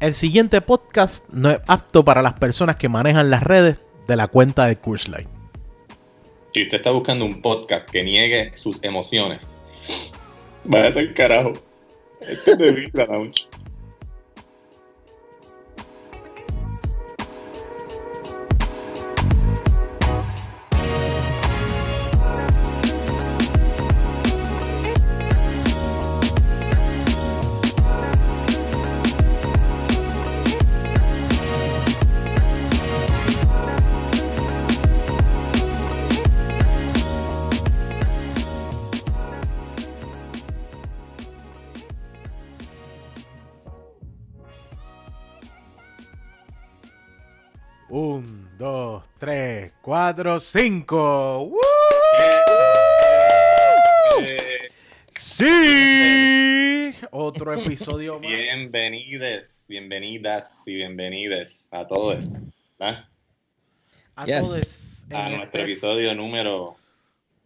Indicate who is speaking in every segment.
Speaker 1: El siguiente podcast no es apto para las personas que manejan las redes de la cuenta de Cursline.
Speaker 2: Si usted está buscando un podcast que niegue sus emociones, vaya a ser carajo. Este es de Vibra
Speaker 1: 4, 5. ¡Woo!
Speaker 2: Yeah.
Speaker 1: Sí, otro episodio más.
Speaker 2: Bienvenides, bienvenidas y bienvenides a todos. ¿verdad?
Speaker 1: A
Speaker 3: yes.
Speaker 1: todos. En
Speaker 2: a
Speaker 1: este nuestro
Speaker 2: episodio número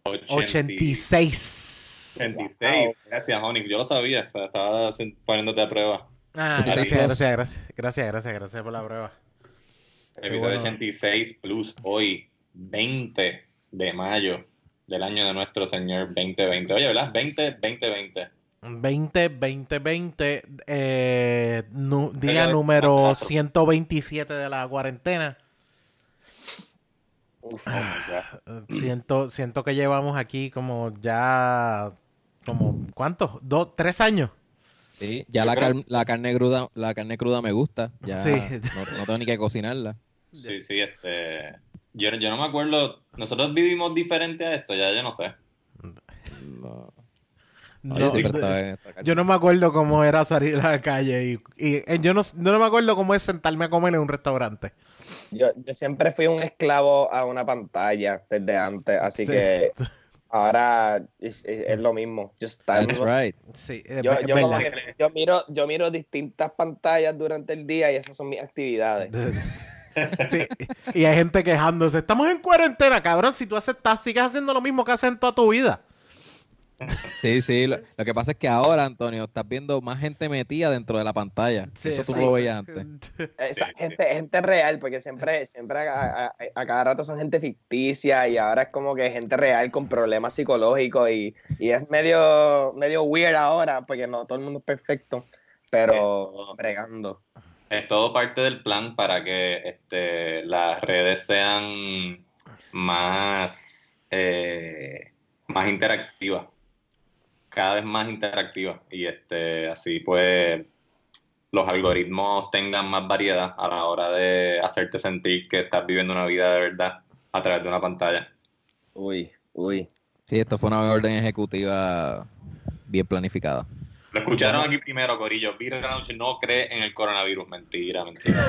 Speaker 1: 86.
Speaker 2: 86. Wow. Gracias, Onyx. Yo lo sabía, o sea, estaba poniéndote a prueba.
Speaker 1: Ah,
Speaker 3: gracias,
Speaker 1: gracias, gracias, gracias, gracias, gracias por la prueba.
Speaker 2: Episodio
Speaker 1: bueno.
Speaker 2: 86 plus hoy 20 de mayo del año de nuestro Señor 2020. Oye, ¿verdad? 20, 2020.
Speaker 1: 20, 20, 20, eh, nu- día número
Speaker 2: cuatro.
Speaker 1: 127 de la cuarentena.
Speaker 2: Uf, oh my God.
Speaker 1: Siento, siento que llevamos aquí como ya, como, ¿cuántos? ¿Dos, tres años?
Speaker 3: Sí, ya
Speaker 2: Yo
Speaker 3: la,
Speaker 2: creo-
Speaker 3: car- la carne cruda, la carne cruda me gusta. Ya
Speaker 1: Sí.
Speaker 3: no, no tengo ni que cocinarla.
Speaker 2: Sí, sí, este. Yo, yo no me acuerdo. Nosotros vivimos diferente a esto, ya yo no sé.
Speaker 3: No,
Speaker 1: No,
Speaker 3: yo siempre
Speaker 1: de-
Speaker 3: estaba en esta carne.
Speaker 1: yo no me acuerdo cómo era salir a la calle y, y, eh, yo no, no me acuerdo cómo es sentarme a comer en un restaurante.
Speaker 4: Yo, yo siempre fui un esclavo a una pantalla desde antes, así
Speaker 1: Sí.
Speaker 4: que ahora es, es- es lo mismo. Just time.
Speaker 3: That's right.
Speaker 1: Sí, es,
Speaker 4: Yo, yo como que- yo miro, yo miro distintas pantallas durante el día y esas son mis actividades.
Speaker 1: Sí, Y hay gente quejándose. Estamos en cuarentena, cabrón. Si tú haces, estás- sigues haciendo lo mismo que haces en toda tu vida.
Speaker 3: Sí, sí. Lo, lo que pasa es que ahora, Antonio, estás viendo más gente metida dentro de la pantalla.
Speaker 1: Sí,
Speaker 3: Eso tú
Speaker 1: sí.
Speaker 3: no lo veías antes.
Speaker 4: Esa
Speaker 2: Sí.
Speaker 4: gente, gente real, porque siempre, siempre a, a- a cada rato son gente ficticia y ahora es como que gente real con problemas psicológicos y, y es medio, medio weird ahora porque no todo el mundo es perfecto, pero bregando.
Speaker 2: Es todo parte del plan para que este, las redes sean más, eh, más interactivas. Cada vez más interactivas. Y este, así pues los algoritmos tengan más variedad a la hora de hacerte sentir que estás viviendo una vida de verdad a través de una pantalla.
Speaker 4: Uy, uy.
Speaker 3: Sí, esto fue una orden ejecutiva bien planificada.
Speaker 2: Lo escucharon aquí primero, Corillo. Virus de la noche no cree en el coronavirus. Mentira, mentira.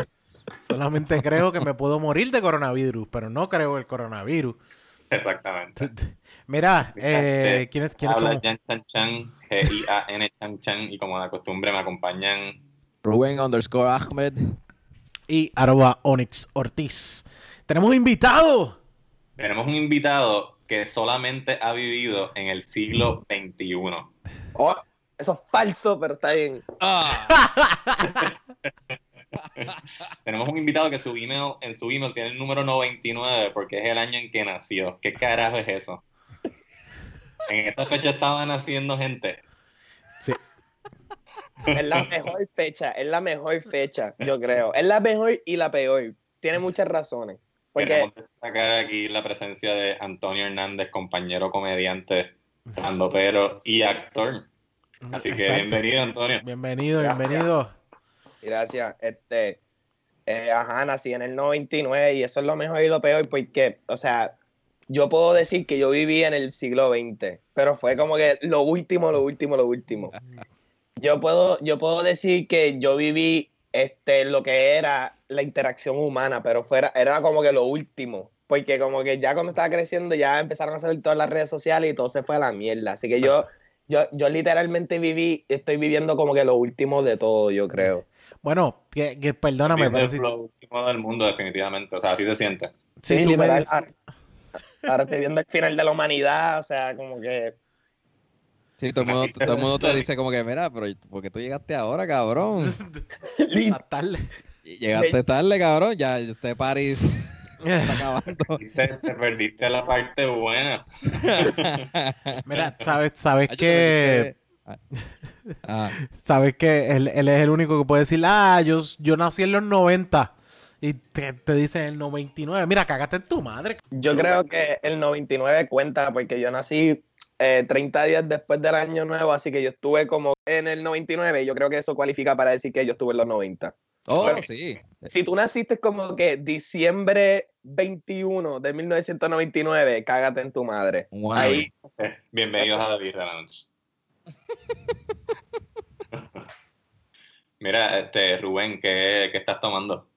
Speaker 1: Solamente creo que me puedo morir de coronavirus, pero no creo en el coronavirus.
Speaker 2: Exactamente.
Speaker 1: Mira, eh, ¿quiénes, quiénes
Speaker 2: Habla
Speaker 1: somos?
Speaker 2: Jan Chan Chan, G-I-A-N Chan Chan, y como de costumbre me acompañan
Speaker 3: Rubén underscore Ahmed.
Speaker 1: Y arroba Onyx Ortiz. Tenemos un invitado.
Speaker 2: Tenemos un invitado que solamente ha vivido en el siglo XXI.
Speaker 4: Oh, eso es falso, pero está bien.
Speaker 2: Tenemos un invitado que su email, en su email tiene el número 99 porque es el año en que nació. ¿Qué carajo es eso? En esta fecha estaba naciendo gente.
Speaker 4: Es la mejor fecha, es la mejor fecha, yo creo. Es la mejor y la peor. Tiene muchas razones. Porque
Speaker 2: Queremos destacar aquí la presencia de Antonio Hernández, compañero comediante, pero y actor. Así que
Speaker 1: Exacto.
Speaker 2: bienvenido, Antonio.
Speaker 1: Bienvenido,
Speaker 4: Gracias.
Speaker 1: bienvenido.
Speaker 4: Gracias. Este, eh, ajá, nací en el 99 y eso es lo mejor y lo peor porque, o sea, yo puedo decir que yo viví en el siglo XX, pero fue como que lo último, lo último, lo último. Yo puedo, yo puedo decir que yo viví este, lo que era la interacción humana, pero fuera, era como que lo último. Porque como que ya cuando estaba creciendo ya empezaron a salir todas las redes sociales y todo se fue a la mierda. Así que yo, yo, yo literalmente viví, estoy viviendo como que lo último de todo, yo creo.
Speaker 1: Bueno, que, que perdóname, pero
Speaker 2: es
Speaker 1: si,
Speaker 2: lo último del mundo, definitivamente. O sea, así se siente.
Speaker 1: si
Speaker 4: Sí,
Speaker 1: tú me
Speaker 4: literal,
Speaker 1: dices-
Speaker 4: ahora, ahora estoy viendo el final de la humanidad, o sea, como que
Speaker 3: Sí, todo el, mundo, todo el mundo te dice como que, mira, pero ¿por qué tú llegaste ahora, cabrón?
Speaker 1: Más tarde.
Speaker 3: Llegaste tarde, cabrón, ya este París está acabando.
Speaker 2: Te, te perdiste la parte buena.
Speaker 1: Mira, sabes, sabes
Speaker 3: Ay,
Speaker 1: que
Speaker 3: me Ah,
Speaker 1: sabes que él, él es el único que puede decir, ah, yo, yo nací en los 90 y te, te dice el 99. Mira, cágate en tu madre.
Speaker 4: Yo creo que el 99 cuenta porque yo nací eh, 30 días después del año nuevo, así que yo estuve como en el 99 y yo creo que eso cualifica para decir que yo estuve en los 90.
Speaker 3: Oh,
Speaker 4: Bueno.
Speaker 3: sí.
Speaker 4: Si tú naciste como que diciembre 21 de 1999, cágate en tu madre. Ahí,
Speaker 2: Bienvenidos a David Lounge. Mira, este Rubén, ¿qué, qué estás tomando?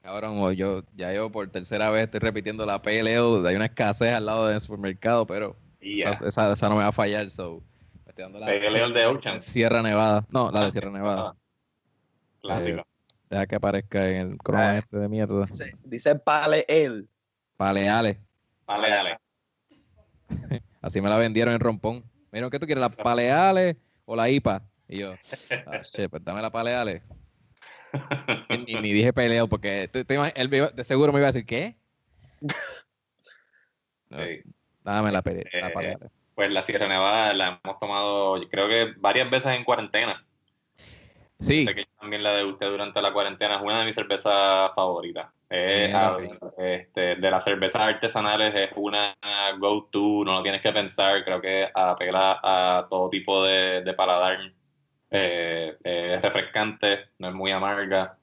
Speaker 3: Cabrón, yo ya yo por tercera vez estoy repitiendo la PLO. Hay una escasez al lado del supermercado, pero esa, esa- esa no me va a fallar. So, me estoy dando la
Speaker 2: Ale de Ocean.
Speaker 3: Sierra Nevada. No, la de Sierra Nevada.
Speaker 2: Clásico.
Speaker 3: Deja que aparezca en el croma
Speaker 4: Ah.
Speaker 3: este de mierda.
Speaker 4: dice, dice Pale él.
Speaker 3: Paleales.
Speaker 2: Dale, dale.
Speaker 3: Así me la vendieron en Rompón. Miren, ¿qué tú quieres? ¿La Paleales o la IPA? Y yo, ah, shit, pues dame la Paleales. Y Ni, ni dije peleo porque tú- tú imag- él me iba- de seguro me iba a decir, ¿qué? No,
Speaker 2: Sí.
Speaker 3: Dame la, pele- la
Speaker 2: Eh. Pues la Sierra Nevada la hemos tomado, yo creo que varias veces en cuarentena.
Speaker 3: Sí,
Speaker 2: Sé que también la degusté durante la cuarentena. Es una de mis cervezas favoritas. Es, ah, este, de las cervezas artesanales es una go-to, no lo tienes que pensar. Creo que apela a todo tipo de, de paladar. Eh, es refrescante, no es muy amarga.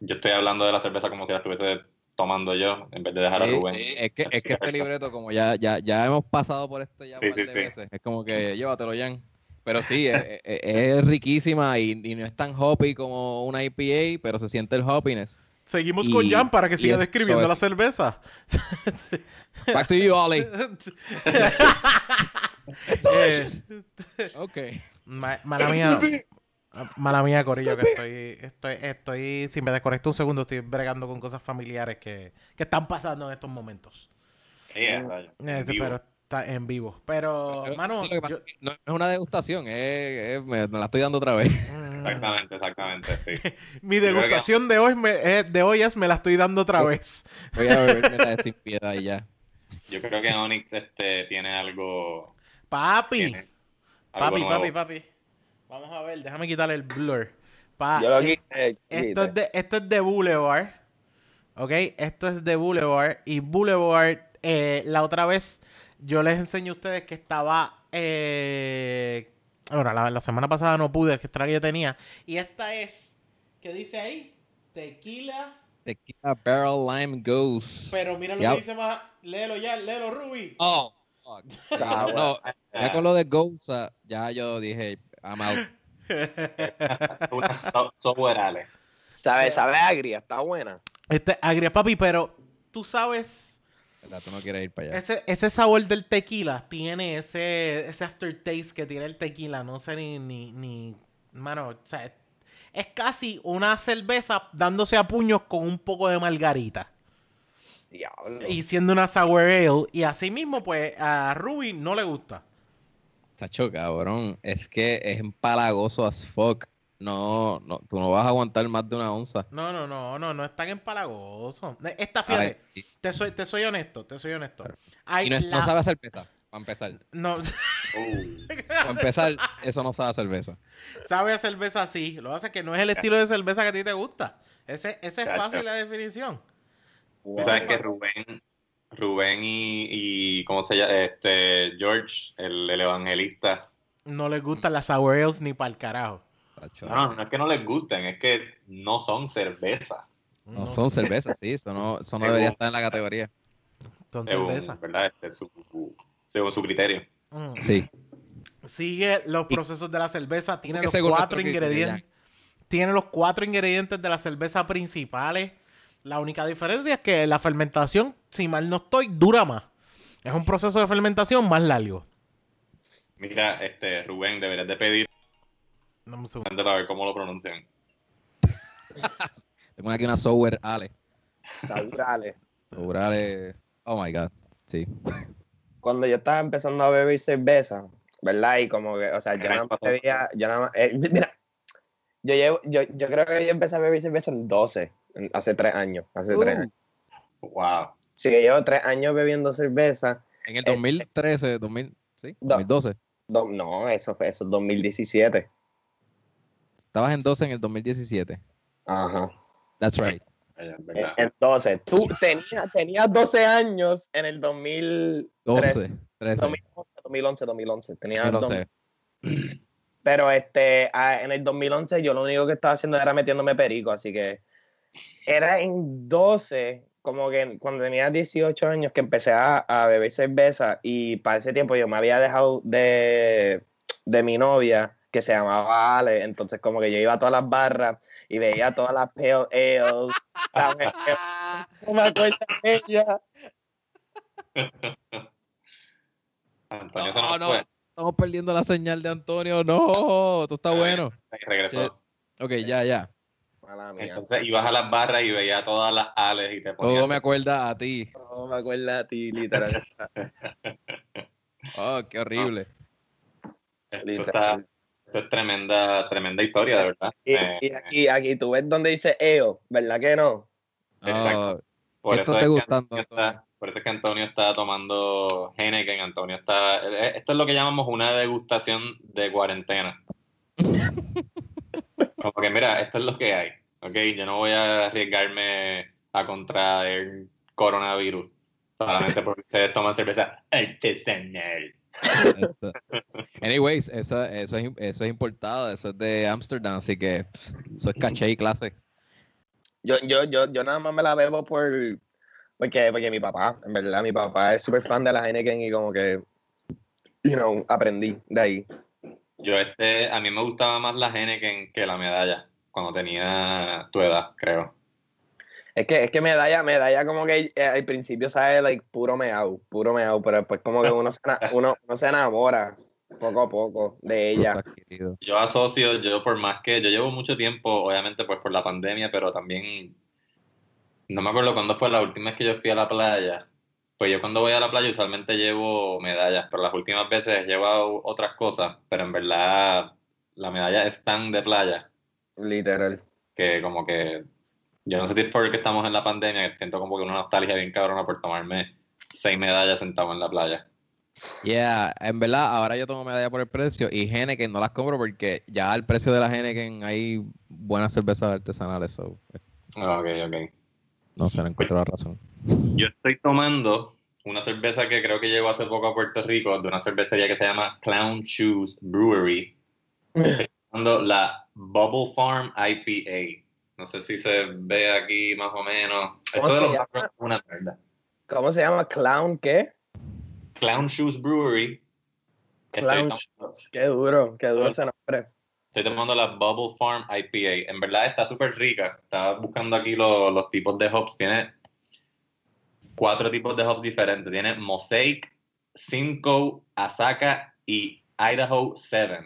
Speaker 2: Yo estoy hablando de la cerveza como si la estuviese tomando yo, en vez de dejar a Rubén.
Speaker 3: sí, es que, es que este libreto, como ya, ya, ya hemos pasado por esto ya
Speaker 2: sí.
Speaker 3: veces, es como que llévatelo, Jan. Pero sí, es, es- es riquísima y, y no es tan hoppy como una IPA, pero se siente el hoppiness.
Speaker 1: Seguimos
Speaker 3: Y-
Speaker 1: con Jan para que siga
Speaker 3: es-
Speaker 1: describiendo
Speaker 3: so-
Speaker 1: la cerveza. Sí.
Speaker 3: Back to you, Ollie.
Speaker 1: Eh,
Speaker 3: Ok.
Speaker 1: ma- mala mía. Mala mía, Corillo, que estoy, estoy, estoy, si me desconecto un segundo, estoy bregando con cosas familiares que, que están pasando en estos momentos.
Speaker 2: Yeah, vaya,
Speaker 1: Este, pero está en vivo. Pero,
Speaker 3: Yo-
Speaker 1: mano, yo-
Speaker 3: no es una degustación, me, me la estoy dando otra vez.
Speaker 1: mm,
Speaker 2: Exactamente, exactamente, sí.
Speaker 1: mi
Speaker 2: que-
Speaker 1: degustación de hoy, me, eh, de hoy es me la estoy dando otra vez.
Speaker 3: Voy a beberme la de sin piedad y ya.
Speaker 2: Yo creo que Onyx este, tiene algo.
Speaker 1: Papi,
Speaker 2: tiene algo
Speaker 1: papi,
Speaker 2: nuevo.
Speaker 1: papi, papi. Vamos a ver, déjame quitarle el blur. Pa,
Speaker 4: Yo lo
Speaker 1: es-
Speaker 4: quité.
Speaker 1: Esto es, de, esto es de Boulevard. ¿Ok? Esto es de Boulevard. Y Boulevard, eh, la otra vez, yo les enseñé a ustedes que estaba. Eh, bueno, la, la semana pasada no pude, que esta que yo tenía. Y esta es. ¿Qué dice ahí? Tequila.
Speaker 3: Tequila Barrel Lime Goose.
Speaker 1: Pero mira lo
Speaker 3: Yep.
Speaker 1: que dice más. Léelo ya, léelo, Ruby.
Speaker 3: Oh, fuck. No, ya con lo de Goose, ya yo dije, I'm out.
Speaker 2: Una so- software Ale.
Speaker 4: Sabe, sabe agria, está buena.
Speaker 1: Este, agria, papi, pero tú sabes.
Speaker 3: ¿Verdad? Tú no quieres ir para allá.
Speaker 1: Ese, ese sabor del tequila tiene ese, ese aftertaste que tiene el tequila. No sé ni, ni, ni mano, o sea, es, es casi una cerveza dándose a puños con un poco de margarita.
Speaker 4: Diablo.
Speaker 1: Y siendo una sour ale. Y así mismo, pues, a Ruby no le gusta.
Speaker 3: Tacho, cabrón. Es que es empalagoso as fuck. No, no, tú no vas a aguantar más de una onza.
Speaker 1: No, no, no, no, no es tan empalagoso. Esta, fíjate,
Speaker 3: Ay,
Speaker 1: te soy, te soy honesto, te soy honesto. Hay
Speaker 3: y no, es- no
Speaker 1: la-
Speaker 3: sabe a cerveza, para empezar.
Speaker 1: no,
Speaker 2: Uh,
Speaker 3: Para empezar, eso no sabe a cerveza.
Speaker 1: sabe a cerveza así. Lo que pasa es que no es el estilo de cerveza que a ti te gusta. Ese, ese es fácil la definición.
Speaker 2: Tú sabes que Rubén, Rubén y, y ¿cómo se llama? Este, George, el, el evangelista.
Speaker 1: No les gustan las sour ales ni para el carajo.
Speaker 2: No, no, no es que no les gusten, es que no son cerveza.
Speaker 3: No son cervezas, sí. Eso no, eso no debería estar en la categoría.
Speaker 1: son
Speaker 2: Según,
Speaker 1: cerveza.
Speaker 2: ¿verdad? Este, su- según su criterio.
Speaker 1: Mm.
Speaker 3: Sí.
Speaker 1: Sigue los procesos de la cerveza. Tiene los cuatro ingredientes. Tiene los cuatro ingredientes de la cerveza principales. La única diferencia es que la fermentación, si mal no estoy, dura más. Es un proceso de fermentación más largo.
Speaker 2: Mira, este, Rubén, deberías de pedir
Speaker 1: Dame un segundo.
Speaker 2: para ver cómo lo pronuncian.
Speaker 3: Tengo aquí una sour Ale.
Speaker 4: Saurales.
Speaker 3: Sour Ale. Oh my god. Sí.
Speaker 4: Cuando yo estaba empezando a beber cerveza, ¿verdad? Y como que, o sea, yo nada más bebía, yo nada más, eh, mira, yo llevo, yo, yo creo que yo empecé a beber cerveza en 12, en- hace tres años, hace tres
Speaker 1: Uh.
Speaker 4: años.
Speaker 2: Wow.
Speaker 4: Sí, que llevo tres años bebiendo cerveza.
Speaker 3: En el
Speaker 4: Eh,
Speaker 3: 2013, 2000, ¿sí?
Speaker 4: No.
Speaker 3: 2012.
Speaker 4: Do- no, eso fue, eso es 2017.
Speaker 3: Estabas en 12 en el 2017.
Speaker 4: Ajá.
Speaker 3: That's right.
Speaker 2: Es
Speaker 4: En,
Speaker 2: verdad.
Speaker 4: en 12. Tú tenías, tenías 12 años en el 2013.
Speaker 3: 12, 13.
Speaker 4: 2011, 2011, 2011. Tenía
Speaker 3: Yo no
Speaker 4: dos-
Speaker 3: sé.
Speaker 4: Pero este, en el 2011 yo lo único que estaba haciendo era metiéndome perico, así que era en 12, como que cuando tenía 18 años que empecé a, a beber cerveza y para ese tiempo yo me había dejado de, de mi novia que se llamaba Ale, entonces como que yo iba a todas las barras y veía todas las pale ales, no me acuerdo de ella.
Speaker 2: Antonio se
Speaker 3: No,
Speaker 2: nos
Speaker 3: no.
Speaker 2: fue.
Speaker 3: Estamos perdiendo la señal de Antonio. No, esto está bueno.
Speaker 2: Y regresó.
Speaker 3: Ok, ya, ya.
Speaker 2: Entonces ibas a las barras y veías todas las ales y te ponías.
Speaker 3: Todo me acuerda a ti.
Speaker 4: No me acuerdo de ti, literal.
Speaker 3: Oh, qué horrible.
Speaker 2: Esto,
Speaker 4: literal.
Speaker 2: está, esto es tremenda, tremenda historia, de verdad.
Speaker 4: Y,
Speaker 2: Eh,
Speaker 4: y aquí, aquí tú ves donde dice EO, ¿verdad que no?
Speaker 2: Exacto.
Speaker 3: Oh,
Speaker 2: por,
Speaker 3: ¿qué
Speaker 2: eso es
Speaker 3: gustando,
Speaker 2: Antonio está, por eso es que Antonio está tomando Heineken. Antonio está. eh, Esto es lo que llamamos una degustación de cuarentena. Como que, mira, esto es lo que hay. Ok, yo no voy a arriesgarme a contraer coronavirus solamente porque ustedes toman cerveza artesanal.
Speaker 3: Anyways, eso, eso, es, eso es importado, eso es de Amsterdam, así que eso es caché y clase.
Speaker 4: Yo, yo, yo, yo nada más me la bebo por porque, porque mi papá, en verdad, mi papá es súper fan de la Heineken y como que, you know, aprendí de ahí.
Speaker 2: Yo, este, a mí me gustaba más la Heineken que la medalla cuando tenía tu edad, creo.
Speaker 4: Es que, es que medalla, medalla como que eh, al principio sabe like puro meao, puro meao, pero después como que uno se, ena- uno, uno se enamora poco a poco de ella.
Speaker 2: Yo asocio, yo por más que, yo llevo mucho tiempo, obviamente pues por la pandemia, pero también, no me acuerdo cuándo fue la última vez que yo fui a la playa. Pues yo cuando voy a la playa usualmente llevo medallas, pero las últimas veces he llevado otras cosas, pero en verdad la medalla es tan de playa
Speaker 4: Literal.
Speaker 2: que como que, yo no sé si es porque estamos en la pandemia, que siento como que una nostalgia bien cabrona por tomarme seis medallas sentado en la playa.
Speaker 3: Yeah, en verdad, ahora yo tomo medalla por el precio y Heineken no las compro porque ya al precio de la Heineken hay buenas cervezas artesanales, so, eh,
Speaker 2: Ok, ok.
Speaker 3: no sé, no encuentro la razón.
Speaker 2: Yo estoy tomando una cerveza que creo que llegó hace poco a Puerto Rico, de una cervecería que se llama Clown Shoes Brewery. Estoy tomando la Bubble Farm IPA. No sé si se ve aquí más o menos.
Speaker 4: ¿Cómo
Speaker 2: Esto de
Speaker 4: se
Speaker 2: los
Speaker 4: llama?
Speaker 2: una mierda.
Speaker 4: ¿Cómo se llama? ¿Clown qué?
Speaker 2: Clown Shoes Brewery.
Speaker 4: Clown
Speaker 2: tomando-
Speaker 4: Qué duro, qué duro ese nombre.
Speaker 2: Estoy tomando la Bubble Farm IPA. En verdad está súper rica. Estaba buscando aquí lo- los tipos de hops. Tiene cuatro tipos de hops diferentes. Tiene Mosaic, Simcoe, Asaka y Idaho 7.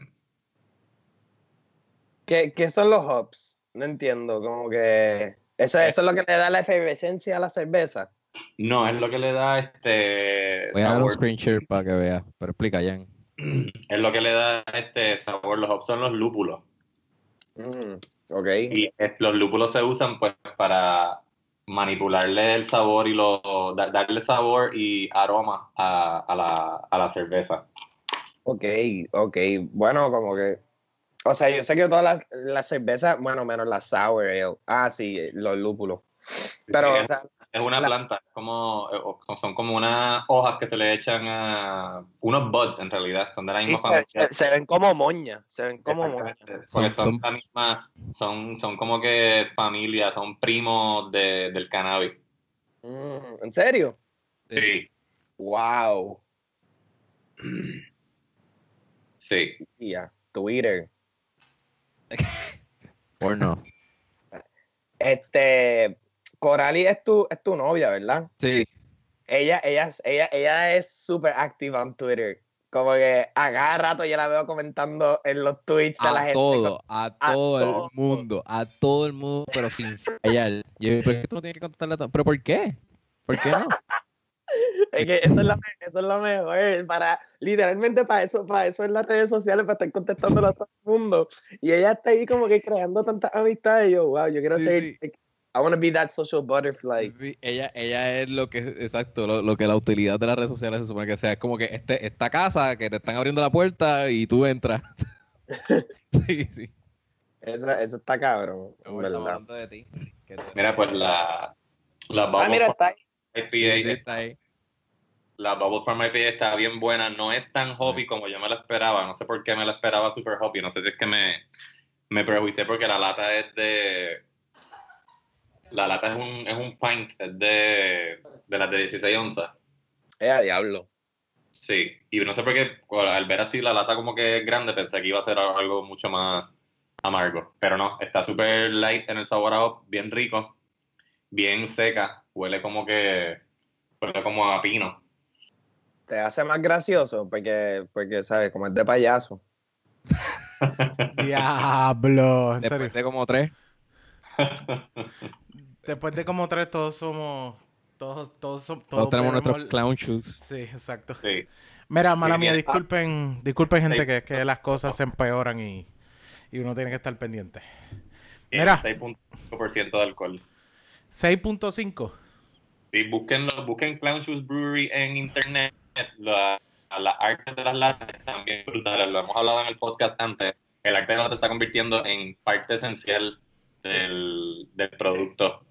Speaker 4: ¿Qué, qué son los hops? No entiendo, como que... Eso, eso es lo que le da la efervescencia a la cerveza.
Speaker 2: No, es lo que le da este
Speaker 3: Voy a dar un
Speaker 2: sabor.
Speaker 3: screen share para que vea, pero explica, Jan.
Speaker 2: Es lo que le da este sabor. Los hops son los lúpulos.
Speaker 4: Mm, ok.
Speaker 2: Y eh, los lúpulos se usan pues para manipularle el sabor y lo, da- darle sabor y aroma a, a la, a la cerveza.
Speaker 4: Ok, ok. Bueno, como que. O sea, yo sé que todas las, las cervezas, bueno, menos la sour ale. Ah, sí, los lúpulos. Pero, o
Speaker 2: es,
Speaker 4: sea,
Speaker 2: es una
Speaker 4: la-
Speaker 2: planta, como, eh, o- son como unas hojas que se le echan a unos buds en realidad, son de la
Speaker 4: sí,
Speaker 2: misma
Speaker 4: se,
Speaker 2: familia.
Speaker 4: se- se ven como moña. Se ven como moña.
Speaker 2: Porque
Speaker 3: Son-
Speaker 2: son,
Speaker 3: son-
Speaker 2: la misma, son, son como que familia, son primos de, del cannabis.
Speaker 4: Mm, ¿En serio?
Speaker 2: Sí,
Speaker 4: Wow.
Speaker 2: sí.
Speaker 4: Ya, Twitter.
Speaker 3: Porno.
Speaker 4: Este. Corali es tu, es tu novia, ¿verdad?
Speaker 3: Sí,
Speaker 4: Ella, ella, es- ella, ella es súper activa en Twitter. Como que a cada rato yo la veo comentando en los tweets de la
Speaker 3: a
Speaker 4: gente.
Speaker 3: todo, a
Speaker 4: a
Speaker 3: todo el mundo, a todo el mundo, pero sin fallar. Yo, ¿por qué tú no tienes que contestarle a todo? ¿Pero por qué? ¿Por qué no?
Speaker 4: Es que eso es, la, eso es lo mejor. Para, literalmente para eso, para eso en las redes sociales, para estar contestándolo a todo el mundo. Y ella está ahí como que creando tantas amistades. Y yo, wow, yo quiero
Speaker 3: Sí,
Speaker 4: ser.
Speaker 3: sí.
Speaker 4: I want to be that social butterfly.
Speaker 3: Sí, ella, ella es lo que, exacto, lo, lo que la utilidad de las redes sociales se supone que sea. Es como que este, esta casa que te están abriendo la puerta y tú entras. sí, sí.
Speaker 4: Eso, eso está cabrón.
Speaker 3: hablando de ti.
Speaker 2: Mira, pues la, la
Speaker 4: Ah,
Speaker 2: Bubble
Speaker 4: mira, está ahí.
Speaker 2: IPA,
Speaker 3: Sí, sí, está ahí.
Speaker 2: La Bubble Farm IPA está bien buena. No es tan hoppy como yo me la esperaba. No sé por qué me la esperaba super hoppy. No sé si es que me, me prejuicié porque la lata es de... La lata es un, es un pint, es de, de las de 16 onzas.
Speaker 4: Eh, a diablo.
Speaker 2: Sí, y no sé por qué, al ver así la lata como que es grande, pensé que iba a ser algo mucho más amargo. Pero no, está súper light en el sabor a hop, bien rico, bien seca, huele como que, huele como a pino.
Speaker 4: Te hace más gracioso porque, porque ¿sabes? Como es de payaso.
Speaker 1: Diablo. En serio.
Speaker 3: Después de como tres.
Speaker 1: Después de como tres, todos somos. Todos, todos, som-
Speaker 3: Todos tenemos nuestros
Speaker 1: el-
Speaker 3: clown shoes.
Speaker 1: Sí, exacto.
Speaker 2: Sí,
Speaker 1: Mira, mala
Speaker 2: Sí,
Speaker 1: mía, disculpen, disculpen gente
Speaker 2: Sí.
Speaker 1: que, que las cosas se empeoran y, y uno tiene que estar pendiente. Mira.
Speaker 2: 6.5% de alcohol.
Speaker 1: 6.5.
Speaker 2: Sí, busquen, busquen Clown Shoes Brewery en internet. La, las artes de las latas están bien brutales. Lo hemos hablado en el podcast antes. El arte de la se está convirtiendo en parte esencial del, del producto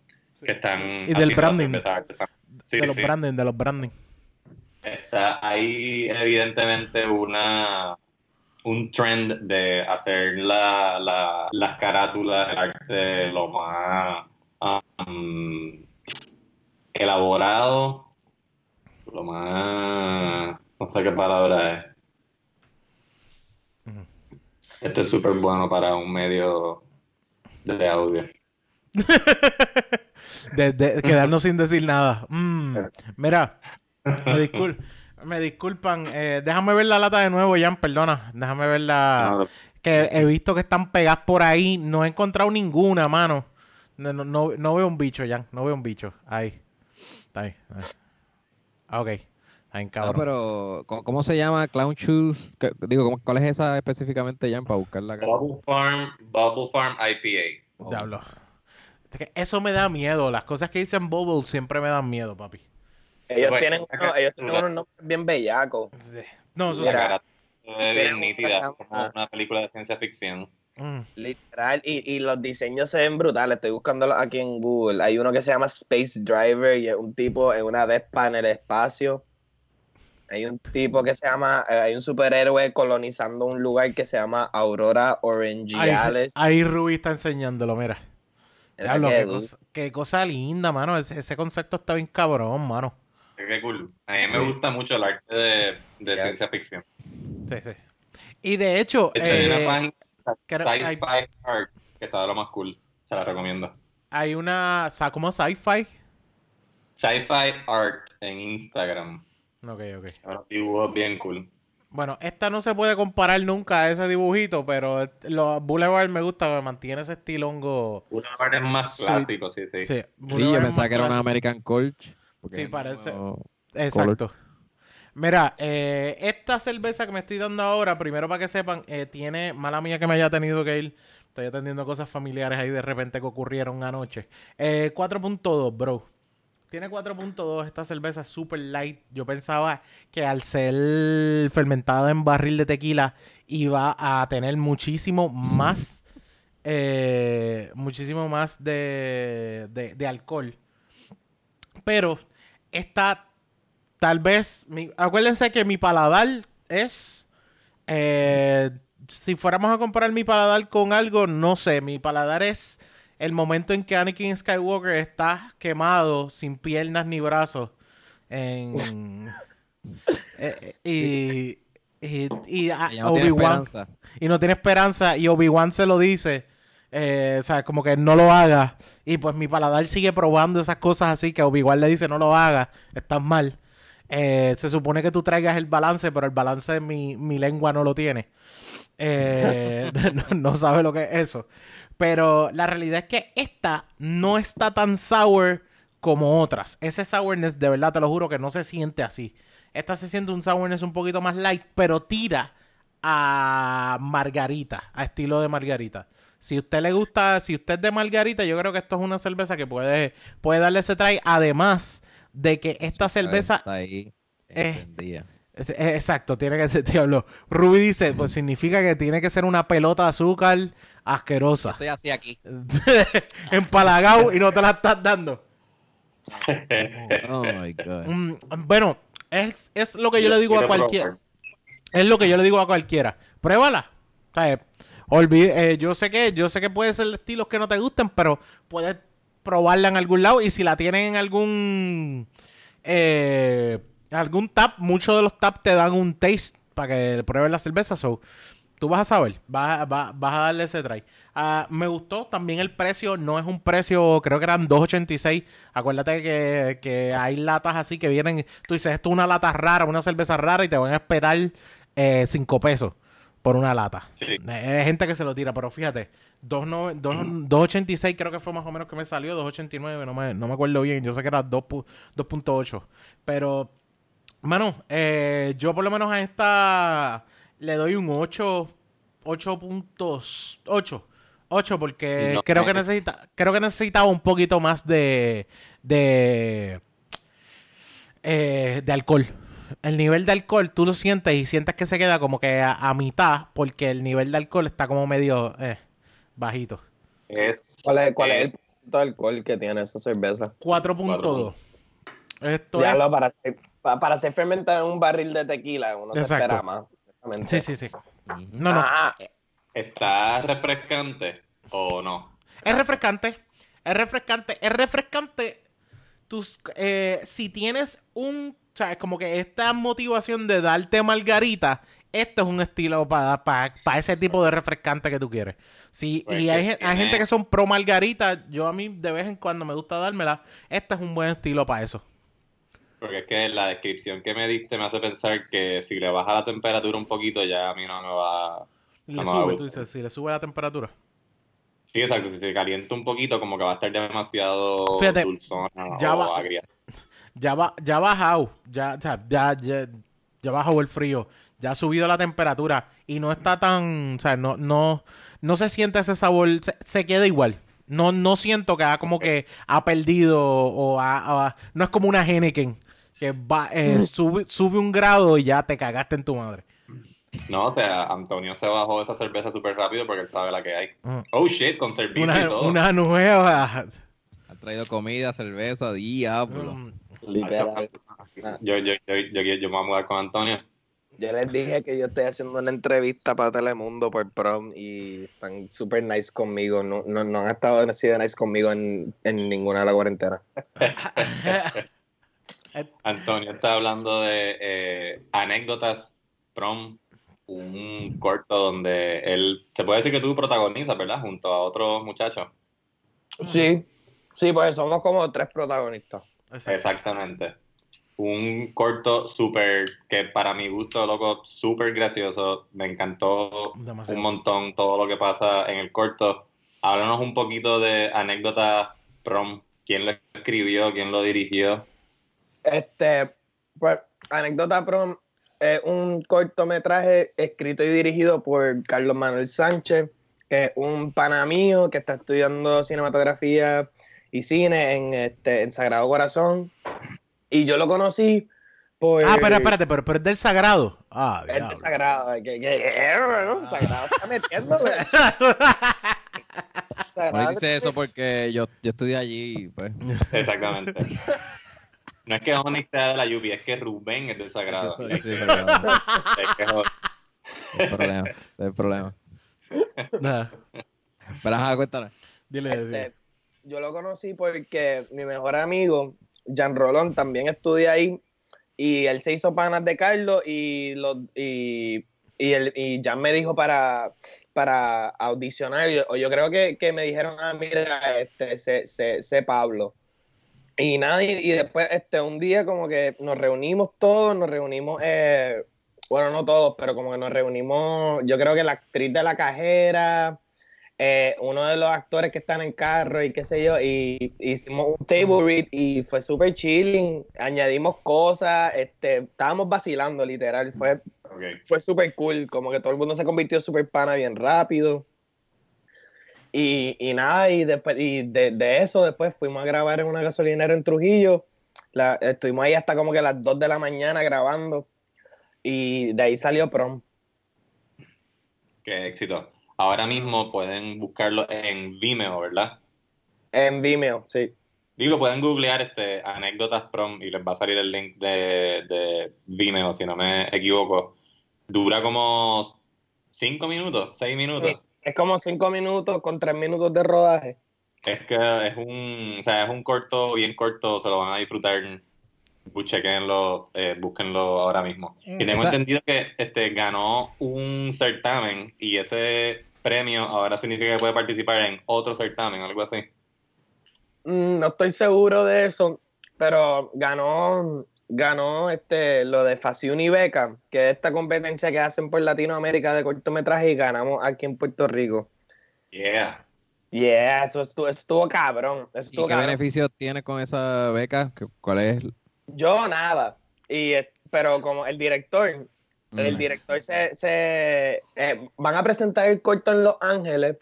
Speaker 2: que están
Speaker 1: Y del branding.
Speaker 2: las. Sí,
Speaker 1: de los
Speaker 2: sí.
Speaker 1: branding, de los branding.
Speaker 2: Está ahí evidentemente una un trend de hacer la, la, las carátulas del arte lo más um, elaborado, lo más no sé qué palabra es. Este es súper bueno para un medio de audio.
Speaker 1: De, de quedarnos sin decir nada. Mm, Mira, me, discul- me disculpan. eh, déjame ver la lata de nuevo, Jan, perdona. Déjame ver la...
Speaker 2: No,
Speaker 1: Que he visto que están pegadas por ahí. No he encontrado ninguna, mano. No, no, no, no veo un bicho, Jan. No veo un bicho. Ahí. Está ahí. ahí. Ah, ok.
Speaker 3: No,
Speaker 1: cabrón.
Speaker 3: pero ¿cómo, cómo se llama Clown Shoes? ¿Qué- Digo, ¿cómo- ¿cuál es esa específicamente, Jan, para buscarla acá?
Speaker 2: Bubble Farm, Bubble Farm IPA.
Speaker 3: Oh.
Speaker 1: Diablo. Es que Eso me da miedo. Las cosas que dicen Bubble siempre me dan miedo, papi.
Speaker 4: Ellos
Speaker 2: Pues,
Speaker 4: tienen, unos, ellos tienen unos nombres bien bellacos.
Speaker 1: Sí. No, eso
Speaker 4: tenemos
Speaker 2: nítida, como una película de ciencia ficción.
Speaker 1: Mm.
Speaker 4: Literal, y, y los diseños se ven brutales. Estoy buscándolo aquí en Google. Hay uno que se llama Space Driver y es un tipo en una Vespa en el espacio. Hay un tipo que se llama, eh, hay un superhéroe colonizando un lugar que se llama Aurora
Speaker 1: Ahí,
Speaker 4: Orangeales.
Speaker 1: ahí Ruby está enseñándolo, mira. Diablo,
Speaker 4: que
Speaker 1: qué, cosa, qué cosa linda, mano. Ese, ese concepto está bien cabrón, mano.
Speaker 2: Qué cool. A mí me
Speaker 1: Sí.
Speaker 2: gusta mucho el arte de, ciencia ficción.
Speaker 1: Sí, sí. Y de hecho,
Speaker 2: De hecho, hay una
Speaker 1: eh, creo- hay-
Speaker 2: Sci-Fi Art que está de lo más cool. Se la recomiendo.
Speaker 1: hay una. ¿Cómo sci-fi?
Speaker 2: Sci-Fi Art en Instagram.
Speaker 1: Ok, ok.
Speaker 2: Unos dibujos bien cool.
Speaker 1: Bueno, esta no se puede comparar nunca a ese dibujito, pero los Boulevard me gusta, me mantiene ese estilongo.
Speaker 2: Uno de los artes más
Speaker 1: Sweet.
Speaker 2: clásicos, sí, sí.
Speaker 1: Sí,
Speaker 3: Sí,
Speaker 1: Boulevard
Speaker 3: yo
Speaker 1: es
Speaker 3: pensaba que era una
Speaker 1: clásico.
Speaker 3: American Colch.
Speaker 1: Sí, parece-
Speaker 3: no-
Speaker 1: Exacto. Mira, eh, esta cerveza que me estoy dando ahora, primero para que sepan, eh, tiene, mala mía que me haya tenido que ir, estoy atendiendo cosas familiares ahí de repente que ocurrieron anoche. Eh, 4.2, bro. Tiene 4.2, esta cerveza es super light. Yo pensaba que al ser fermentada en barril de tequila iba a tener muchísimo más, eh, muchísimo más de, de- de alcohol. Pero esta tal vez, mi- acuérdense que mi paladar es, eh, si fuéramos a comparar mi paladar con algo, no sé, mi paladar es el momento en que Anakin Skywalker está quemado, sin piernas ni brazos, en... eh, eh, y, y, y a-
Speaker 3: Ella no tiene
Speaker 1: Obi-Wan
Speaker 3: esperanza.
Speaker 1: y no tiene esperanza y Obi-Wan se lo dice, eh, o sea, como que no lo haga y pues mi paladar sigue probando esas cosas así que Obi-Wan le dice no lo haga, estás mal. Eh, se supone que tú traigas el balance, pero el balance mi, mi lengua no lo tiene. Eh, no, sabe lo que es eso. Pero la realidad es que esta no está tan sour como otras. Ese sourness, de verdad, te lo juro que no se siente así. Esta se siente un sourness un poquito más light, pero tira a margarita, a estilo de margarita. Si usted le gusta, si usted es de margarita, yo creo que esto es una cerveza que puede, puede darle ese try. Además de que esta cerveza
Speaker 3: Está ahí.
Speaker 1: Eh,
Speaker 3: encendida.
Speaker 1: es- es- Exacto, tiene que ser, diablo. Ruby dice, pues significa que tiene que ser una pelota de azúcar asquerosa.
Speaker 3: Estoy así aquí.
Speaker 1: Empalagado y no te la estás dando.
Speaker 3: Oh my God.
Speaker 1: Mm, bueno, es, es lo que yo le digo a cualquiera. Es lo que yo le digo a cualquiera. Pruébala. O sea, olvide- eh, yo sé que, yo sé que puede ser estilos que no te gusten, pero puedes probarla en algún lado. Y si la tienen en algún eh, algún tap, muchos de los taps te dan un taste para que pruebes la cerveza. So, tú vas a saber, vas, vas- vas a darle ese try. Ah, me gustó también el precio, no es un precio, creo que eran 2.86. Acuérdate que, que hay latas así que vienen, tú dices, esto es una lata rara, una cerveza rara y te van a esperar 5 pesos por una lata.
Speaker 2: Sí.
Speaker 1: Eh, Hay gente que se lo tira, pero fíjate, 2.9 dos- 2.86 creo que fue más o menos que me salió, 2.89, no me, no me acuerdo bien, yo sé que era 2 pu- 2.8, pero, mano, eh, yo por lo menos a esta le doy un 8, 8.8, 8 porque
Speaker 2: No,
Speaker 1: creo que
Speaker 2: es-
Speaker 1: necesita, creo que necesitaba un poquito más de, de, eh, de alcohol. El nivel de alcohol tú lo sientes y sientes que se queda como que a, a mitad porque el nivel de alcohol está como medio eh, bajito.
Speaker 2: Es,
Speaker 4: ¿Cuál es, cuál es
Speaker 2: eh,
Speaker 4: el punto de alcohol que tiene esa cerveza?
Speaker 1: 4.2. Esto
Speaker 4: Ya
Speaker 1: es...
Speaker 4: lo para hacer, pa- para ser fermentada en un barril de tequila, uno se
Speaker 1: Exacto.
Speaker 4: espera más.
Speaker 1: Sí, sí, sí. No, no.
Speaker 4: Ah,
Speaker 2: ¿Está refrescante o no?
Speaker 1: Es refrescante. Es refrescante. Es refrescante. Tus, eh, si tienes un. O sea, es como que esta motivación de darte margarita. Esto es un estilo para ese tipo de refrescante que tú quieres. Sí,
Speaker 2: Pues
Speaker 1: y
Speaker 2: que
Speaker 1: hay, hay gente que son pro margarita. Yo a mí de vez en cuando me gusta dármela. Este es un buen estilo para eso.
Speaker 2: Porque es que la descripción que me diste me hace pensar que si le baja la temperatura un poquito ya a mí no me va...
Speaker 1: Le
Speaker 2: me
Speaker 1: sube,
Speaker 2: gusta.
Speaker 1: tú dices, si le sube la temperatura.
Speaker 2: Sí, exacto, si se calienta un poquito como que va a estar demasiado
Speaker 1: Fíjate,
Speaker 2: dulzona
Speaker 1: ya
Speaker 2: o
Speaker 1: va-
Speaker 2: agria.
Speaker 1: Ya va, ya ha bajado, ya, ya, ya, ya bajó el frío, ya ha subido la temperatura y no está tan, o sea, no, no, no se siente ese sabor, se, se queda igual. No, no siento que ha como que ha perdido o ha- ha- no es como una Henneken que va, eh, sube, sube un grado y ya te cagaste en tu madre.
Speaker 2: No, o sea, Antonio se bajó esa cerveza súper rápido porque él sabe la que hay.
Speaker 1: Mm.
Speaker 2: Oh shit, con y
Speaker 1: Una,
Speaker 2: todo.
Speaker 1: una nueva.
Speaker 3: Han traído comida, cerveza, diablo.
Speaker 1: Mm,
Speaker 4: literal.
Speaker 2: Yo, yo, yo, yo, yo, yo me voy a mudar con Antonio.
Speaker 4: Yo les dije que yo estoy haciendo una entrevista para Telemundo por prom y están súper nice conmigo. No, no, no han estado así de nice conmigo en, en ninguna de la cuarentena.
Speaker 2: Antonio está hablando de eh, anécdotas prom, un corto donde él, se puede decir que tú protagonizas, ¿verdad? Junto a otros muchachos.
Speaker 4: Sí, sí, pues somos como tres protagonistas.
Speaker 1: Exacto.
Speaker 2: Exactamente. Un corto súper, que para mi gusto, loco, súper gracioso. Me encantó
Speaker 1: Demasiado.
Speaker 2: un montón todo lo que pasa en el corto. Háblanos un poquito de anécdotas prom. ¿Quién lo escribió? ¿Quién lo dirigió?
Speaker 4: Este, pues, Anécdota Prom es un cortometraje escrito y dirigido por Carlos Manuel Sánchez, que es un pana mío que está estudiando cinematografía y cine en, este, en Sagrado Corazón. Y yo lo conocí por.
Speaker 1: Ah, pero espérate, pero, pero es del sagrado. Ah,
Speaker 4: Es de
Speaker 1: diablo.
Speaker 4: Sagrado. Que, que- que- Sagrado está metiéndole.
Speaker 3: No
Speaker 4: Sagrado-
Speaker 3: dice eso porque yo, yo estudié allí, pues.
Speaker 2: Exactamente. no es que Onyx sea de la lluvia, es que Rubén es desagrado.
Speaker 3: Sí, sí, sí, pero no,
Speaker 2: Es que joder.
Speaker 3: no hay problema, no hay problema.
Speaker 1: Nada.
Speaker 3: Pero ajá, cuéntanos.
Speaker 1: Dile,
Speaker 4: Este,
Speaker 1: dile.
Speaker 4: Yo lo conocí porque mi mejor amigo, Jan Rolón, también estudia ahí. Y él se hizo panas de Carlos y, lo, y, y, él, y Jan me dijo para, para audicionar. O yo creo que, que me dijeron, ah, mira, este, sé, Pablo. Y nada, y, y después este, un día como que nos reunimos todos, nos reunimos, eh, bueno, no todos, pero como que nos reunimos, yo creo que la actriz de la cajera, eh, uno de los actores que están en carro y qué sé yo, y hicimos un table read y fue súper chilling, añadimos cosas, este, estábamos vacilando literal, fue,
Speaker 2: Ok.
Speaker 4: fue súper cool, como que todo el mundo se convirtió súper pana bien rápido. Y, y nada, y, después, y de, de eso después fuimos a grabar en una gasolinera en Trujillo. La- estuvimos ahí hasta como que las 2 de la mañana grabando. Y de ahí salió prom.
Speaker 2: Qué éxito. Ahora mismo pueden buscarlo en Vimeo, ¿verdad?
Speaker 4: En Vimeo, sí.
Speaker 2: Digo, pueden googlear este anécdotas prom y les va a salir el link de, de Vimeo, si no me equivoco. Dura como cinco minutos, seis minutos.
Speaker 4: Sí. Es como 5 minutos con 3 minutos de rodaje.
Speaker 2: Es que es un, o sea, es un corto, bien corto, se lo van a disfrutar. Pues chequenlo, eh, búsquenlo ahora mismo. Y tengo
Speaker 3: Esa-
Speaker 2: entendido que este ganó un certamen y ese premio ahora significa que puede participar en otro certamen, algo así.
Speaker 4: Mm, no estoy seguro de eso, pero ganó, ganó este, lo de Faciun y Beca, que es esta competencia que hacen por Latinoamérica de cortometraje y ganamos aquí en Puerto Rico.
Speaker 2: Yeah.
Speaker 4: Yeah, eso estuvo, estuvo cabrón. eso
Speaker 3: ¿Y
Speaker 4: estuvo
Speaker 3: qué
Speaker 4: cabrón.
Speaker 3: beneficios tiene con esa beca? ¿Qué- ¿Cuál es?
Speaker 4: Yo nada. Y, eh, pero como el director, el director se, se eh, van a presentar el corto en Los Ángeles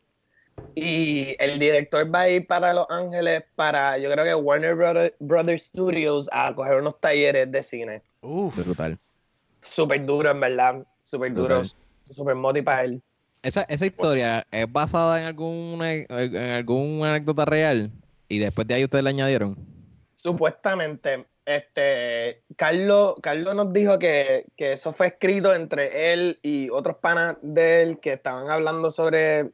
Speaker 4: y el director va a ir para Los Ángeles para, yo creo que Warner Brother- Brothers Studios a coger unos talleres de cine.
Speaker 1: Uf.
Speaker 3: Brutal.
Speaker 4: Súper duro, en verdad. Súper duro. Súper moti para él.
Speaker 3: Esa, esa historia es basada en alguna en alguna anécdota real y después de ahí ustedes le añadieron.
Speaker 4: Supuestamente, este, Carlos, Carlos nos dijo que, que eso fue escrito entre él y otros panas de él que estaban hablando sobre,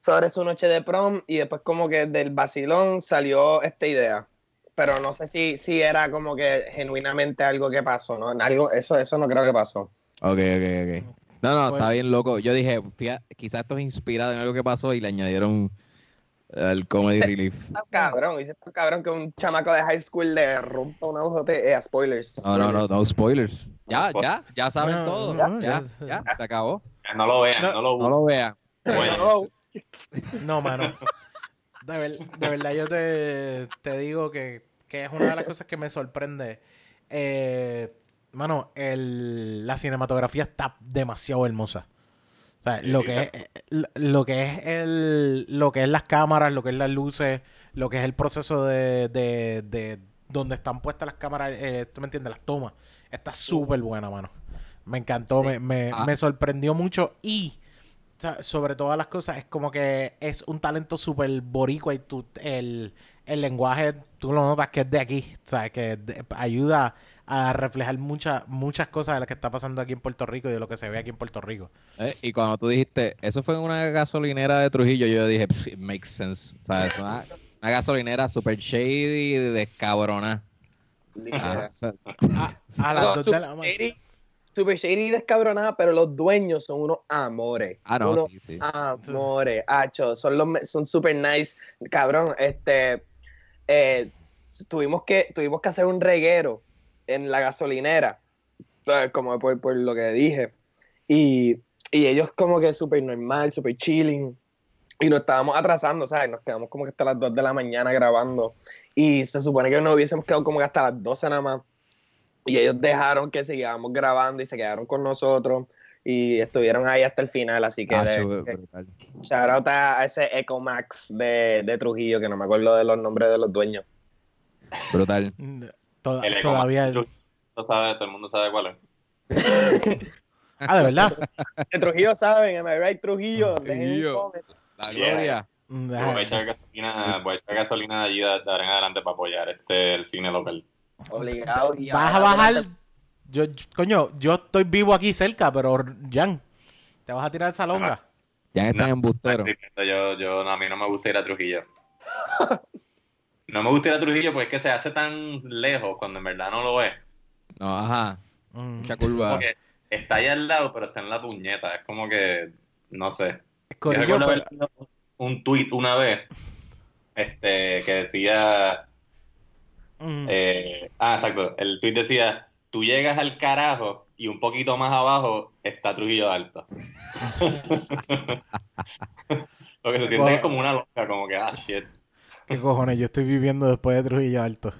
Speaker 4: sobre su noche de prom y después como que del vacilón salió esta idea. Pero no sé si, si era como que genuinamente algo que pasó, ¿no? Algo, eso, eso no creo que pasó.
Speaker 3: Ok, ok, ok. No, no,
Speaker 1: Pues-
Speaker 3: está bien loco. Yo dije, fíjate, quizás esto es inspirado en algo que pasó y le añadieron el comedy relief.
Speaker 4: Está cabrón, dice está cabrón que un chamaco de high school le rompa una azote. Eh, spoilers.
Speaker 3: No, no, no, no spoilers. Ya, ya, ya saben
Speaker 1: No,
Speaker 3: todo.
Speaker 1: no,
Speaker 3: ya,
Speaker 1: ya-
Speaker 3: ya, se acabó.
Speaker 2: No lo vean,
Speaker 1: No.
Speaker 2: no, lo
Speaker 3: No lo vean.
Speaker 2: Bueno.
Speaker 4: No,
Speaker 1: No, mano. De, ver- de verdad, yo te, te digo que, que es una de las cosas que me sorprende. Eh, mano, el, la cinematografía está demasiado hermosa. O sea, lo que es, eh, lo que es el, lo que es las cámaras, lo que es las luces, lo que es el proceso de, de, de donde están puestas las cámaras, eh, tú me entiendes, las tomas. Está súper buena, mano. Me encantó, me, me,
Speaker 3: Ah.
Speaker 1: me sorprendió mucho y o sea, sobre todas las cosas, es como que es un talento súper boricua y tú, el, el lenguaje, tú lo notas que es de aquí, o sea, que de- ayuda a reflejar muchas muchas cosas de lo que está pasando aquí en Puerto Rico y de lo que se ve aquí en Puerto Rico.
Speaker 3: Eh, y cuando tú dijiste, eso fue en una gasolinera de Trujillo, yo dije, "Pff, it makes sense. O sea, es una, una gasolinera super shady, descabrona. Ah,
Speaker 1: A, a las
Speaker 4: No,
Speaker 1: dos de la
Speaker 4: super
Speaker 1: mañana.
Speaker 4: shady, super shady y descabronada, pero los dueños son unos amores.
Speaker 3: ah, no,
Speaker 4: Unos
Speaker 3: sí, sí.
Speaker 4: amores, hacho, son los son super nice. Cabrón, este eh, tuvimos que tuvimos que hacer un reguero en la gasolinera, ¿sabes? como por, por lo que dije. Y, y ellos como que súper normal, súper chilling. Y nos estábamos atrasando, ¿sabes? Nos quedamos como que hasta las 2 de la mañana grabando. Y se supone que nos hubiésemos quedado como que hasta las 12 nada más. Y ellos dejaron que siguiéramos grabando y se quedaron con nosotros. Y estuvieron ahí hasta el final, así que
Speaker 3: Ah,
Speaker 4: shout out a ese Ecomax de, de Trujillo, que no me acuerdo de los nombres de los dueños.
Speaker 3: Brutal.
Speaker 1: Toda-
Speaker 2: El
Speaker 1: todavía.
Speaker 2: Max, Todo, sabe, todo el mundo sabe cuál es.
Speaker 1: Ah, de verdad.
Speaker 4: De Trujillo saben, am I right, Trujillo?
Speaker 3: Trujillo. La
Speaker 2: Yeah.
Speaker 3: gloria.
Speaker 1: Mm,
Speaker 2: Voy a echar gasolina, voy a echar gasolina allí de, de ahora en adelante para apoyar este el cine local.
Speaker 4: Obligado. y
Speaker 1: Vas a bajar. Yo, yo- coño, yo estoy vivo aquí cerca, pero Jan, ¿te vas a tirar esa longa?
Speaker 3: Ya están
Speaker 2: No,
Speaker 3: embusteros.
Speaker 2: Yo, yo, no, a mí no me gusta ir a Trujillo. No me gusta ir a Trujillo porque es que se hace tan lejos cuando en verdad no lo es.
Speaker 3: No, ajá.
Speaker 1: Mm.
Speaker 3: Mucha curva.
Speaker 2: Porque está ahí al lado, pero está en la puñeta. Es como que, no sé. Yo
Speaker 1: Corillo,
Speaker 2: recuerdo
Speaker 1: pero-
Speaker 2: haber leído un tweet una vez este, que decía,
Speaker 1: Mm.
Speaker 2: eh, ah, exacto, el tweet decía, tú llegas al carajo y un poquito más abajo está Trujillo Alto. Lo que se siente es como una loca, como que, ah, shit.
Speaker 1: ¿Qué cojones? Yo estoy viviendo después de Trujillo Alto.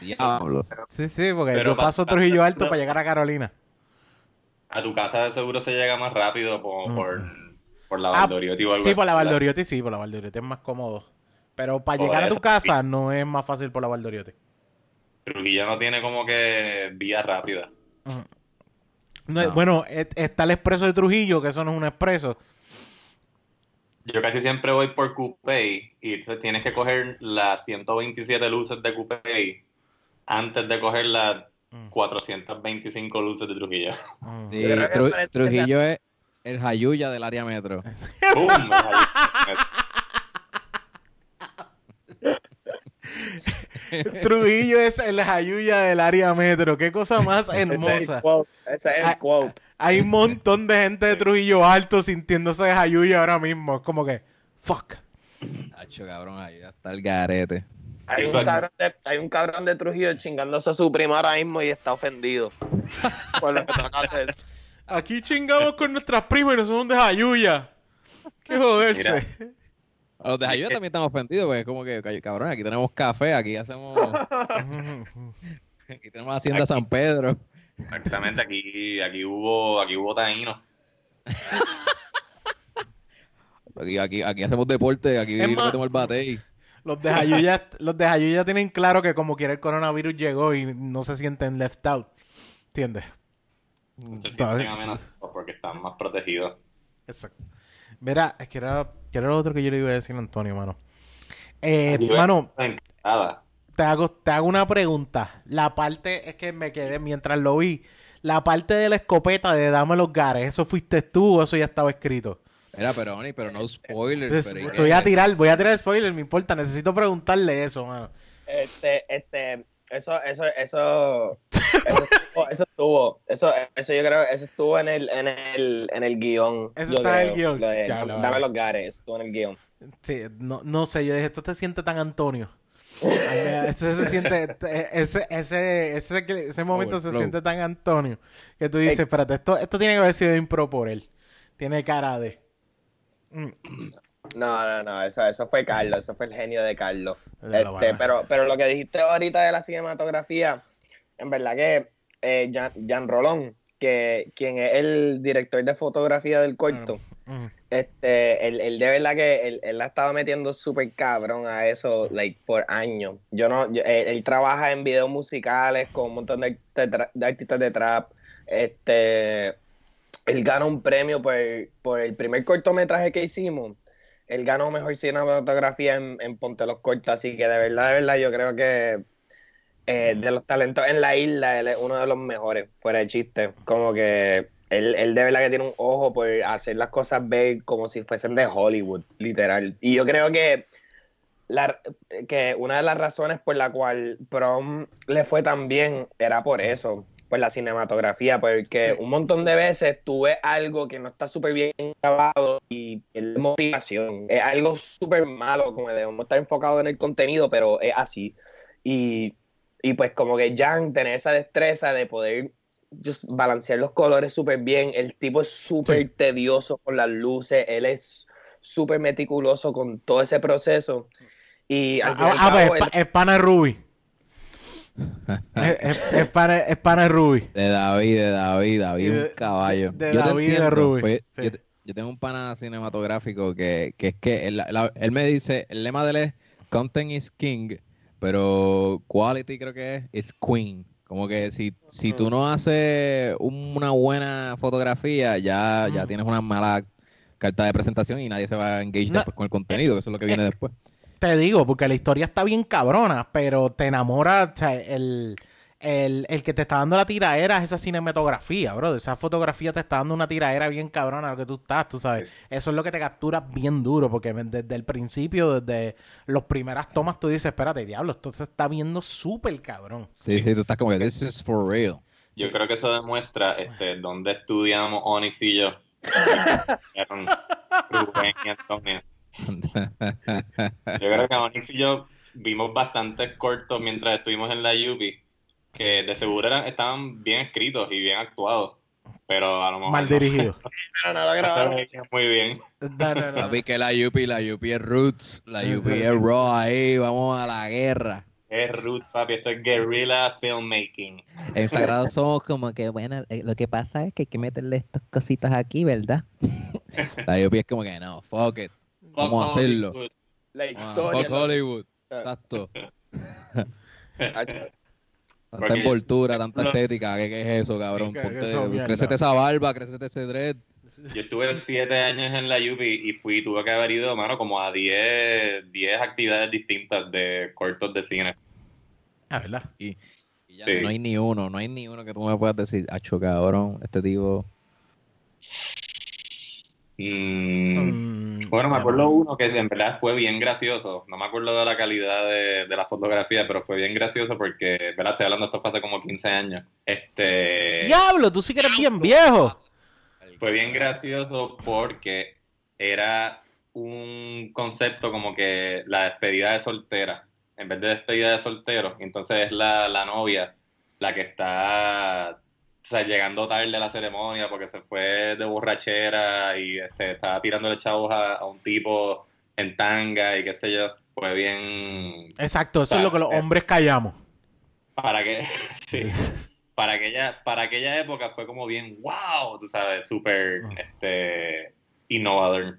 Speaker 3: Diablo.
Speaker 1: Sí, sí, porque
Speaker 2: Pero
Speaker 1: yo paso
Speaker 2: pa-
Speaker 1: Trujillo Alto para llegar a Carolina.
Speaker 2: A tu casa de seguro se llega más rápido por,
Speaker 1: Mm.
Speaker 2: por, por la
Speaker 1: Ah,
Speaker 2: Valdoriotti o algo
Speaker 1: Sí, por la Valdoriotti sí, por la Valdoriotti es más cómodo. Pero para
Speaker 2: Por
Speaker 1: llegar a tu casa no es más fácil por la Valdoriotti.
Speaker 2: Trujillo no tiene como que vía rápida.
Speaker 1: No,
Speaker 3: No.
Speaker 1: Bueno, está el expreso de Trujillo, que eso no es un expreso.
Speaker 2: Yo casi siempre voy por Coupé y entonces tienes que coger las 127 luces de Coupé antes de coger las
Speaker 1: Mm.
Speaker 2: 425 luces de Trujillo.
Speaker 1: Mm.
Speaker 3: Sí, Tru- Trujillo es el Jayuya del área metro.
Speaker 2: ¡Bum!
Speaker 1: Trujillo es el Jayuya del área metro. Qué cosa más
Speaker 4: Ese es el
Speaker 1: hermosa.
Speaker 4: quote. Ese es
Speaker 1: Ah,
Speaker 4: el quote.
Speaker 1: Hay un montón de gente de Trujillo Alto sintiéndose de Jayuya ahora mismo. Es como que, fuck.
Speaker 3: Hacho, cabrón, ahí está el garete.
Speaker 4: Hay un, cabrón de, hay un cabrón de Trujillo chingándose a su prima ahora mismo y está ofendido. Por lo que de decir.
Speaker 1: Aquí chingamos con nuestras primas y no somos de Jayuya. Qué joderse.
Speaker 3: A los de Jayuya también están ofendidos, porque es como que, cabrón, aquí tenemos café, aquí hacemos. Aquí tenemos Hacienda San Pedro.
Speaker 2: Exactamente, aquí, aquí hubo, aquí hubo taínos.
Speaker 3: Aquí, aquí, aquí hacemos deporte, aquí
Speaker 1: Es más-
Speaker 3: metemos el batey.
Speaker 1: Los de Jayuya, los de Jayuya tienen claro que como quiera el coronavirus llegó y no se sienten left out. ¿Entiendes?
Speaker 2: Se
Speaker 1: ¿Sabes?
Speaker 2: sienten amenazados porque están más protegidos.
Speaker 1: Exacto. Mira, es que era, que era lo otro que yo le iba a decir a Antonio, mano. Eh, mano. Te hago, te hago una pregunta. La parte, es que me quedé mientras lo vi. La parte de la escopeta de Dame los Gares, ¿eso fuiste tú o eso ya estaba escrito?
Speaker 3: Mira, pero, Oni, pero no spoilers.
Speaker 1: Entonces,
Speaker 3: pero ¿y
Speaker 1: estoy
Speaker 3: qué?
Speaker 1: a tirar, voy a tirar spoiler, me importa, necesito preguntarle eso, mano.
Speaker 4: Este, este, eso, eso, eso, eso estuvo, eso estuvo, eso, eso yo creo, eso estuvo en el, en el, en el guion.
Speaker 1: Eso está en el guion.
Speaker 4: lo de-
Speaker 1: Ya, lo
Speaker 4: dame
Speaker 1: vale.
Speaker 4: los gares, eso estuvo en el guion.
Speaker 1: Sí, no, no sé, yo dije, esto te siente tan Antonio. Esto se siente, ese, ese, ese, ese momento se siente tan Antonio que tú dices,
Speaker 4: Eh.
Speaker 1: espérate, esto, esto tiene que haber sido impro por él. Tiene cara de... Mm,
Speaker 4: No, no, no, eso, eso fue Carlos, eso fue el genio de Carlos. Este, pero, pero lo que dijiste ahorita de la cinematografía, en verdad que eh, Jan, Jan Rolón, que quien es el director de fotografía del corto,
Speaker 1: Mm,
Speaker 4: este, él, él de verdad que él, él la estaba metiendo súper cabrón a eso, like, por años. Yo no, yo- él, él trabaja en videos musicales con un montón de, de de artistas de trap. Este, él ganó un premio por, por el primer cortometraje que hicimos. Él ganó mejor cinematografía en, en Ponte los Cortos, así que de verdad, de verdad, yo creo que eh, de los talentos en la isla, él es uno de los mejores, fuera de chiste. Como que él, él de verdad que tiene un ojo por hacer las cosas ver como si fuesen de Hollywood, literal. Y yo creo que, la, que una de las razones por la cual Prom le fue tan bien era por eso, por la cinematografía, porque un montón de veces tú ves algo que no está súper bien grabado y es motivación. Es algo súper malo, como debemos estar enfocados en el contenido, pero es así. Y, y pues como que Jan tener esa destreza de poder just balancear los colores súper bien. El tipo es súper
Speaker 1: Sí.
Speaker 4: tedioso con las luces, él es súper meticuloso con todo ese proceso. Y al
Speaker 1: Ah, ah, pues,
Speaker 4: cabo,
Speaker 1: es,
Speaker 4: él-
Speaker 1: pa- es pana de Ruby. es, es- es pana, es pana de Ruby.
Speaker 3: De David, de David, David,
Speaker 1: De-
Speaker 3: un caballo.
Speaker 1: de
Speaker 3: Yo te
Speaker 1: David de
Speaker 3: entiendo,
Speaker 1: Ruby,
Speaker 3: pues,
Speaker 1: sí.
Speaker 3: yo, te- yo tengo un pana cinematográfico que, que es que él, la- él me dice, el lema de él es Content is King, pero Quality creo que es, Queen. Como que si, si tú no haces una buena fotografía, ya, ya tienes una mala carta de presentación y nadie se va a engage
Speaker 1: No,
Speaker 3: con el contenido, que eso es lo que viene después.
Speaker 1: Te digo, porque la historia está bien cabrona, pero te enamora, o sea, el, el, el que te está dando la tiraera es esa cinematografía, bro. Esa fotografía te está dando una tiraera bien cabrona a lo que tú estás, tú sabes. Eso es lo que te captura bien duro, porque desde el principio, desde las primeras tomas, tú dices, espérate, diablo, esto se está viendo súper cabrón.
Speaker 3: Sí, sí, tú estás como this is for real.
Speaker 2: Yo creo que eso demuestra este, dónde estudiamos Onyx y yo. Eran Rubén y Antonio. Yo creo que Onyx y yo vimos bastantes cortos mientras estuvimos en la UPI, que de seguro eran, estaban bien escritos y bien actuados. pero a lo mejor
Speaker 1: Mal
Speaker 2: no.
Speaker 1: dirigido.
Speaker 4: Pero no
Speaker 2: No veía muy bien.
Speaker 1: No, no, no.
Speaker 3: Papi, que la UP, la UP es Roots, la UP es Raw ahí, vamos a la guerra.
Speaker 2: Es root, papi, esto es guerrilla filmmaking.
Speaker 3: En Sagrado somos como que, bueno, eh, lo que pasa es que hay que meterle estas cositas aquí, ¿verdad? La UP es como que, no, fuck it, vamos a
Speaker 2: Fuck
Speaker 3: hacerlo.
Speaker 2: Hollywood.
Speaker 4: La
Speaker 3: Ah,
Speaker 4: historia.
Speaker 3: fuck Hollywood, exacto. Tanta
Speaker 2: Porque-
Speaker 3: envoltura, tanta
Speaker 2: no.
Speaker 3: estética, ¿qué, qué es eso, cabrón? Crécete esa barba, crécete ese dread.
Speaker 2: Yo estuve siete años en la UPI y fui, tuve que haber ido, mano, como a 10, 10 actividades distintas de cortos de cine.
Speaker 1: Ah, ¿verdad?
Speaker 3: Y ya
Speaker 2: Sí.
Speaker 3: no hay ni uno, no hay ni uno que tú me puedas decir, acho, cabrón, este tipo...
Speaker 2: Mm,
Speaker 1: Mm,
Speaker 2: Bueno, me acuerdo
Speaker 1: no.
Speaker 2: uno que en verdad fue bien gracioso. No me acuerdo de la calidad de, de la fotografía, pero fue bien gracioso porque, ¿verdad? Estoy hablando de esto fue hace como 15 años. Este,
Speaker 1: Diablo, tú sí que eres bien viejo.
Speaker 2: fue bien gracioso porque era un concepto como que la despedida de soltera, en vez de despedida de soltero, entonces es la, la novia la que está o sea, llegando tarde a la ceremonia porque se fue de borrachera y este, estaba tirándole chavos a, a un tipo en tanga y qué sé yo. Fue bien
Speaker 1: Exacto, eso es lo que los hombres callamos.
Speaker 2: para que sí, para aquella para aquella época fue como bien wow tú sabes súper este innovador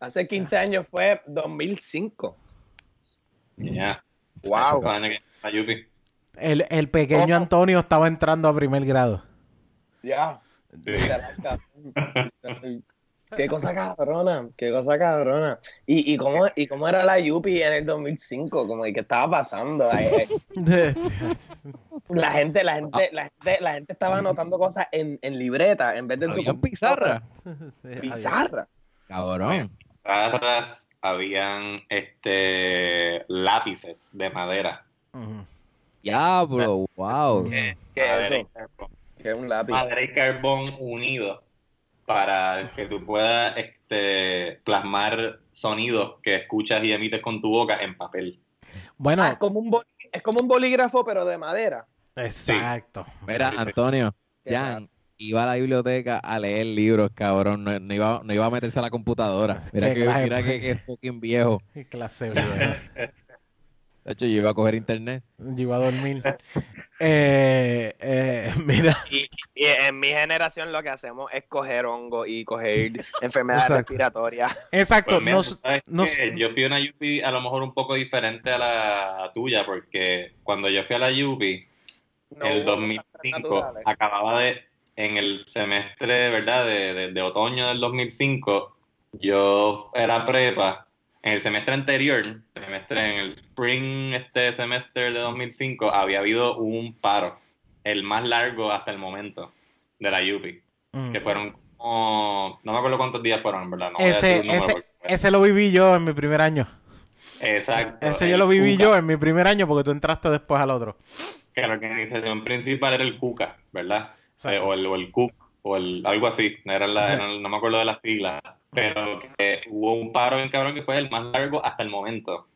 Speaker 4: Hace 15 años fue 2005.
Speaker 2: ya
Speaker 4: Wow.
Speaker 2: Que.
Speaker 1: El, el pequeño
Speaker 4: ¿Cómo?
Speaker 1: Antonio estaba entrando a primer grado.
Speaker 4: Ya.
Speaker 2: Sí.
Speaker 4: Qué cosa cabrona, qué cosa cabrona. ¿Y, y, cómo, ¿Y cómo era la Yupi en el 2005? Como, ¿y ¿Qué estaba pasando? La gente, la gente, la gente, la gente estaba anotando cosas en, en libreta en vez de en su
Speaker 3: pizarra.
Speaker 4: Pizarra.
Speaker 3: Cabrón.
Speaker 2: Atrás habían este lápices de madera
Speaker 1: Ujú.
Speaker 3: Diablo, wow.
Speaker 4: ¿Qué
Speaker 2: madera
Speaker 4: es eso? Que es un lápiz.
Speaker 2: madera y carbón unidos para que tú puedas este, plasmar sonidos que escuchas y emites con tu boca en papel
Speaker 1: Bueno,
Speaker 4: Ah, es, como un es como un bolígrafo, pero de madera.
Speaker 1: exacto.
Speaker 3: Mira, Antonio, Jan iba a la biblioteca a leer libros, cabrón. No, no iba, no iba a meterse a la computadora. Mira
Speaker 1: Qué
Speaker 3: que,
Speaker 1: clase,
Speaker 3: mira que, que fucking viejo.
Speaker 1: Qué clase viejo.
Speaker 3: De hecho, yo iba a coger internet.
Speaker 1: Yo iba a dormir. Eh, eh, mira,
Speaker 4: Y, y en mi generación lo que hacemos es coger hongo y coger enfermedades
Speaker 1: Exacto.
Speaker 4: respiratorias.
Speaker 1: exacto.
Speaker 2: Pues mira, yo fui a una Yupi a lo mejor un poco diferente a la tuya, porque cuando yo fui a la Yupi,
Speaker 4: No
Speaker 2: el
Speaker 4: hubo
Speaker 2: 2005,
Speaker 4: naturales.
Speaker 2: acababa de, en el semestre, ¿verdad? De, de- de otoño del 2005, yo era prepa. En el semestre anterior, semestre, en el spring este semestre de 2005, había habido un paro, el más largo hasta el momento de la Yupi,
Speaker 1: Mm.
Speaker 2: que fueron como, no me acuerdo cuántos días fueron, ¿verdad? No
Speaker 1: ese, ese, lo viví yo en mi primer año.
Speaker 2: Exacto.
Speaker 1: Ese yo lo viví
Speaker 2: Cuca,
Speaker 1: yo en mi primer año porque tú entraste después al otro.
Speaker 2: Que la organización principal era el Cuca, ¿verdad? Eh, o, el, o el CUC, o el, algo así. Era la, no, no me acuerdo de las siglas. Pero que hubo un paro bien cabrón que fue el más largo hasta el momento.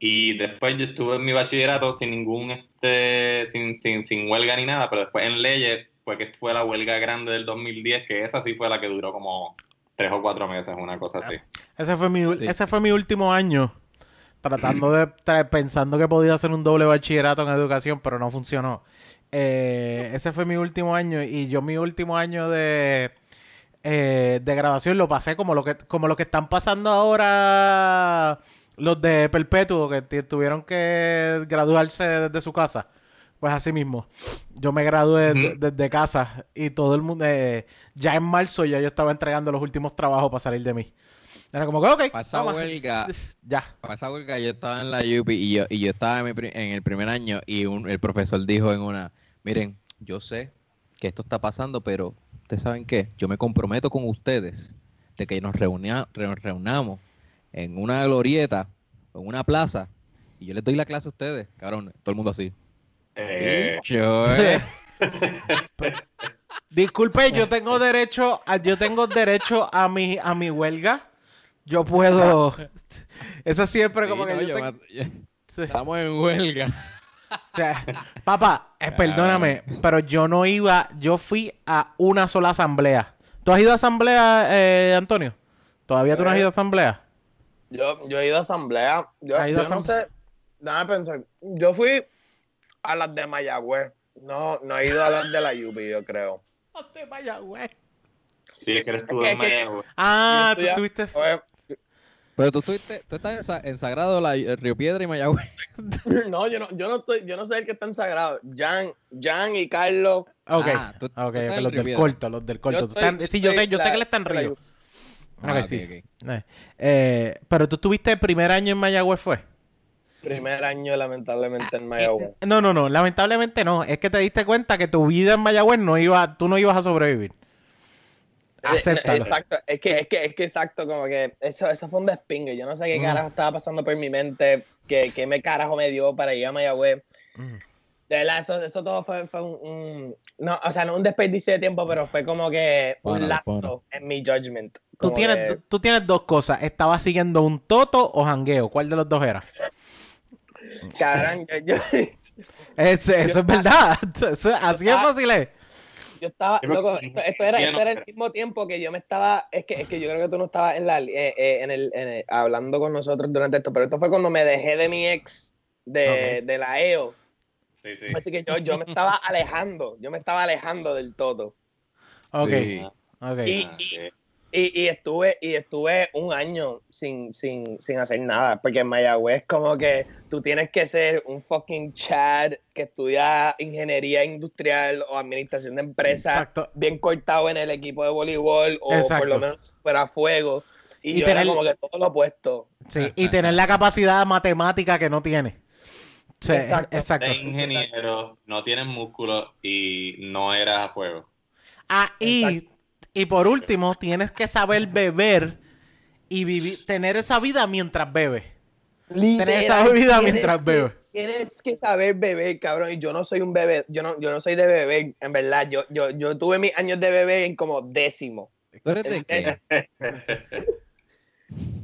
Speaker 2: Y después yo estuve en mi bachillerato sin ningún, este, sin, sin, sin huelga ni nada, pero después en leyes fue que fue la huelga grande del 2010, que esa sí fue la que duró como tres o cuatro meses, una cosa así.
Speaker 1: Ese fue mi, ul-
Speaker 3: Sí.
Speaker 1: ese fue mi último año tratando de, tra- pensando que podía hacer un doble bachillerato en educación, pero no funcionó. Eh, ese fue mi último año y yo mi último año de, eh, de graduación lo pasé como lo que como lo que están pasando ahora los de perpetuo que tuvieron que graduarse desde su casa. Pues así mismo. Yo me gradué de- desde casa y todo el mundo, eh, ya en marzo ya yo estaba entregando los últimos trabajos para salir de mí. Era como que, ok, toma.
Speaker 3: huelga,
Speaker 1: Ya.
Speaker 3: para esa huelga yo estaba en la UPI y yo, y yo estaba en, mi en el primer año y un- el profesor dijo en una, miren, yo sé que esto está pasando, pero ustedes saben qué, yo me comprometo con ustedes de que nos reunia- re- reunamos en una glorieta, en una plaza, y yo les doy la clase a ustedes, cabrón, todo el mundo así.
Speaker 2: Eh,
Speaker 3: Yo, eh,
Speaker 1: Disculpe, yo tengo derecho a, yo tengo derecho a mi, a mi huelga. Yo puedo. Eso siempre como
Speaker 3: sí,
Speaker 1: que
Speaker 3: no,
Speaker 1: yo
Speaker 3: yo
Speaker 1: tengo-
Speaker 3: me- yo-
Speaker 1: Sí.
Speaker 3: estamos en huelga.
Speaker 1: Sea, papá, eh, perdóname, pero yo no iba, yo fui a una sola asamblea. ¿Tú has ido a asamblea, eh, Antonio? ¿Todavía tú no has
Speaker 4: Eh.
Speaker 1: ido a asamblea?
Speaker 4: Yo, yo he ido a asamblea. Yo,
Speaker 1: ¿Has ido a
Speaker 4: yo no sé. Déjame pensar. Yo fui a las de Mayagüez. No, no he ido a las de la Yupi, yo creo.
Speaker 2: Sí, es que eres tú de Mayagüez.
Speaker 1: Ah, tú estuviste...
Speaker 3: Pero tú, estuviste, tú estás en, en Sagrado, la, el Río Piedra y Mayagüez.
Speaker 4: no, yo no, yo no estoy, yo no soy el que está en sagrado. Jan, Jan y Carlos.
Speaker 1: Ok,
Speaker 3: Ah, tú- tú
Speaker 1: ok,
Speaker 3: estás
Speaker 1: ok,
Speaker 3: en
Speaker 1: los
Speaker 3: Río
Speaker 1: del
Speaker 3: Piedra.
Speaker 1: corto, los del corto.
Speaker 4: Yo
Speaker 1: Tú
Speaker 4: estoy-
Speaker 1: sí, yo sé, yo sé que él está en Río.
Speaker 3: Ah,
Speaker 1: sí.
Speaker 3: ok, ok.
Speaker 1: Eh, eh, pero tú estuviste el primer año en Mayagüez, ¿fue?
Speaker 4: Primer año, lamentablemente, en Mayagüez.
Speaker 1: Eh, No, no, no, lamentablemente no. Es que te diste cuenta que tu vida en Mayagüez no iba, tú no ibas a sobrevivir. Acéptalo.
Speaker 4: Exacto, es que, es que, es que exacto, como que eso, eso fue un despingue. Yo no sé qué
Speaker 1: Mm.
Speaker 4: carajo estaba pasando por mi mente, qué, qué me carajo me dio para ir a Mayagüez.
Speaker 1: Mm.
Speaker 4: De verdad, eso, eso todo fue, fue un, un- No, o sea, no un desperdicio de tiempo, pero fue como que un lapso en mi judgment.
Speaker 1: Tú tienes,
Speaker 4: que-
Speaker 1: tú tienes dos cosas. ¿Estabas siguiendo un toto o jangueo? ¿Cuál de los dos era?
Speaker 4: Cabrón, yo,
Speaker 1: eso es verdad. Eso- así de
Speaker 4: Ah.
Speaker 1: fácil es.
Speaker 4: Yo estaba, loco, esto, esto era, esto era el mismo tiempo que yo me estaba, es que, es que yo creo que tú no estabas en la, eh, eh, en el, en el- hablando con nosotros durante esto, pero esto fue cuando me dejé de mi ex de, de la EO.
Speaker 2: Sí, sí.
Speaker 4: Así que yo, yo me estaba alejando, yo me estaba alejando del todo.
Speaker 1: Ok,
Speaker 3: Sí.
Speaker 1: ok.
Speaker 4: Y-
Speaker 2: Ah, sí.
Speaker 4: Y, y estuve, y estuve un año sin, sin, sin hacer nada, porque en Mayagüez como que tú tienes que ser un fucking Chad que estudia ingeniería industrial o administración de empresas,
Speaker 1: Exacto.
Speaker 4: bien cortado en el equipo de voleibol o
Speaker 1: Exacto.
Speaker 4: por lo menos fuera fuego. Y,
Speaker 1: Y
Speaker 4: yo
Speaker 1: tener-
Speaker 4: era como que todo lo opuesto.
Speaker 1: Sí, y tener la capacidad matemática que no tiene. Sí,
Speaker 4: Exacto.
Speaker 1: exacto.
Speaker 2: Eres ingeniero, no tienes músculo y no eras a fuego.
Speaker 1: Ah, y, y por último, tienes que saber beber y vivir, tener esa vida mientras bebes. Tener esa vida mientras bebes.
Speaker 4: Tienes que saber beber, cabrón. Y yo no soy un bebé, yo no, yo no soy de beber, en verdad. Yo, yo, yo tuve mis años de bebé en como décimo.
Speaker 3: ¿Tú eres de qué?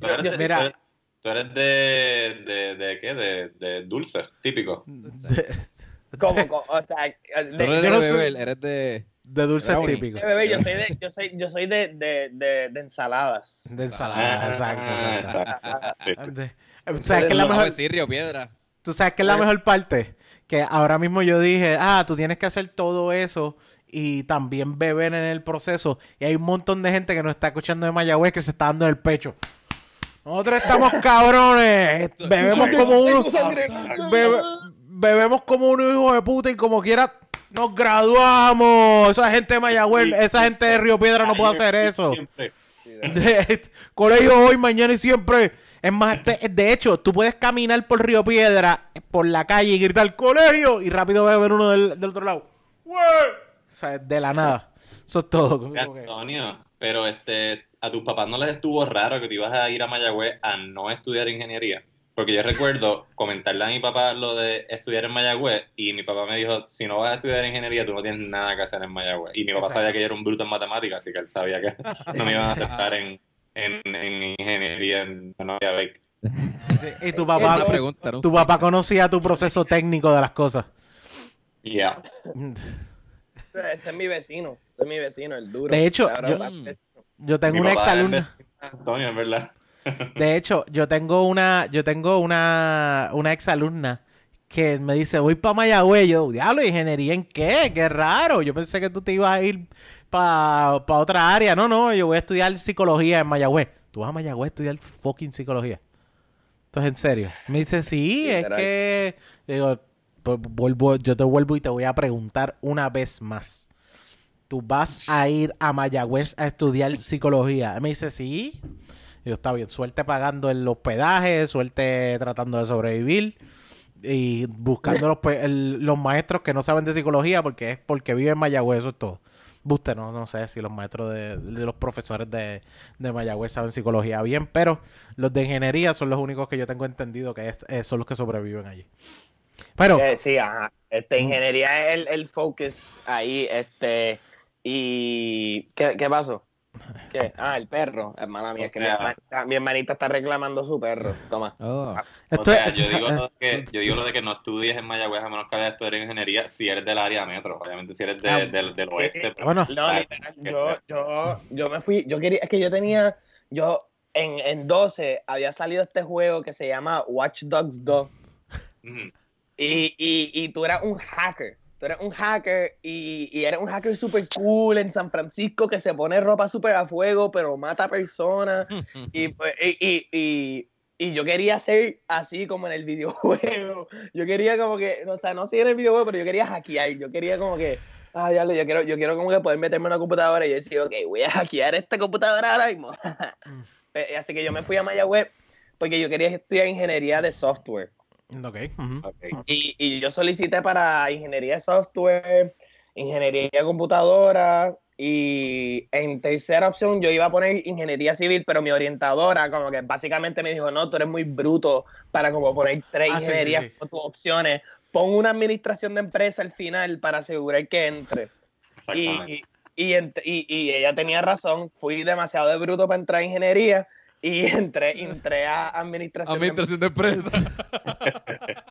Speaker 2: Tú eres, de-
Speaker 1: Mira.
Speaker 2: tú eres- de, de, de qué? De, de dulce, típico.
Speaker 4: Como, como- o sea, de,
Speaker 3: Tú no eres
Speaker 1: Yo
Speaker 3: de
Speaker 1: no soy-
Speaker 3: beber, eres de...
Speaker 1: De dulces típicos.
Speaker 4: de bebé, yo soy de, yo soy, yo soy de, de, de, de ensaladas.
Speaker 1: De ensalada, exacto,
Speaker 2: Ah,
Speaker 1: exacto.
Speaker 2: exacto. Sí.
Speaker 1: De- ¿Sabes qué es la mejor?
Speaker 3: Piedra.
Speaker 1: ¿Tú sabes qué es la mejor parte? Que ahora mismo yo dije, ah, tú tienes que hacer todo eso y también beber en el proceso. Y hay un montón de gente que nos está escuchando de Mayagüez que se está dando en el pecho. Nosotros estamos cabrones. Bebemos como unos. bebe- bebemos como unos hijos de puta y como quiera nos graduamos. Esa gente de Mayagüez, esa gente de Río Piedra no puede hacer eso. Colegio hoy, mañana y siempre. Es más, de, de hecho, tú puedes caminar por Río Piedra, por la calle y gritar colegio y rápido vas a ver uno del, del otro lado. O sea, de la nada. Eso es todo.
Speaker 2: Antonio, pero este, a tus papás no les estuvo raro que te ibas a ir a Mayagüez a no estudiar ingeniería. Porque yo recuerdo comentarle a mi papá lo de estudiar en Mayagüez y mi papá me dijo, si no vas a estudiar ingeniería, tú no tienes nada que hacer en Mayagüez. Y mi papá
Speaker 1: Exacto.
Speaker 2: sabía que yo era un bruto en matemáticas, así que él sabía que no me iban a aceptar en, en, en ingeniería en Novia Bake.
Speaker 1: Y tu papá,
Speaker 3: pregunta, ¿no?
Speaker 1: tu papá conocía tu proceso técnico de las cosas.
Speaker 2: Yeah.
Speaker 4: Ese es mi vecino, ese es mi vecino, el duro.
Speaker 1: De hecho, yo- Yo tengo
Speaker 2: Mi
Speaker 1: una exalumna.
Speaker 2: Antonio, es verdad.
Speaker 1: De hecho, yo tengo una, yo tengo una, una exalumna que me dice, voy para Mayagüez. Yo, diablo, ¿ingeniería en qué? Qué raro. Yo pensé que tú te ibas a ir para otra área. No, no, yo voy a estudiar psicología en Mayagüez. Tú vas a Mayagüez a estudiar fucking psicología. Entonces, en serio. Me dice, sí, es que... Digo, pues, vuelvo, yo te vuelvo y te voy a preguntar una vez más. ¿Tú vas a ir a Mayagüez a estudiar psicología? Me dice, sí. Digo, está bien, suerte pagando el hospedaje, suerte tratando de sobrevivir y buscando los, el- los maestros que no saben de psicología porque es porque viven en Mayagüez, eso es todo. Buste, no, no sé si los maestros de, de los profesores de, de Mayagüez saben psicología bien, pero los de ingeniería son los únicos que yo tengo entendido que es- eh, son los que sobreviven allí. Pero,
Speaker 4: Eh, sí, ajá. Este,
Speaker 1: Mm.
Speaker 4: ingeniería es el, el focus ahí, este, y ¿qué, qué pasó? ¿Qué? Ah, el perro. Hermana mía, es que mi
Speaker 2: O
Speaker 4: hermanita, mi hermanita está reclamando su perro. Toma.
Speaker 3: Oh.
Speaker 2: O
Speaker 1: Esto
Speaker 2: sea, yo digo, lo de que, yo digo lo de que no estudies en Mayagüez a menos que hayas estudiado ingeniería si eres del área metro. Obviamente, si eres de-
Speaker 1: Ah,
Speaker 2: del, del oeste. pues,
Speaker 1: bueno.
Speaker 4: No,
Speaker 2: ah,
Speaker 4: literal, yo, yo, yo me fui, yo quería, es que yo tenía, yo en, en 12 había salido este juego que se llama Watch Dogs 2
Speaker 2: ujú.
Speaker 4: y, y, y tú eras un hacker. Tú eres un hacker y, y eres un hacker super cool en San Francisco que se pone ropa super a fuego pero mata personas. Y, pues, y, y, y, y yo quería ser así como en el videojuego. Yo quería como que, o sea, no sé en el videojuego, pero yo quería hackear. Yo quería como que, ah, ya, yo quiero, yo quiero como que poder meterme en una computadora y decir, ok, voy a hackear esta computadora ahora mismo. Eh, así que yo me fui a Mayagüez porque yo quería estudiar ingeniería de software.
Speaker 1: Ok. ujú.
Speaker 2: Ok.
Speaker 4: Y, y yo solicité para ingeniería de software, ingeniería de computadora y en tercera opción yo iba a poner ingeniería civil, pero mi orientadora como que básicamente me dijo, no, tú eres muy bruto para como poner tres
Speaker 1: Ah, sí,
Speaker 4: ingenierías
Speaker 1: sí.
Speaker 4: con tus opciones. Pon una administración de empresa al final para asegurar que entre. Y, y, ent- y- y ella tenía razón, fui demasiado de bruto para entrar a ingeniería y entré, entré a administración. de
Speaker 3: Administración de empresa.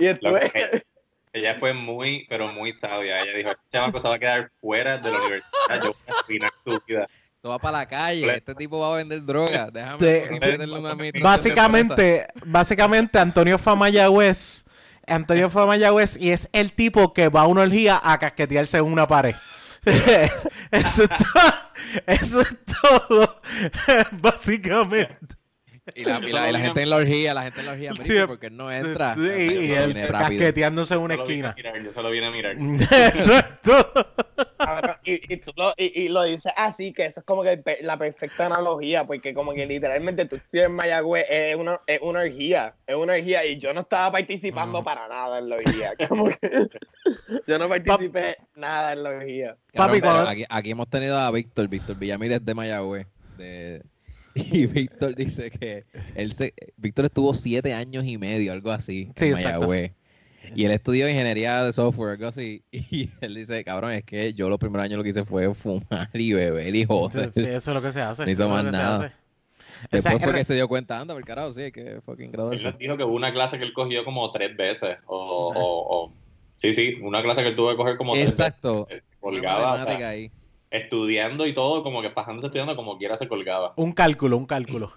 Speaker 4: y
Speaker 2: que- ella fue muy, pero muy sabia. Ella dijo, este chamaco se va a quedar fuera de la universidad. Yo voy a arruinar su vida.
Speaker 3: Esto va para la calle. Este tipo va a vender droga. Déjame meterle una.
Speaker 1: Básicamente, básicamente Antonio fue a Mayagüez. Antonio fue a Mayagüez y es el tipo que va a una orgía a casquetearse en una pared. Eso es todo. Eso es todo. Básicamente.
Speaker 3: Y la, y la- y la gente en la orgía, la gente en la orgía,
Speaker 1: Sí,
Speaker 3: "Marico, porque no entra.
Speaker 1: Sí, y, él casqueteándose en una
Speaker 2: Solo vine a
Speaker 1: esquina.
Speaker 2: mirar, yo solo vine a mirar.
Speaker 4: Cabrón, y, y, tú lo, y, y lo dices así, que eso es como que la perfecta analogía, porque como que literalmente tú estudias en Mayagüez, es una, es una orgía, es una orgía, y yo no estaba participando para nada en la orgía. Como que yo no participé nada en la orgía.
Speaker 1: Papi, cuando-
Speaker 3: aquí, aquí hemos tenido a Víctor, Víctor Villamírez de Mayagüez. De, y Víctor dice que él se, Víctor estuvo siete años y medio, algo así,
Speaker 1: Sí,
Speaker 3: en
Speaker 1: exacto.
Speaker 3: Mayagüez. Y él estudió ingeniería de software, algo así. Y él dice, cabrón, es que yo los primeros años lo que hice fue fumar y beber y joder.
Speaker 1: Sí, sí, eso es lo que se hace.
Speaker 3: Ni tomar nada. Después
Speaker 1: O sea,
Speaker 3: fue que se dio cuenta, anda, por carajo, sí, que fucking
Speaker 2: Él
Speaker 3: graduarse.
Speaker 2: nos dijo que hubo una clase que él cogió como tres veces. O, o, o- sí, sí, una clase que él tuvo que coger como tres
Speaker 3: Exacto.
Speaker 2: veces. Se
Speaker 3: Una
Speaker 2: Colgaba,
Speaker 3: ahí.
Speaker 2: Estudiando y todo, como que pasándose estudiando como quiera se colgaba.
Speaker 1: Un cálculo, un cálculo.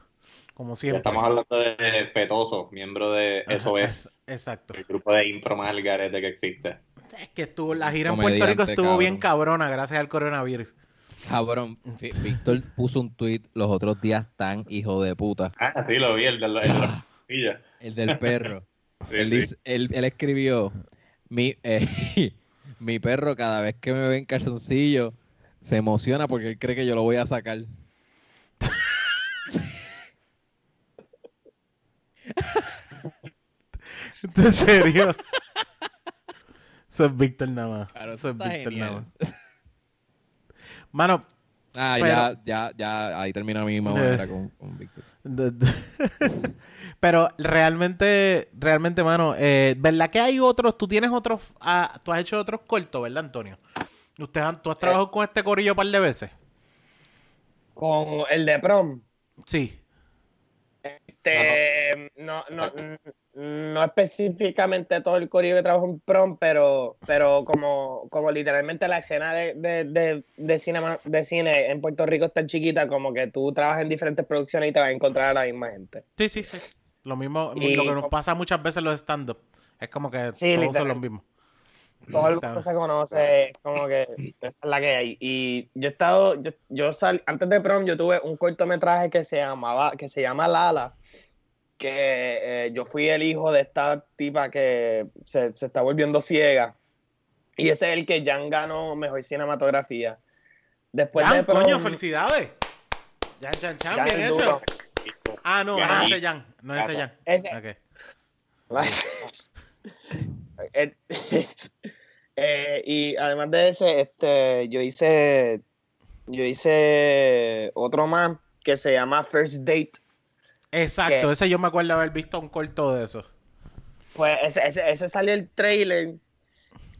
Speaker 1: Como
Speaker 2: Ya
Speaker 1: siempre.
Speaker 2: estamos hablando de Petoso, miembro de Eso es,
Speaker 1: es- Exacto.
Speaker 2: el grupo de impro más garete que existe.
Speaker 1: Es que estuvo, la gira en Puerto Rico estuvo bien cabrona gracias al coronavirus.
Speaker 3: Cabrón, Ví- Víctor puso un tweet los otros días tan hijo de puta.
Speaker 2: Ah, sí, lo vi, el de la, el de la costilla.
Speaker 3: El del perro.
Speaker 2: Sí,
Speaker 3: él,
Speaker 2: sí.
Speaker 3: dice- él, él escribió, mi, eh, mi perro cada vez que me ve en calzoncillo se emociona porque él cree que yo lo voy a sacar.
Speaker 1: ¿En serio? Eso es Víctor nada más.
Speaker 3: Claro,
Speaker 1: Eso es Víctor nada más. Mano,
Speaker 3: Ah,
Speaker 1: Pero-
Speaker 3: ya, ya, ya, ahí termina mi manera con, con Víctor.
Speaker 1: pero realmente, realmente, mano, eh, ¿verdad que hay otros? Tú tienes otros, ah, tú has hecho otros cortos, ¿verdad, Antonio? Usted, han- ¿Tú has trabajado con este corillo un par de veces?
Speaker 4: Con el de prom,
Speaker 1: Sí.
Speaker 4: este, no, no, no específicamente todo el corillo que trabajo en prom, pero, pero como, como literalmente la escena de, de, de, de, cinema- de cine en Puerto Rico es tan chiquita como que tú trabajas en diferentes producciones y te vas a encontrar a la misma gente.
Speaker 1: Sí, sí, sí. Lo mismo,
Speaker 4: Y
Speaker 1: lo que nos pasa muchas veces en los stand-up. Es como que
Speaker 4: Sí,
Speaker 1: todos son los mismos.
Speaker 4: Todo el mundo se conoce, como que esa es la que hay. Y yo he estado, yo, yo sal, antes de prom yo tuve un cortometraje que se llamaba, que se llama Lala, que eh, yo fui el hijo de esta tipa que se, se está volviendo ciega. Y ese es el que Jan ganó mejor cinematografía. Después de prom,
Speaker 1: coño, felicidades. Jan, Jan, Jan,
Speaker 4: Jan
Speaker 1: bien hecho.
Speaker 4: duro.
Speaker 1: Ah, no,
Speaker 2: Jan.
Speaker 1: no es ese Jan. No es ese Jan.
Speaker 4: Ese. Eh, eh, y además de ese, este, yo hice, yo hice otro más que se llama First Date.
Speaker 1: Exacto, ese yo me acuerdo haber visto un corto de eso.
Speaker 4: Pues ese, ese, ese salió el trailer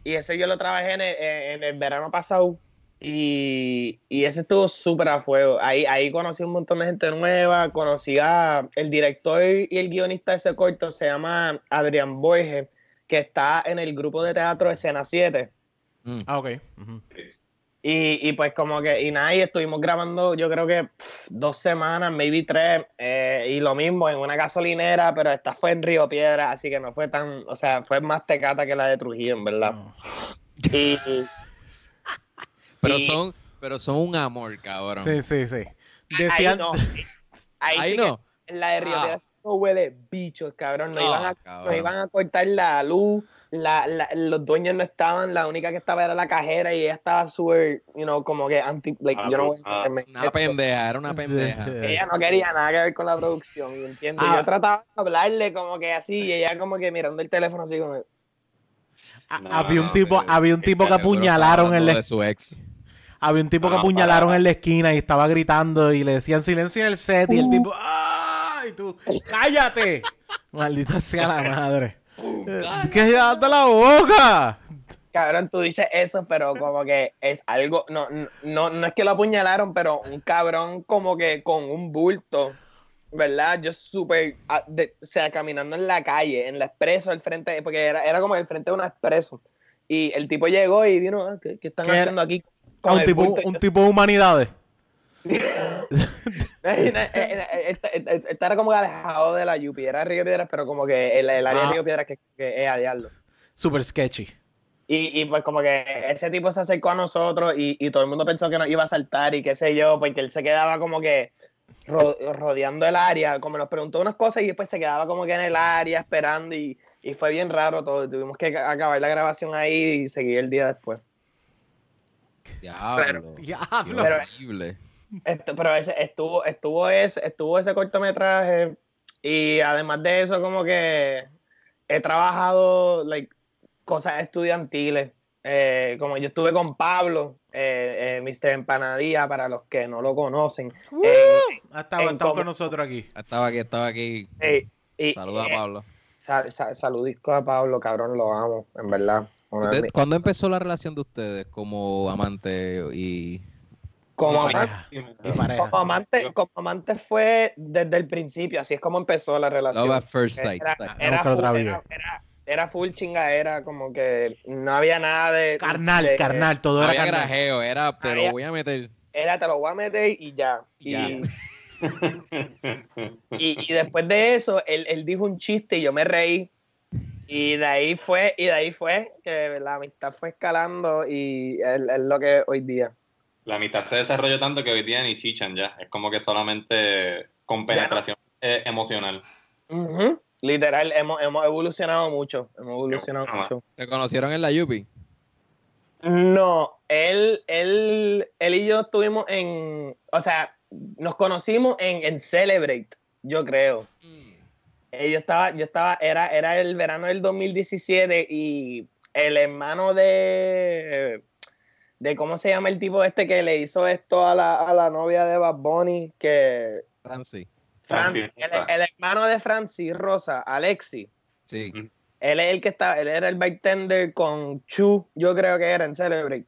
Speaker 4: y ese yo lo trabajé en el, en el verano pasado Y, y ese estuvo súper a fuego. Ahí, ahí conocí un montón de gente nueva. Conocí a el director y el guionista de ese corto, se llama Adrián Borges, que está en el grupo de teatro Escena 7.
Speaker 3: Mm.
Speaker 1: Ah, ok.
Speaker 4: Y, y pues como que, y nada, y estuvimos grabando yo creo que pff, dos semanas, maybe tres, eh, y lo mismo en una gasolinera, pero esta fue en Río Piedra, así que no fue tan, o sea, fue más tecata que la de Trujillo, en verdad.
Speaker 1: No.
Speaker 4: Y,
Speaker 3: Pero
Speaker 4: y-
Speaker 3: son, pero son un amor, cabrón.
Speaker 1: Sí, sí, sí.
Speaker 4: ahí no, ahí,
Speaker 3: Ahí
Speaker 4: sí
Speaker 3: no.
Speaker 4: que en la de Río
Speaker 3: Ah.
Speaker 4: Piedra no huele bichos, cabrón, no,
Speaker 3: No,
Speaker 4: iban a,
Speaker 3: cabrón.
Speaker 4: nos iban a cortar la luz, la, la- los dueños no estaban, la única que estaba era la cajera y ella estaba súper, you know, como que anti, like,
Speaker 2: Ah,
Speaker 4: yo no voy
Speaker 2: ah,
Speaker 4: a en
Speaker 3: Una
Speaker 4: esto.
Speaker 3: pendeja, era una pendeja.
Speaker 4: Ella no quería nada que ver con la producción, ¿me entiendes?
Speaker 1: Ah.
Speaker 4: Yo trataba de hablarle como que así, y ella como que mirando el teléfono así como...
Speaker 1: a-
Speaker 2: No,
Speaker 1: había un tipo,
Speaker 2: pero-
Speaker 1: había un tipo que apuñalaron en la
Speaker 3: de su ex.
Speaker 1: Había un tipo que apuñalaron
Speaker 2: para.
Speaker 1: en la esquina y estaba gritando y le decían silencio en el set y el tipo ¡ay! Tú ¡cállate! Maldita sea la madre. ¿Qué date la boca?
Speaker 4: Cabrón, tú dices eso, pero como que es algo... No, no, no es que lo apuñalaron, pero un cabrón como que con un bulto, ¿verdad? Yo súper... ah, de- O sea, caminando en la calle, en la expreso, al frente... Porque era, era como el frente de una expreso. Y el tipo llegó y vino, ah, ¿qué, qué están
Speaker 1: ¿Qué era?
Speaker 4: haciendo aquí? Con
Speaker 1: un
Speaker 4: el
Speaker 1: tipo,
Speaker 4: bulto.
Speaker 1: Un tipo de humanidades.
Speaker 4: Esta esta era como que alejado de la Yupi, era Río Piedras, pero como que el, el área
Speaker 1: Ah.
Speaker 4: de Río Piedras que, que es a diablo.
Speaker 1: Super sketchy.
Speaker 4: Y, y pues como que ese tipo se acercó a nosotros y, y todo el mundo pensó que nos iba a saltar y qué sé yo, porque él se quedaba como que ro- rodeando el área, como nos preguntó unas cosas y después se quedaba como que en el área esperando y, y fue bien raro todo. Tuvimos que acabar la grabación ahí y seguir el día después.
Speaker 3: Diablo.
Speaker 1: Diablo.
Speaker 3: Qué horrible.
Speaker 4: Este, pero ese, estuvo, estuvo, ese, estuvo ese cortometraje y además de eso como que he trabajado like, cosas estudiantiles. Eh, como yo estuve con Pablo, eh, eh, Mr. Empanadilla, para los que no lo conocen.
Speaker 1: Uh, ha estado, con nosotros aquí.
Speaker 3: Estaba aquí, estaba aquí.
Speaker 4: eh, y-
Speaker 3: Saluda a
Speaker 4: eh,
Speaker 3: Pablo.
Speaker 4: sa- sa- saludisco a Pablo, cabrón, lo amo, en verdad.
Speaker 3: ¿Cuándo empezó la relación de ustedes como amante y
Speaker 4: como,
Speaker 1: Como
Speaker 4: amante,
Speaker 1: pareja.
Speaker 4: Como, amante, como amante fue desde el principio, así es como empezó la relación.
Speaker 3: Love at First Sight?
Speaker 4: Era,
Speaker 1: Ah, otra
Speaker 4: full,
Speaker 1: vida.
Speaker 4: era- era- era full chingadera, como que no había nada de.
Speaker 1: Carnal,
Speaker 4: de-
Speaker 1: carnal, todo
Speaker 3: No
Speaker 1: era
Speaker 3: había
Speaker 1: carnal.
Speaker 3: grajeo, era, te lo voy a meter.
Speaker 4: Era, te lo voy a meter y ya. Y,
Speaker 3: Ya.
Speaker 4: y, y después de eso, él, él dijo un chiste y yo me reí. Y de ahí fue, y de ahí fue que la amistad fue escalando y es, es lo que es hoy día.
Speaker 2: La amistad se desarrolló tanto que hoy día ni chichan ya. Es como que solamente con penetración eh, emocional.
Speaker 4: Literal, hemos, hemos evolucionado mucho. Hemos evolucionado mucho.
Speaker 3: ¿Te conocieron en la Yupi?
Speaker 4: No, él, él, él y yo estuvimos en, o sea, nos conocimos en, en Celebrate, yo creo. Eh, Yo estaba, yo estaba, era, era el verano del 2017 y el hermano de, de cómo se llama el tipo este que le hizo esto a la, a la novia de Bad Bunny, que
Speaker 3: Francis.
Speaker 4: Francis,
Speaker 2: Francis
Speaker 4: el, hermano de Francis Rosa, Alexi.
Speaker 3: Sí.
Speaker 4: Él es el que estaba, él era el bartender con Chu, yo creo que era en Celebrate.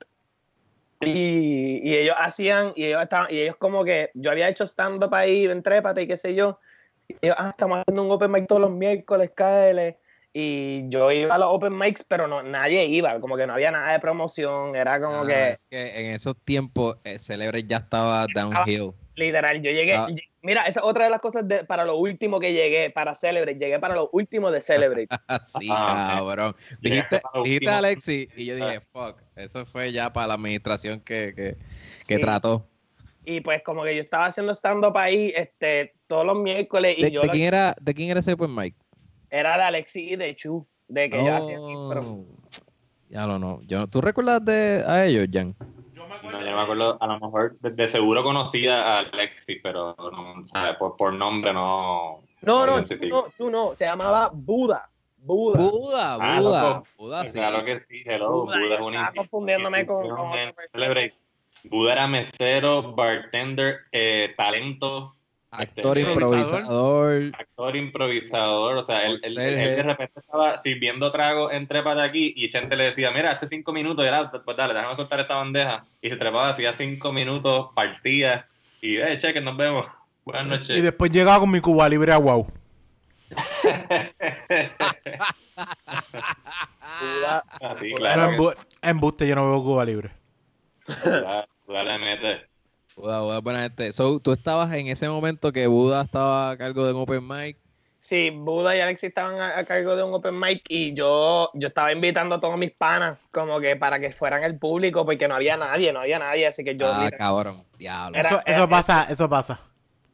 Speaker 4: Y, y ellos hacían, y ellos estaban, y ellos como que, yo había hecho stand-up ahí en Trépate y qué sé yo. Y ellos, ah, estamos haciendo un open mic todos los miércoles, KL. Y yo iba a los open mics, pero no, nadie iba, como que no había nada de promoción, era como
Speaker 3: Ah,
Speaker 4: que,
Speaker 3: Es que en esos tiempos eh, Celebre ya estaba downhill.
Speaker 4: literal, yo llegué,
Speaker 3: Ah.
Speaker 4: mira, esa es otra de las cosas de, para lo último que llegué, para Celebrate, llegué para lo último de Celebrate.
Speaker 3: Así,
Speaker 2: Ah,
Speaker 3: cabrón. Dijiste, dijiste
Speaker 2: último.
Speaker 3: Alexi y yo dije, fuck, eso fue ya para la administración que, que, que
Speaker 4: Sí.
Speaker 3: trató.
Speaker 4: Y pues como que yo estaba haciendo stand-up ahí este, todos los miércoles y
Speaker 3: ¿De,
Speaker 4: yo
Speaker 3: de
Speaker 4: lo-
Speaker 3: quién era, ¿De quién era ese open mic?
Speaker 4: Era de Alexi y de Chu, de que yo hacía pero
Speaker 3: Oh, Ya lo no. Yo, ¿Tú recuerdas de, a ellos, Jan?
Speaker 1: Yo me
Speaker 2: No,
Speaker 1: acuerdo.
Speaker 2: yo no me acuerdo, a lo mejor de, de seguro conocía a Alexis, pero no, ¿sabes? Por, por nombre no.
Speaker 4: No, no, tú no, tú no, se llamaba Buda. Buda.
Speaker 3: Buda,
Speaker 2: Ah,
Speaker 3: Buda.
Speaker 2: loco.
Speaker 3: Buda, sí.
Speaker 2: Claro que sí, hello.
Speaker 4: Buda,
Speaker 2: Buda, es una
Speaker 4: estaba confundiéndome con-.
Speaker 2: Buda era mesero, bartender, eh, talento.
Speaker 3: Actor
Speaker 2: Este,
Speaker 3: improvisador.
Speaker 2: actor improvisador, o sea, él, él- él-
Speaker 3: Conserje.
Speaker 2: él de repente estaba sirviendo trago en Trépate aquí y Chente le decía, mira, hace cinco minutos, y era, pues dale, déjame soltar esta bandeja. Y se trepaba, hacía cinco minutos, partía, y, eh, cheque, nos vemos. Buenas
Speaker 1: Y
Speaker 2: noches.
Speaker 1: después llegaba con mi Cuba Libre a wow.
Speaker 2: Así,
Speaker 1: No,
Speaker 2: claro, que
Speaker 1: embu- embuste, yo no veo Cuba Libre.
Speaker 2: Le mete.
Speaker 3: Buda, Buda, buena gente. So, tú estabas en ese momento que Buda estaba a cargo de un open mic.
Speaker 4: Sí, Buda y Alex estaban a, a cargo de un open mic y yo, yo estaba invitando a todos mis panas como que para que fueran el público porque no había nadie, no había nadie, así que yo
Speaker 3: ah,
Speaker 4: literal-
Speaker 3: cabrón. Diablo.
Speaker 4: Era-
Speaker 1: Eso, eso
Speaker 4: era-
Speaker 1: pasa, eso pasa.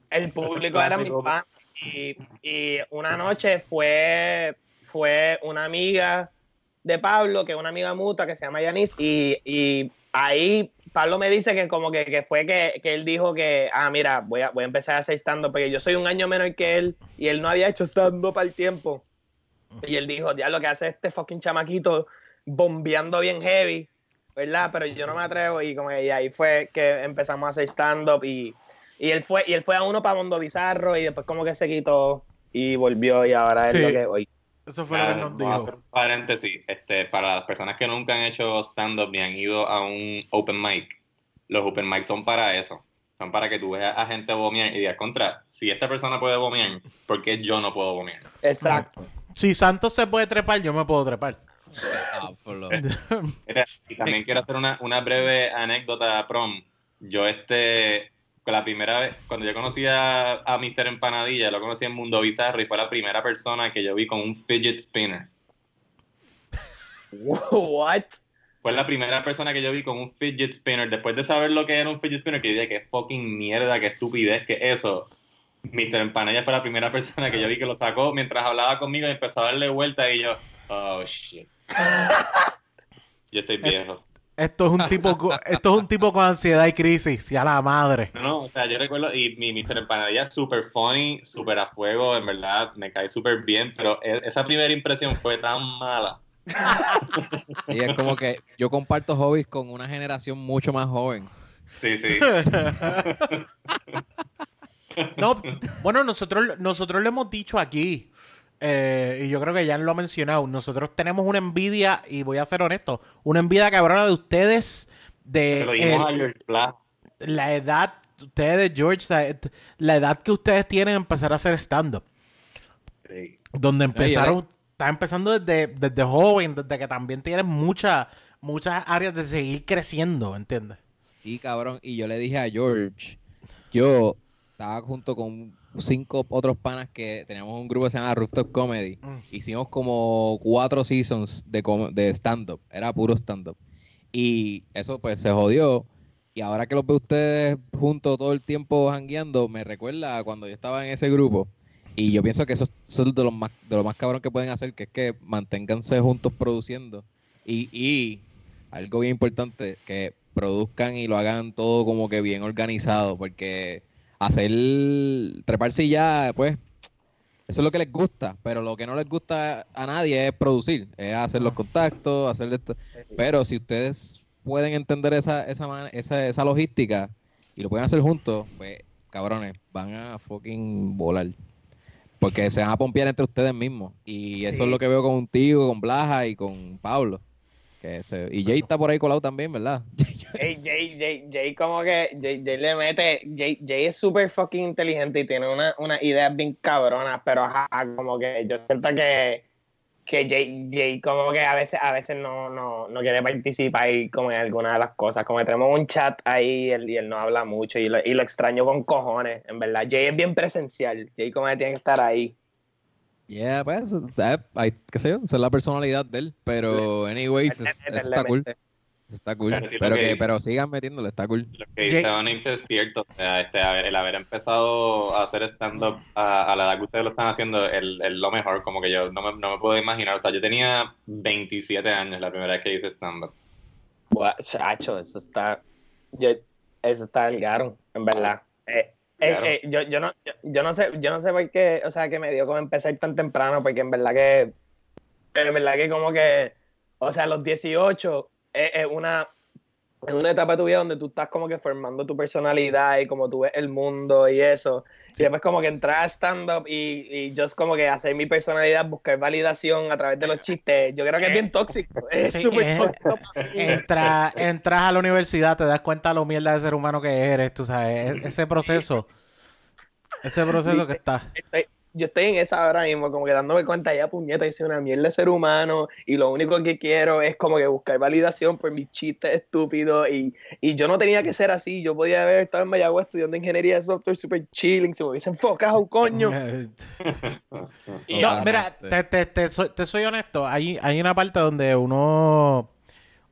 Speaker 4: el público era mis panas y, y una noche fue, fue una amiga de Pablo, que es una amiga mutua que se llama Yanis y, y ahí Pablo me dice que como que, que fue que, que él dijo que, ah, mira, voy a, voy a empezar a hacer stand-up porque yo soy un año menor que él y él no había hecho stand-up al tiempo. Y él dijo, ya lo que hace este fucking chamaquito bombeando bien heavy, ¿verdad? Pero yo no me atrevo y como que y ahí fue que empezamos a hacer stand-up y, y él fue y él fue a uno para Mundo Bizarro y después como que se quitó y volvió y ahora es
Speaker 1: Sí.
Speaker 4: lo que hoy.
Speaker 1: Eso fue lo que nos dijo.
Speaker 2: paréntesis, este, para las personas que nunca han hecho stand-up ni han ido a un open mic, los open mic son para eso. Son para que tú veas a gente vomiar y digas, contra, si esta persona puede vomiar, ¿por qué yo no puedo vomiar?
Speaker 4: Exacto.
Speaker 1: Si Santos se puede trepar, yo me puedo trepar.
Speaker 3: Ah, por lo-
Speaker 2: Mira, y también quiero hacer una, una breve anécdota prom. Yo este, la primera vez, cuando yo conocí a, a Mr. Empanadilla, lo conocí en Mundo Bizarro y fue la primera persona que yo vi con un fidget spinner.
Speaker 4: What?
Speaker 2: Fue la primera persona que yo vi con un fidget spinner. Después de saber lo que era un fidget spinner, que dije, qué fucking mierda, qué estupidez, que eso. Mr. Empanadilla fue la primera persona que yo vi que lo sacó mientras hablaba conmigo y empezó a darle vuelta y yo, oh shit. Yo estoy viejo.
Speaker 1: Esto es un tipo, esto es un tipo con ansiedad y crisis, y a la madre.
Speaker 2: No, no, o sea, yo recuerdo, y mi Mr. Empanadilla es súper funny, súper a fuego, en verdad, me cae súper bien, pero e- esa primera impresión fue tan mala.
Speaker 3: Y es como que yo comparto hobbies con una generación mucho más joven.
Speaker 2: Sí, sí.
Speaker 1: No, bueno, nosotros, nosotros le hemos dicho aquí, eh, y yo creo que ya lo ha mencionado, nosotros tenemos una envidia, y voy a ser honesto, una envidia cabrona de ustedes, de
Speaker 2: Se lo dijimos
Speaker 1: el-
Speaker 2: a George Blas.
Speaker 1: la edad, ustedes, George, la, la edad que ustedes tienen empezar a hacer stand-up.
Speaker 2: Sí.
Speaker 1: Donde empezaron, estás empezando desde, desde joven, desde que también tienes muchas muchas áreas de seguir creciendo, ¿entiendes?
Speaker 3: Y cabrón, y yo le dije a George, yo estaba junto con cinco otros panas que teníamos un grupo que se llama Rooftop Comedy.
Speaker 1: Mm.
Speaker 3: Hicimos como cuatro seasons de, com- de stand-up, era puro stand-up. Y eso pues se jodió. Y ahora que los veo ustedes juntos todo el tiempo jangueando, me recuerda a cuando yo estaba en ese grupo. Y yo pienso que eso, eso es de lo más, de lo más cabrón que pueden hacer, que es que manténganse juntos produciendo. Y, y algo bien importante, que produzcan y lo hagan todo como que bien organizado, porque hacer treparse y ya, pues, eso es lo que les gusta, pero lo que no les gusta a nadie es producir, es hacer los contactos, hacer esto. Pero si ustedes pueden entender esa, esa, esa, esa logística y lo pueden hacer juntos, pues, cabrones, van a fucking volar. Porque se van a pompear entre ustedes mismos. Y eso
Speaker 4: Sí.
Speaker 3: es lo que veo contigo, con Blaja y con Pablo. Que se- y Jay está por ahí colado también, ¿verdad?
Speaker 4: Ey, Jay, Jay, Jay como que Jay, Jay le mete, Jay, Jay es súper fucking inteligente y tiene una, una ideas bien cabronas, pero ajá, como que yo siento que, que Jay, Jay como que a veces, a veces no, no, no quiere participar y como en alguna de las cosas, como que tenemos un chat ahí y él, y él no habla mucho y lo, y lo extraño con cojones, en verdad. Jay es bien presencial, Jay como que tiene que estar ahí.
Speaker 3: Yeah, pues, eh, hay- qué sé yo, esa es la personalidad de él. Pero,
Speaker 4: le
Speaker 3: está cool. Está cool.
Speaker 2: Pero sí lo
Speaker 3: Pero,
Speaker 2: que
Speaker 3: que,
Speaker 2: dice.
Speaker 3: pero sigan metiéndole, está cool.
Speaker 2: Lo que dice Onyx es cierto. O sea, este, el haber empezado a hacer stand-up a, a la edad que ustedes lo están haciendo es lo mejor. Como que yo no me, no me puedo imaginar. O sea, yo tenía 27 años la primera vez que hice stand-up.
Speaker 4: Buah, chacho, eso está. Yo, eso está el garo, en verdad. Eh, eh, eh, yo, yo, no, yo, yo no sé, yo no sé por qué, o sea, que me dio como empezar tan temprano, porque en verdad que. En verdad que como que. O sea, los 18 es, es una. es una etapa de tu vida donde tú estás como que formando tu personalidad y como tú ves el mundo y eso. Y después como que entrar a stand-up y, y just como que hacer mi personalidad, buscar validación a través de los chistes. Yo creo que es bien tóxico. Es
Speaker 1: Sí,
Speaker 4: súper
Speaker 1: es-
Speaker 4: tóxico.
Speaker 1: Entra- entras a la universidad, te das cuenta de lo mierda de ser humano que eres, tú sabes, e- ese proceso, ese proceso que está.
Speaker 4: Estoy- yo estoy en esa ahora mismo, como que dándome cuenta, ya puñeta, yo soy una mierda de ser humano y lo único que quiero es como que buscar validación por mis chistes estúpidos y, y yo no tenía que ser así, yo podía haber estado en Mayagüez estudiando ingeniería de software super chilling, se me hubiese enfocado, coño. Y
Speaker 1: No, mira, te, te- te soy, te soy honesto, hay, hay una parte donde uno,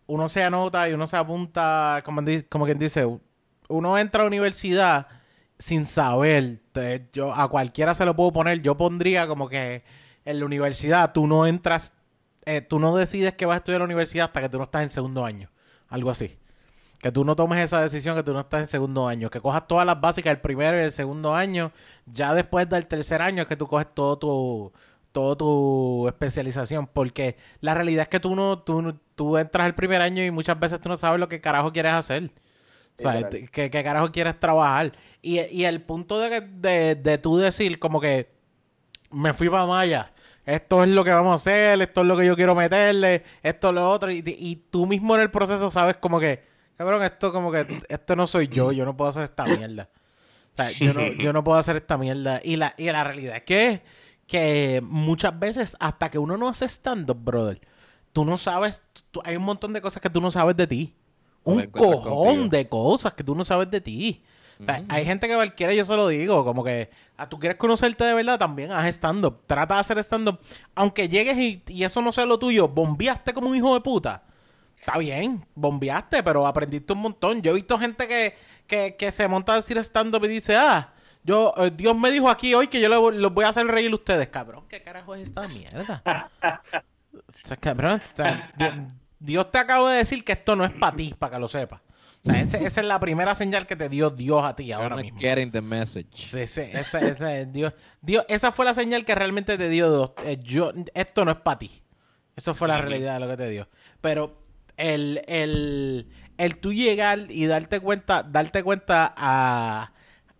Speaker 1: uno se anota y uno se apunta, como, como quien dice, uno entra a la universidad sin saber, yo a cualquiera se lo puedo poner, yo pondría como que en la universidad tú no entras, eh, tú no decides que vas a estudiar en la universidad hasta que tú no estás en segundo año, algo así. Que tú no tomes esa decisión que tú no estás en segundo año. Que cojas todas las básicas el primero y el segundo año. Ya después del tercer año es que tú coges todo tu, todo tu especialización. Porque la realidad es que tú no, tú, tú entras el primer año y muchas veces tú no sabes lo que carajo quieres hacer. O sea, que, que carajo quieres trabajar. Y, y el punto de, de, de tú decir como que me fui para Maya. Esto es lo que vamos a hacer, esto es lo que yo quiero meterle, esto es lo otro. Y, y tú mismo en el proceso sabes como que, cabrón, esto como que, esto no soy yo, yo no puedo hacer esta mierda. O sea, yo no, yo no puedo hacer esta mierda. Y la, y la realidad es que, que muchas veces, hasta que uno no hace stand-up, brother, tú no sabes, tú- hay un montón de cosas que tú no sabes de ti. Un cojón
Speaker 3: contigo.
Speaker 1: de cosas que tú no sabes de ti. O sea, Hay gente que cualquiera, yo se lo digo, como que ah, tú quieres conocerte de verdad, también haz stand-up. Trata de hacer stand-up. Aunque llegues y, y eso no sea lo tuyo, bombeaste como un hijo de puta. Está bien, bombeaste, pero aprendiste un montón. Yo he visto gente que, que, que se monta a decir stand-up y dice, ah, yo, eh, Dios me dijo aquí hoy que yo lo- los voy a hacer reír a ustedes. Cabrón, ¿qué carajo es esta mierda? O sea, cabrón, o sea, Dios, te acaba de decir que esto no es para ti, para que lo sepas. O sea, ese- esa es la primera señal que te dio Dios a ti ahora mismo.
Speaker 3: getting the message.
Speaker 1: Sí, sí, esa, esa es Dios, Dios, esa fue la señal que realmente te dio Dios. Eh, yo, esto no es para ti. Eso fue la realidad de lo que te dio. Pero el, el, el tú llegar y darte cuenta, darte cuenta a,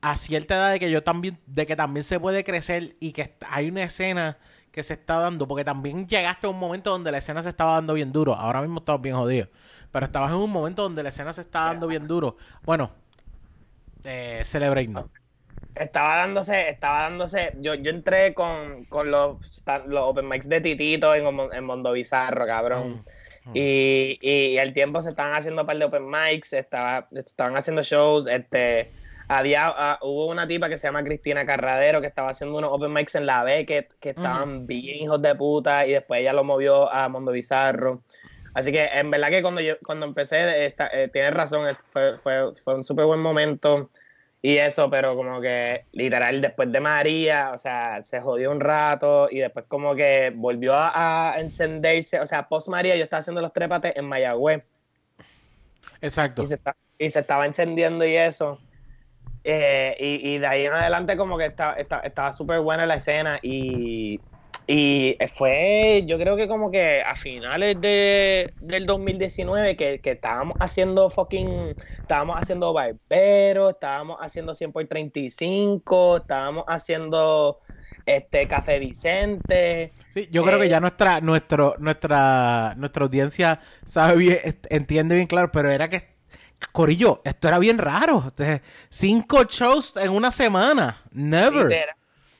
Speaker 1: a cierta edad de que yo también, de que también se puede crecer y que hay una escena que se está dando, porque también llegaste a un momento donde la escena se estaba dando bien duro. Ahora mismo estamos bien jodidos. Pero estabas en un momento donde la escena se está dando bien duro. Bueno, eh, Celebrate no.
Speaker 4: Estaba dándose, estaba dándose, yo, yo entré con, con los, los open mics de Titito en, en Mondo Bizarro, cabrón.
Speaker 1: Mm.
Speaker 4: Y, y al tiempo se estaban haciendo un par de open mics, estaba, estaban haciendo shows, este, había, ah, hubo una tipa que se llama Cristina Carradero que estaba haciendo unos open mics en la B que, que estaban bien hijos de puta y después ella lo movió a Mondo Bizarro. Así que en verdad que cuando yo cuando empecé, esta, eh, tienes razón, fue, fue, fue un súper buen momento y eso, pero como que literal después de María, o sea, se jodió un rato y después como que volvió a, a encenderse, o sea, post María yo estaba haciendo los trépates en Mayagüez
Speaker 1: Exacto.
Speaker 4: y se, está- y se estaba encendiendo y eso. Eh, y, y de ahí en adelante como que está- está- estaba súper buena la escena y, y fue, yo creo que como que a finales de, del 2019 que, que estábamos haciendo fucking, estábamos haciendo Barbero, estábamos haciendo 100 por 35, estábamos haciendo este Café Vicente.
Speaker 1: Sí, yo creo que
Speaker 4: Eh,
Speaker 1: ya nuestra, nuestro, nuestra, nuestra audiencia sabe bien, entiende bien claro, pero era que, Corillo, esto era bien raro. Cinco shows en una semana. Never.
Speaker 4: Literal.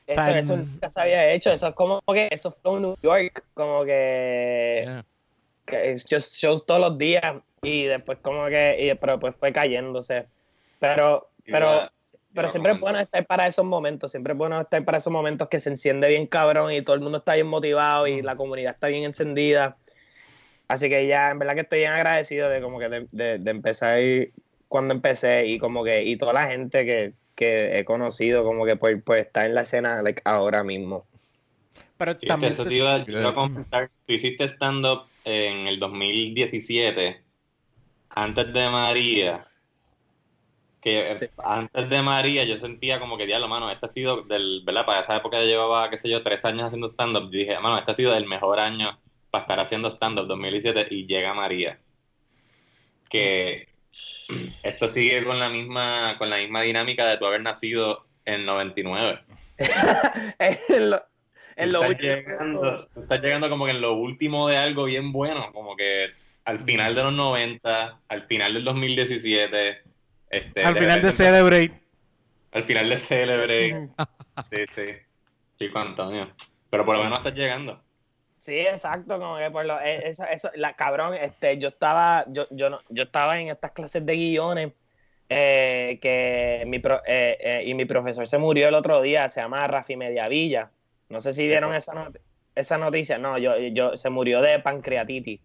Speaker 4: Eso,
Speaker 1: Tan-
Speaker 4: eso nunca se había hecho, eso es como que eso fue un New York, como que,
Speaker 3: Yeah.
Speaker 4: que just shows todos los días y después como que, y- pero pues fue cayéndose. Pero, pero,
Speaker 2: Iba-
Speaker 4: pero siempre es bueno estar para esos momentos, siempre es bueno estar para esos momentos que se enciende bien cabrón y todo el mundo está bien motivado y la comunidad está bien encendida. Así que ya, en verdad que estoy bien agradecido de como que de, de- de empezar cuando empecé y como que, y toda la gente que, que he conocido como que por, por estar en la escena like, ahora mismo.
Speaker 1: Pero
Speaker 2: Sí, que
Speaker 1: también.
Speaker 2: eso
Speaker 1: te-
Speaker 2: iba, te iba a comentar. Tú hiciste stand-up en el 2017, antes de María. Que antes de María yo sentía como que, diablo, mano, este ha sido, del, ¿verdad? Para esa época yo llevaba, qué sé yo, tres años haciendo stand-up. Y dije, mano, este ha sido el mejor año para estar haciendo stand-up, 2017, y llega María. Que Esto sigue con la misma, con la misma dinámica de tu haber nacido en 99.
Speaker 4: en lo, en lo
Speaker 2: estás,
Speaker 4: último.
Speaker 2: llegando, estás llegando como que en lo último de algo bien bueno, como que al final de los 90, al final del 2017, este,
Speaker 1: Al final de Celebrate.
Speaker 2: al final de Celebrate. Sí, sí. Chico Antonio. Pero por lo menos estás llegando.
Speaker 4: Sí, exacto, como que por lo, eh, eso, eso, la cabrón, este, yo estaba, yo, yo no, yo estaba en estas clases de guiones eh, que mi pro- eh, eh, y mi profesor se murió el otro día, se llama Rafi Mediavilla. No sé si vieron esa, not- esa noticia. No, yo, yo se murió de pancreatitis.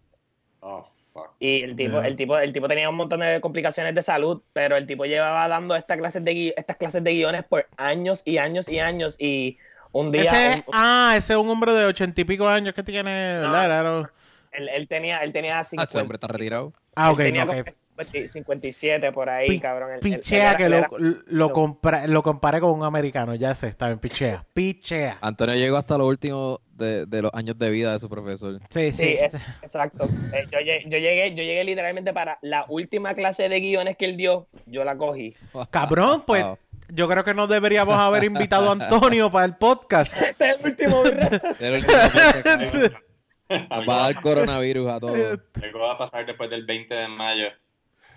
Speaker 2: Oh, fuck.
Speaker 4: Y el tipo, el tipo, el tipo tenía un montón de complicaciones de salud, pero el tipo llevaba dando estas clases de gui- estas clases de guiones por años y años y años. Y un día
Speaker 1: Ese es,
Speaker 4: un-
Speaker 1: ah, ese es un hombre de ochenta y pico años que tiene, ¿verdad? Era- era-
Speaker 4: él, él tenía, él tenía
Speaker 3: Ah, ese
Speaker 4: 50,
Speaker 3: hombre está retirado.
Speaker 1: Ah, ok,
Speaker 4: tenía
Speaker 1: no,
Speaker 4: como
Speaker 1: que
Speaker 4: 50 57 por ahí, cabrón. Él-
Speaker 1: pichea que
Speaker 4: era-
Speaker 1: lo,
Speaker 4: era-
Speaker 1: lo, compra- lo comparé con un americano, ya sé, está bien, pichea. Pichea.
Speaker 3: Antonio llegó hasta lo último de, de los años de vida de su profesor.
Speaker 1: Sí,
Speaker 4: Sí,
Speaker 1: sí.
Speaker 4: es- exacto. Eh, yo, lle- yo llegué, yo llegué literalmente para la última clase de guiones que él dio, yo la cogí.
Speaker 1: Cabrón, pues
Speaker 3: Wow.
Speaker 1: Yo creo que no deberíamos haber invitado a Antonio para el podcast.
Speaker 4: Este es el último,
Speaker 3: va a dar coronavirus a todos.
Speaker 2: algo va a pasar después del 20 de mayo.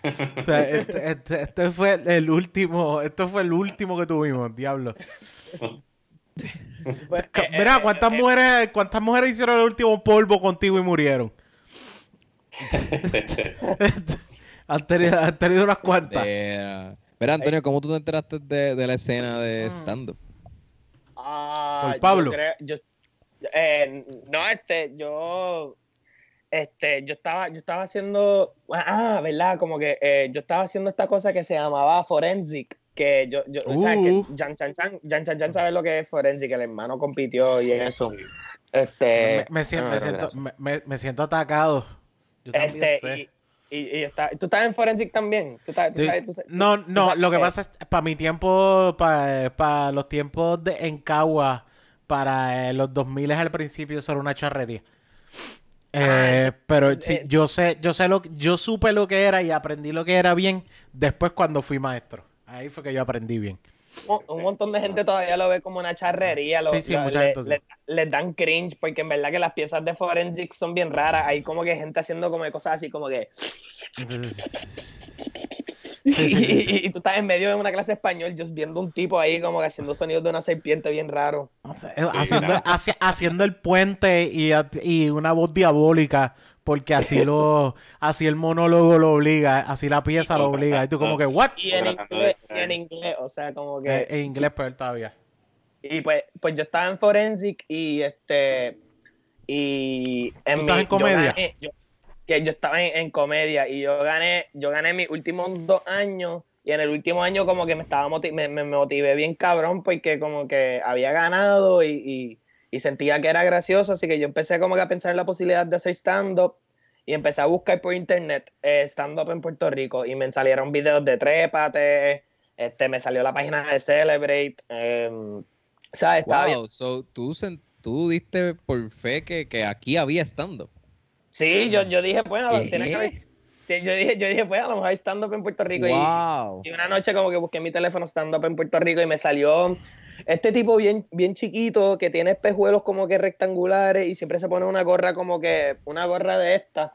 Speaker 1: O sea, este, este- este fue el último, esto fue el último que tuvimos, diablo.
Speaker 4: Pues,
Speaker 1: Mira,
Speaker 4: eh,
Speaker 1: ¿cuántas
Speaker 4: eh,
Speaker 1: mujeres, cuántas mujeres hicieron el último polvo contigo y murieron? Han tenido, han tenido unas cuantas.
Speaker 3: Era- Mira, Antonio, ¿cómo tú te enteraste de, de la escena de
Speaker 1: Mm.
Speaker 3: stand-up?
Speaker 4: Ah,
Speaker 1: Por
Speaker 4: yo
Speaker 1: Pablo.
Speaker 4: creo- yo- eh, no, este, yo, este, yo estaba, yo estaba haciendo, ah, verdad, como que eh, yo estaba haciendo esta cosa que se llamaba forensic, que yo, yo, ¿sabes que
Speaker 1: Uh.
Speaker 4: Jan Chan Chan, Jan Chan Chan sabe lo que es forensic, el hermano compitió y eso. Este,
Speaker 1: me, me
Speaker 4: ah,
Speaker 1: me
Speaker 4: no,
Speaker 1: siento,
Speaker 4: gracias.
Speaker 1: me, me- me siento atacado. Yo también
Speaker 4: Este,
Speaker 1: sé.
Speaker 4: y, y, y está, ¿tú estás en forensic también? ¿Tú estás, tú
Speaker 1: Sí.
Speaker 4: sabes- tú sabes-
Speaker 1: No, no,
Speaker 4: sabes
Speaker 1: lo que pasa es, para mi tiempo, para los tiempos de en Cagua, para eh, los 2000 al principio, eso era una charrería. Eh, pero sí,
Speaker 4: eh,
Speaker 1: yo sé, yo sé lo, yo supe lo que era y aprendí lo que era bien después cuando fui maestro. Ahí fue que yo aprendí bien.
Speaker 4: Un, montón de gente todavía lo ve como una charrería. Lo,
Speaker 1: Sí, sí,
Speaker 4: lo-
Speaker 1: mucha
Speaker 4: le-
Speaker 1: gente sí.
Speaker 4: le- les dan cringe porque en verdad que las piezas de forensic son bien raras. Hay como que gente haciendo como de cosas así como que...
Speaker 1: Sí, sí, sí, sí.
Speaker 4: Y, y tú estás en medio de una clase de español just viendo un tipo ahí como que haciendo sonidos de una serpiente bien raro.
Speaker 1: Eh, haciendo, haci- haciendo el puente y una voz diabólica, porque así lo, así el monólogo lo obliga, así la pieza lo obliga. Y tú como que, ¿what?
Speaker 4: Y en, inglés, y en inglés, o sea, como que...
Speaker 1: Eh, en inglés peor todavía.
Speaker 4: Y pues, pues yo estaba en Forensic y este. Y en
Speaker 1: ¿Tú estás en
Speaker 4: yo
Speaker 1: comedia?
Speaker 4: gané- yo, que yo estaba en, en comedia y yo gané, yo gané mis últimos dos años. Y en el último año, como que me estaba me, me motivé bien cabrón, porque como que había ganado y, y, y sentía que era gracioso. Así que yo empecé como que a pensar en la posibilidad de hacer stand-up. Y empecé a buscar por internet eh, stand-up en Puerto Rico. Y me salieron videos de Trépate. Este, me salió la página de Celebrate. bien-
Speaker 3: Wow, so tú, tú diste por fe que, que aquí había stand-up.
Speaker 4: Sí, yo, yo dije, bueno, tiene que haber- Yo dije, yo dije, pues a lo mejor stand-up en Puerto Rico. y-
Speaker 3: Wow.
Speaker 4: Y, una noche como que busqué mi teléfono stand-up en Puerto Rico y me salió este tipo bien, bien chiquito que tiene espejuelos como que rectangulares y siempre se pone una gorra como que, una gorra de esta,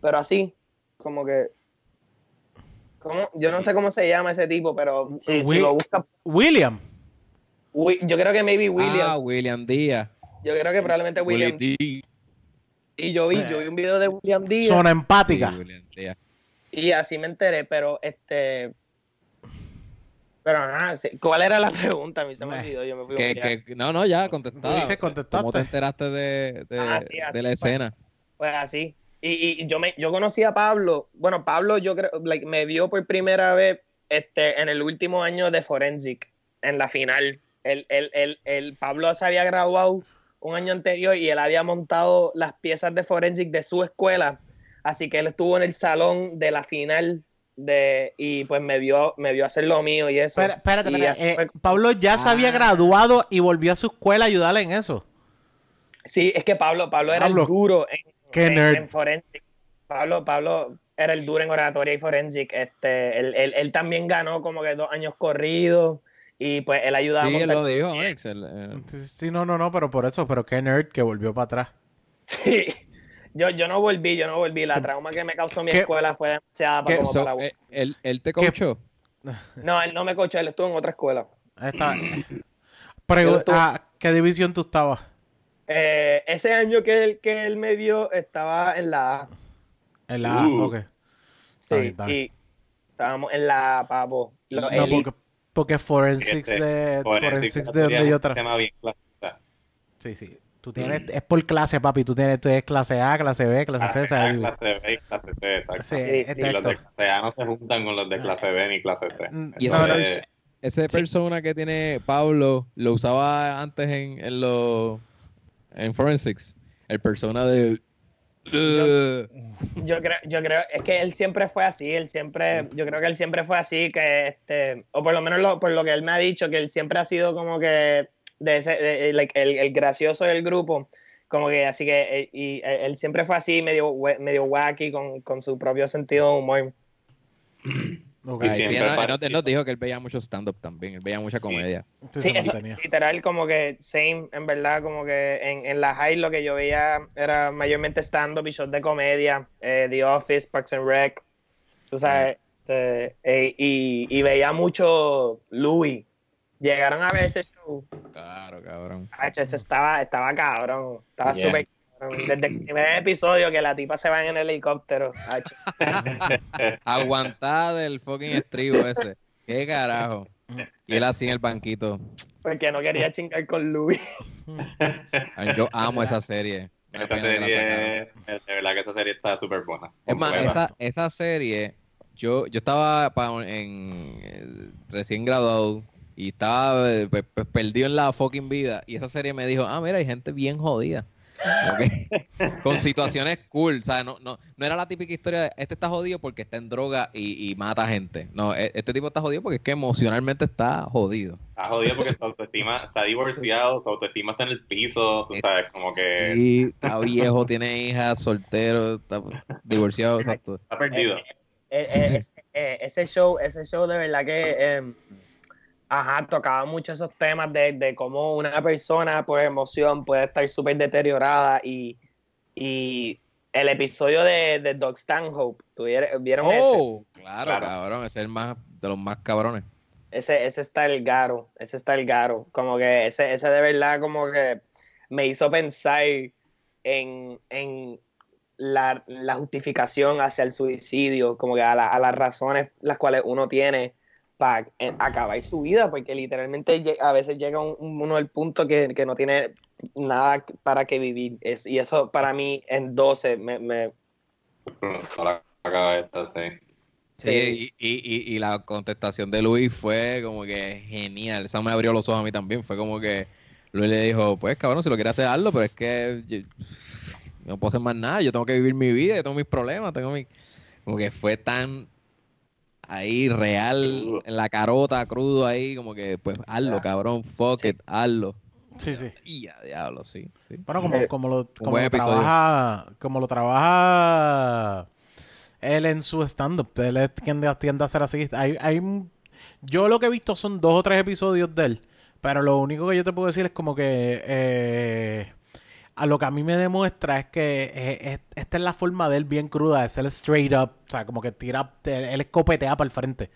Speaker 4: pero así, como que... ¿cómo? Yo no sé cómo se llama ese tipo, pero si, si lo busca...
Speaker 1: William.
Speaker 4: Wi- Yo creo que maybe William.
Speaker 3: Ah, William Díaz.
Speaker 4: yo creo que probablemente William.
Speaker 3: Willy D.
Speaker 4: Y yo vi, yo vi un video de William Díaz.
Speaker 1: Zona empática.
Speaker 3: Sí, William Díaz.
Speaker 4: Y así me enteré, pero este. Pero nada. ¿cuál era la pregunta? A mí se me olvidó, yo me fui a
Speaker 3: Que, que, no, no, ya
Speaker 1: contestaste.
Speaker 3: ¿Cómo te enteraste de, de,
Speaker 4: Ah, sí, así
Speaker 3: de la escena?
Speaker 4: Pues así. Y, y yo me yo conocí a Pablo. Bueno, Pablo yo creo, like, me vio por primera vez este, en el último año de Forensic, en la final. El, el, el, el Pablo se había graduado un año anterior y él había montado las piezas de Forensic de su escuela. Así que él estuvo en el salón de la final de, y pues me vio, me vio hacer lo mío y eso.
Speaker 1: Espérate,
Speaker 4: Y
Speaker 1: espérate.
Speaker 4: así
Speaker 1: eh,
Speaker 4: fue-
Speaker 1: Pablo ya se había
Speaker 3: Ah.
Speaker 1: graduado y volvió a su escuela a ayudarle en eso.
Speaker 4: Sí, es que Pablo, Pablo era
Speaker 1: Pablo,
Speaker 4: el duro en,
Speaker 1: qué
Speaker 4: en-
Speaker 1: nerd.
Speaker 4: en Forensic. Pablo, Pablo, era el duro en oratoria y forensic. Este, él, él- él también ganó como que dos años corridos y pues él ayudaba
Speaker 3: Sí,
Speaker 4: a
Speaker 3: lo dijo, él- él-
Speaker 1: Sí, no, no, no, pero por eso, pero qué nerd que volvió para atrás.
Speaker 4: Sí. Yo, yo no volví, yo no volví. La trauma que me causó mi
Speaker 1: ¿Qué?
Speaker 4: escuela fue demasiada para, como
Speaker 3: So,
Speaker 4: para-
Speaker 3: eh, él, él te coachó.
Speaker 4: No, él no me coachó, él estuvo en otra escuela.
Speaker 1: Está.
Speaker 4: Estuve-
Speaker 1: ah, ¿Qué división tú estabas?
Speaker 4: Eh, ese año que él, que él me vio estaba en la A.
Speaker 1: En la A,
Speaker 2: Uh.
Speaker 1: ok.
Speaker 4: Sí,
Speaker 1: bien, está bien.
Speaker 4: y estábamos en la A, papo.
Speaker 1: No,
Speaker 4: elite.
Speaker 1: porque, porque Forensics
Speaker 2: Este,
Speaker 1: de,
Speaker 2: Forensic
Speaker 1: Forensics de donde yo
Speaker 2: un
Speaker 1: tra-
Speaker 2: sistema bien clasista.
Speaker 1: Sí, sí. Tú tienes, es por clase, papi. Tú tienes, tú eres clase A, clase B, clase C,
Speaker 2: Clase
Speaker 1: esa
Speaker 2: A,
Speaker 1: es división.
Speaker 2: clase B y clase C, exacto.
Speaker 1: Sí,
Speaker 4: Sí,
Speaker 1: es
Speaker 4: y
Speaker 2: los de clase A no se juntan con los de clase B ni clase C.
Speaker 1: Mm,
Speaker 3: Y ese, ese persona que tiene Pablo lo usaba antes en, en los en forensics. El persona de
Speaker 4: Yo creo, yo creo, es que él siempre fue así, él siempre, yo creo que él siempre fue así, que este, o por lo menos lo- por lo que él me ha dicho, que él siempre ha sido como que de ese, de- like, el, el gracioso del grupo, como que así que, eh, y eh, él siempre fue así, medio, medio wacky, con, con su propio sentido de humor.
Speaker 1: ok.
Speaker 2: Y
Speaker 3: Ay, sí, él, no- él nos dijo que él veía mucho stand-up también, él veía mucha comedia.
Speaker 1: Sí,
Speaker 4: Sí, eso, literal, como que same, en verdad, como que en, en la high lo que yo veía era mayormente stand-up y shows de comedia, eh, The Office, Parks and Rec, tú sabes, eh, eh, y, y veía mucho Louis. Llegaron a show,
Speaker 3: Claro, cabrón.
Speaker 4: Hacho, ese estaba, estaba cabrón, estaba
Speaker 2: Yeah.
Speaker 4: súper cabrón. Desde el primer episodio que la tipa se va en el helicóptero.
Speaker 3: Aguantada del fucking estribo ese. ¿Qué carajo? Y él así en el banquito.
Speaker 4: porque no quería chingar con Louis.
Speaker 3: Ay, yo amo esa serie.
Speaker 2: Esa serie, de verdad que esa serie está súper buena.
Speaker 3: Es más, esa, esa serie, yo, yo estaba pa- en eh, recién graduado y estaba eh, pe- pe- perdido en la fucking vida. Y esa serie me dijo, ah, mira, hay gente bien jodida. Con situaciones cool. O sea, no, no, no era la típica historia de este está jodido porque está en droga y, y mata gente. No, e- este tipo está jodido porque es que emocionalmente está jodido.
Speaker 2: Está jodido porque su autoestima está divorciado, su autoestima está en el piso, tú sabes, como que
Speaker 3: Sí, está viejo, tiene hijas, soltero, está divorciado, exacto.
Speaker 2: está perdido.
Speaker 4: Eh, eh, ese, eh, ese show, ese show de verdad que eh, ajá, tocaba mucho esos temas de, de cómo una persona por emoción puede estar súper deteriorada y, y el episodio de, de Doc Stanhope, ¿tuvieron- ¿vieron
Speaker 3: Oh, claro,
Speaker 2: Claro.
Speaker 3: cabrón, ese es el más de los más cabrones.
Speaker 4: ese? Ese, ese está el garo, ese está el garo, como que ese, ese de verdad como que me hizo pensar en, en la, la justificación hacia el suicidio, como que a, la- a las razones las cuales uno tiene para acabar su vida, porque literalmente a veces llega un- un- uno al punto que, que no tiene nada para que vivir. Es- y eso para mí en 12 me... me-
Speaker 2: cabeza, sí.
Speaker 3: Sí, y, y, y, y la contestación de Luis fue como que genial. Eso me abrió los ojos a mí también. Fue como que Luis le dijo, pues cabrón, si lo quiere hacer, hazlo, pero es que yo, no puedo hacer más nada. Yo tengo que vivir mi vida, yo tengo mis problemas, tengo mi... Como que fue tan ahí real, en la carota, crudo ahí, como que pues hazlo,
Speaker 2: Ya.
Speaker 3: cabrón, fuck
Speaker 4: Sí.
Speaker 3: it, hazlo.
Speaker 1: Sí, sí.
Speaker 3: Y a diablo, sí. sí.
Speaker 1: Bueno, como,
Speaker 4: Eh,
Speaker 1: como lo, como lo trabaja, como lo trabaja él en su stand-up, él es quien de- tiende a hacer así. Hay, hay, un- yo lo que he visto son dos o tres episodios de él, pero lo único que yo te puedo decir es como que eh, a lo que a mí me demuestra es que eh, es- esta es la forma de él bien cruda, es el straight up, o sea, como que tira, él escopetea para el frente.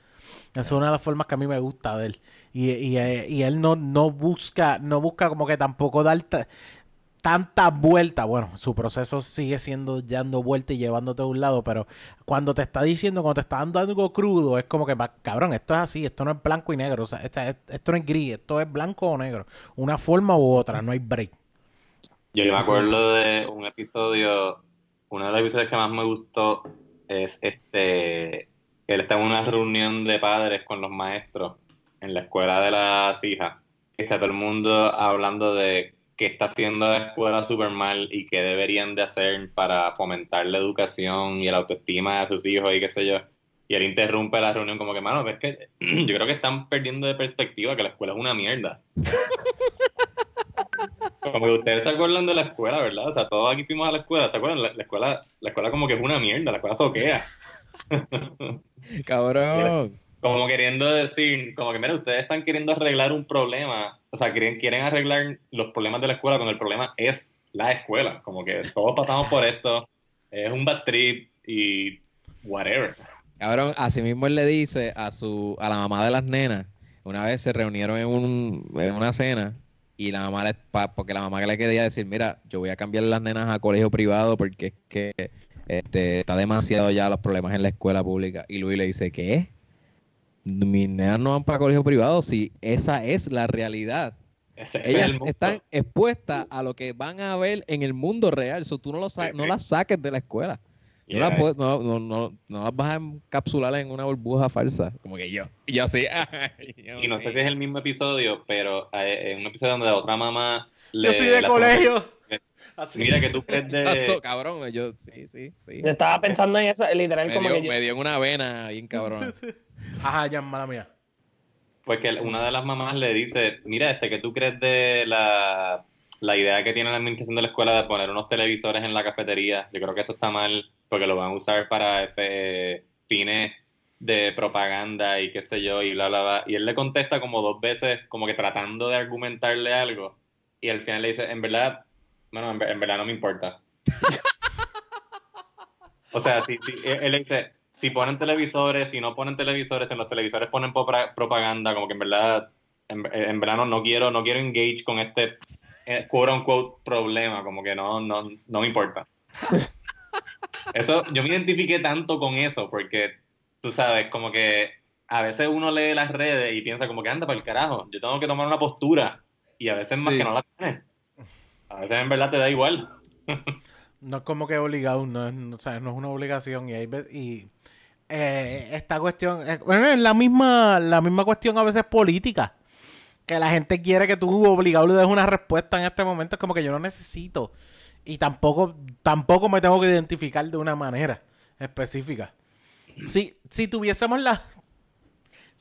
Speaker 1: Esa es una de las formas que a mí me gusta de él. Y, y, eh, él no, no busca, no busca como que tampoco dar ta- tantas vueltas. Bueno, su proceso sigue siendo dando vueltas y llevándote a un lado, pero cuando te está diciendo, cuando te está dando algo crudo, es como que, cabrón, esto es así, esto no es blanco y negro, o sea, esta- esto no es gris, esto es blanco o negro, una forma u otra, no hay break.
Speaker 2: Yo me acuerdo de un episodio, uno de los episodios que más me gustó es este, él está en una reunión de padres con los maestros en la escuela de las hijas. Está todo el mundo hablando de qué está haciendo la escuela súper mal y qué deberían de hacer para fomentar la educación y la autoestima de sus hijos y qué sé yo. Y él interrumpe la reunión como que, mano, es que yo creo que están perdiendo de perspectiva que la escuela es una mierda. Como que ustedes se acuerdan de la escuela, ¿verdad? O sea, todos aquí fuimos a la escuela, ¿se acuerdan? La, la escuela, la escuela como que es una mierda, la escuela soquea.
Speaker 3: Cabrón.
Speaker 2: Como queriendo decir, como que mira, ustedes están queriendo arreglar un problema, o sea, quieren, quieren arreglar los problemas de la escuela cuando el problema es la escuela. Como que todos pasamos por esto, es un bad trip y whatever.
Speaker 3: Cabrón, así mismo él le dice a su, a la mamá de las nenas, una vez se reunieron en, un, en una cena y la mamá le, pa- porque la mamá le quería decir, mira, yo voy a cambiar las nenas a colegio privado porque es que este, está demasiado ya los problemas en la escuela pública. Y Luis le dice, ¿qué? Mis nenas no van para colegio privado si esa es la realidad.
Speaker 2: Ese
Speaker 3: Ellas están expuestas a lo que van a ver en el mundo real. So, tú no, lo sa- no las saques de la escuela. No,
Speaker 2: Yeah.
Speaker 3: las puedes- no, no, no, no las vas a encapsular en una burbuja falsa. Como que yo. Y yo sí.
Speaker 2: Y no sé si es el mismo episodio, pero eh, en un episodio donde la otra mamá le...
Speaker 1: Yo soy de colegio. Así.
Speaker 2: Mira que tú crees de...
Speaker 3: Exacto, cabrón. Yo, sí, sí, sí.
Speaker 4: Yo estaba pensando en eso, literal,
Speaker 3: Me
Speaker 4: como
Speaker 3: dio,
Speaker 4: que yo,
Speaker 3: me dio en una vena bien cabrón.
Speaker 1: Ajá, ya, mala mía.
Speaker 2: Pues que una de las mamás le dice, mira, este, que tú crees de la, la idea que tiene la administración de la escuela de poner unos televisores en la cafetería? Yo creo que eso está mal porque lo van a usar para este, fines de propaganda y qué sé yo, y bla, bla, bla. Y él le contesta como dos veces, como que tratando de argumentarle algo, y al final le dice, en verdad, bueno, en, en verdad no me importa. o sea, si, si- él le dice, si ponen televisores, si no ponen televisores, en los televisores ponen propaganda, como que en verdad, en, en verdad no, no quiero, no quiero engage con este eh, quote unquote problema, como que no, no, no me importa. Eso, yo me identifiqué tanto con eso, porque tú sabes, como que a veces uno lee las redes y piensa como que anda para el carajo, yo tengo que tomar una postura, y a veces más
Speaker 3: Sí.
Speaker 2: que no la tienes. A veces en verdad te da igual.
Speaker 1: No es como que obligado, no es, no, o sea, no es una obligación. Y, hay y eh, esta cuestión, eh, bueno, es la misma, la misma cuestión a veces política. Que la gente quiere que tú obligado le des una respuesta en este momento. Es como que yo no necesito. Y tampoco, tampoco me tengo que identificar de una manera específica. Si, si tuviésemos la.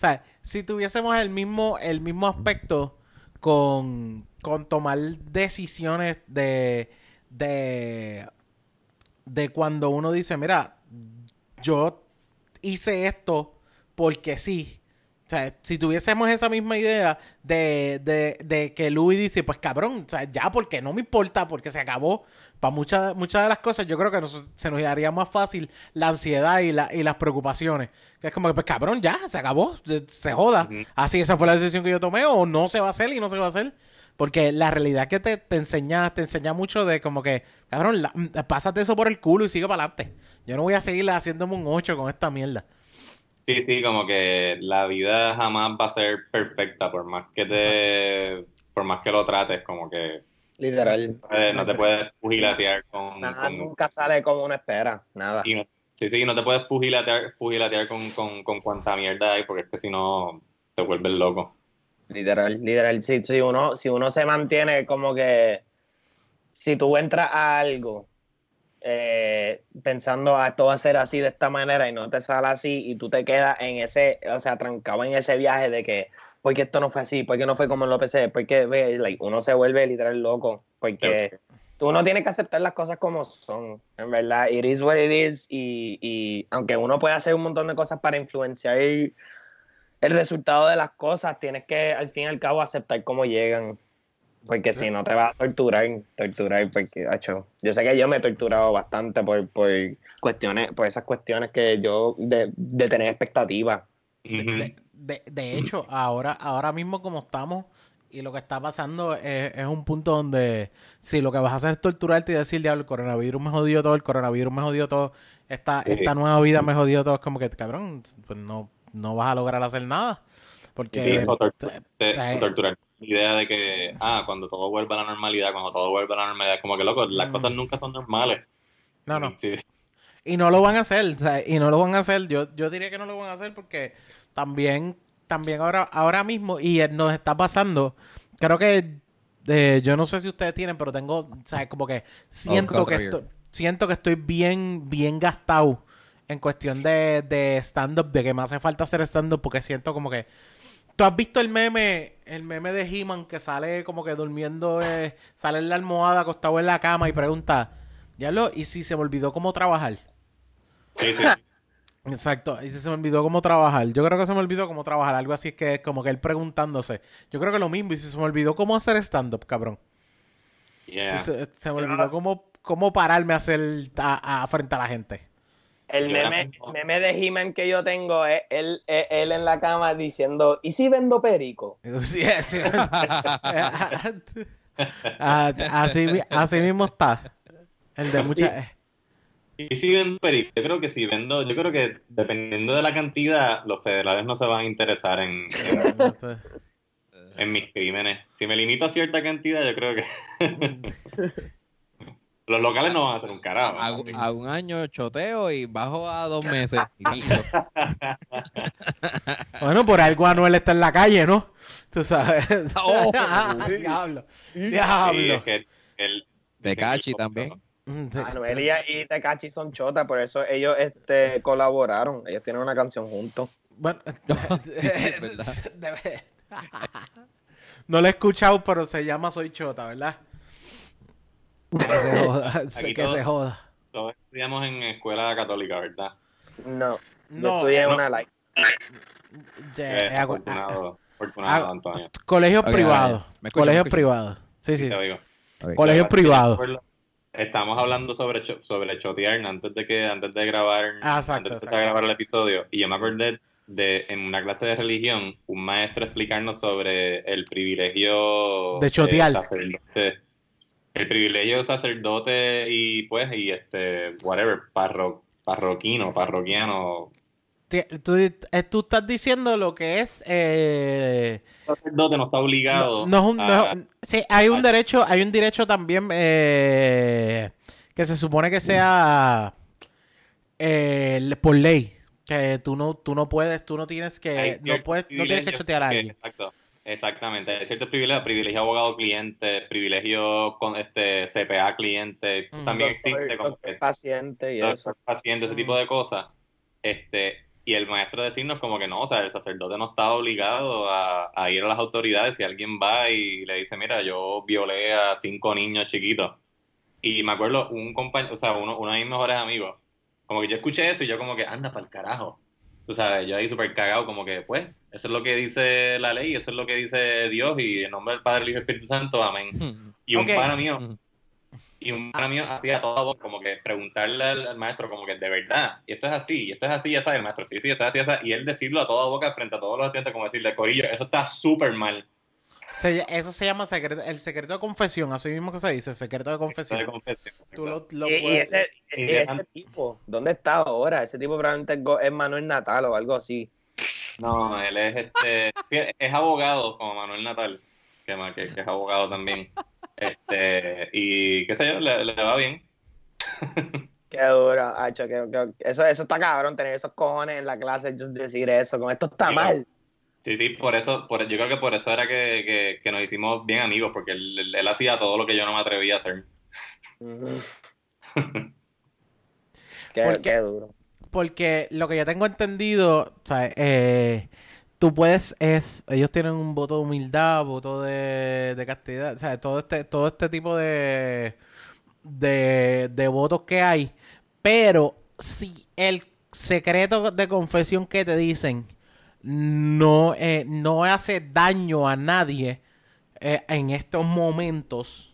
Speaker 1: O si tuviésemos el mismo, el mismo aspecto con, con tomar decisiones de, de, de cuando uno dice, mira, yo hice esto porque sí. O sea, si tuviésemos esa misma idea de, de, de que Louis dice, pues cabrón, o sea, ya porque no me importa, porque se acabó. Para muchas, muchas de las cosas, yo creo que nos- se nos haría más fácil la ansiedad y, la, y las preocupaciones. Que es como que, pues cabrón, ya, se acabó, se, se joda. Así, esa fue la decisión que yo tomé, o no se va a hacer y no se va a hacer. Porque la realidad que te, te enseña, te enseña mucho de como que, cabrón, la- mm, pásate eso por el culo y sigue para adelante. Yo no voy a seguir haciéndome un 8 con esta mierda.
Speaker 2: Sí, sí, como que la vida jamás va a ser perfecta, por más que te, por más que lo trates, como que
Speaker 4: literal,
Speaker 2: eh, no te puedes pugilatear con,
Speaker 4: nada
Speaker 2: con-
Speaker 4: nunca sale como uno espera, nada.
Speaker 2: y no- sí, sí, no te puedes pugilatear, pugilatear con, con, con cuanta mierda hay, porque es que si no te vuelves loco.
Speaker 4: Literal, literal. Si, si, uno, si uno se mantiene como que. Si tú entras a algo eh, pensando, ah, esto va a ser así de esta manera y no te sale así y tú te quedas en ese, o sea, trancado en ese viaje de que, ¿por qué esto no fue así? ¿Por qué no fue como lo pensé? Porque like, uno se vuelve literal loco. Porque tú no tienes que aceptar las cosas como son. En verdad, it is what it is. Y, y aunque uno puede hacer un montón de cosas para influenciar el resultado de las cosas, tienes que al fin y al cabo aceptar cómo llegan. Porque si no te vas a torturar, torturar, porque, acho, yo sé que yo me he torturado bastante por, por cuestiones, por esas cuestiones que yo, de, de tener expectativas.
Speaker 1: De, de- de hecho, ahora, ahora mismo como estamos y lo que está pasando es, es un punto donde si lo que vas a hacer es torturarte y decir, diablo, el coronavirus me jodió todo, el coronavirus me jodió todo, esta, esta nueva vida me jodió todo, es como que, cabrón, pues no, no vas a lograr hacer nada. Porque...
Speaker 2: Sí, o tortu-
Speaker 1: te-
Speaker 2: te-
Speaker 1: te-
Speaker 2: o torturar. La idea de que, ah, cuando todo vuelva a la normalidad, cuando todo vuelva a la normalidad, como que loco, las
Speaker 1: Mm.
Speaker 2: cosas nunca son normales.
Speaker 1: no, no.
Speaker 2: Sí,
Speaker 1: Y no lo van a hacer, o sea, y no lo van a hacer. Yo, yo diría que no lo van a hacer porque también, también ahora, ahora mismo, y nos está pasando, creo que eh, yo no sé si ustedes tienen, pero tengo, o sea, como que siento que estoy, siento que estoy bien, bien gastado en cuestión de, de stand-up, de que me hace falta hacer stand-up porque siento como que ¿Tú has visto el meme, el meme de He-Man que sale como que durmiendo, eh, sale en la almohada, acostado en la cama y pregunta, ya lo, ¿y si se me olvidó cómo trabajar?
Speaker 2: sí, sí.
Speaker 1: Exacto, y se me olvidó cómo trabajar. Yo creo que se me olvidó cómo trabajar. Algo así que es como que él preguntándose. Yo creo que lo mismo, y si se me olvidó cómo hacer stand-up, cabrón.
Speaker 2: Yeah.
Speaker 1: Sí, se, se me olvidó cómo, cómo pararme a hacer a, a- frente a la gente.
Speaker 4: El meme, meme de He-Man que yo tengo es él, él en la cama diciendo, ¿y si vendo perico?
Speaker 1: Sí, sí. Ah, así, mi- así mismo está. El de muchas.
Speaker 2: Y si vendo perico, yo creo que si vendo, yo creo que dependiendo de la cantidad, los federales no se van a interesar en, en, en mis crímenes. Si me limito a cierta cantidad, yo creo que los locales no van a hacer un carajo.
Speaker 3: Hago un año choteo y bajo a dos meses.
Speaker 1: Bueno, por algo Anuel está en la calle, ¿no? Tú sabes.
Speaker 3: Oh.
Speaker 1: diablo.
Speaker 2: Sí,
Speaker 1: Diablo.
Speaker 2: es que el,
Speaker 3: De Cachi también.
Speaker 1: Mm, sí.
Speaker 4: Anuel y, Tekashi son chotas, por eso ellos este, colaboraron. Ellos tienen una canción juntos.
Speaker 1: Bueno,
Speaker 3: sí, es verdad.
Speaker 1: No lo he escuchado, pero se llama Soy Chota, ¿verdad? Que se joda.
Speaker 2: Aquí
Speaker 1: que
Speaker 2: todo-
Speaker 1: se joda.
Speaker 2: Todos estudiamos en escuela católica, ¿verdad?
Speaker 4: No,
Speaker 1: No,
Speaker 4: yo estudié en
Speaker 2: no.
Speaker 4: una like.
Speaker 1: Ya,
Speaker 2: Eh,
Speaker 1: eh,
Speaker 2: afortunado, afortunado,
Speaker 1: ah,
Speaker 2: Antonio.
Speaker 1: colegios
Speaker 3: Ok,
Speaker 1: privados. Colegios privados. Sí, sí.
Speaker 2: Sí, te digo.
Speaker 3: Ok.
Speaker 1: Colegios privados.
Speaker 2: Estamos hablando sobre cho- sobre chotear antes de que antes de grabar
Speaker 1: Ah, exacto,
Speaker 2: antes de
Speaker 1: exacto.
Speaker 2: grabar el episodio y yo me acordé de en una clase de religión un maestro explicarnos sobre el privilegio
Speaker 1: De chotear.
Speaker 2: sacerdote, el privilegio de sacerdote y pues y este whatever parro, parroquino parroquiano
Speaker 1: Tú, eh, tú estás diciendo lo que es. Eh,
Speaker 2: el sacerdote no está obligado
Speaker 1: no, no es un, no
Speaker 2: a-
Speaker 1: es- sí, hay un
Speaker 2: a-
Speaker 1: derecho, hay un derecho también eh, que se supone que sea eh, por ley. Que tú no, tú no puedes, tú no tienes que, no puedes, no tienes que chotear a alguien.
Speaker 2: Exacto, exactamente. Hay ciertos privilegios, privilegio abogado cliente, privilegio con este CPA cliente, eso
Speaker 1: Mm.
Speaker 2: también
Speaker 4: Doctor-
Speaker 2: existe como
Speaker 4: doctor
Speaker 2: que
Speaker 4: paciente y eso.
Speaker 2: paciente, ese tipo de cosas. Este, y el maestro decirnos como que no, o sea, el sacerdote no está obligado a, a ir a las autoridades si alguien va y le dice, mira, yo violé a cinco niños chiquitos. Y me acuerdo, un compañero, o sea, uno, uno de mis mejores amigos, como que yo escuché eso y yo como que, anda para el carajo. Tú sabes, yo ahí súper cagado, como que, pues, eso es lo que dice la ley, eso es lo que dice Dios y en nombre del Padre, el Hijo y el Espíritu Santo, amén. Y un pana mío, y un pana mío hacía todo voz, como que preguntarle al, al maestro, como que de verdad, y esto es así, y esto es así, ya sabes, el maestro, sí, sí, esto es así, ya sabes, y él decirlo a toda boca frente a todos los estudiantes, como decirle, Corillo, eso está súper mal.
Speaker 1: Se- eso se llama secreto, el secreto de confesión, así mismo que se dice, secreto de
Speaker 2: Eso de
Speaker 1: confesión.
Speaker 2: confesión.
Speaker 1: Tú lo, lo
Speaker 4: Y, ese, y tipo, ¿dónde está ahora? Ese tipo probablemente es Manuel Natal o algo así.
Speaker 2: No, él es este, es abogado como Manuel Natal, que, que, que es abogado también. Este, y qué sé yo, le, le va bien.
Speaker 4: Qué duro, hacho, que, que- eso, eso está cabrón, tener esos cojones en la clase, just decir eso, como esto está mal.
Speaker 2: Sí, sí, por eso, por, yo creo que por eso era que, que, que nos hicimos bien amigos, porque él, él- él hacía todo lo que yo no me atrevía a hacer.
Speaker 4: Qué,
Speaker 1: ¿Por qué?
Speaker 4: qué duro.
Speaker 1: Porque lo que yo tengo entendido, o sea, eh, tú puedes, es, ellos tienen un voto de humildad, voto de, de castidad, o sea, todo este, todo este tipo de, de, de votos que hay, pero si el secreto de confesión que te dicen no, eh, no hace daño a nadie eh, en estos momentos,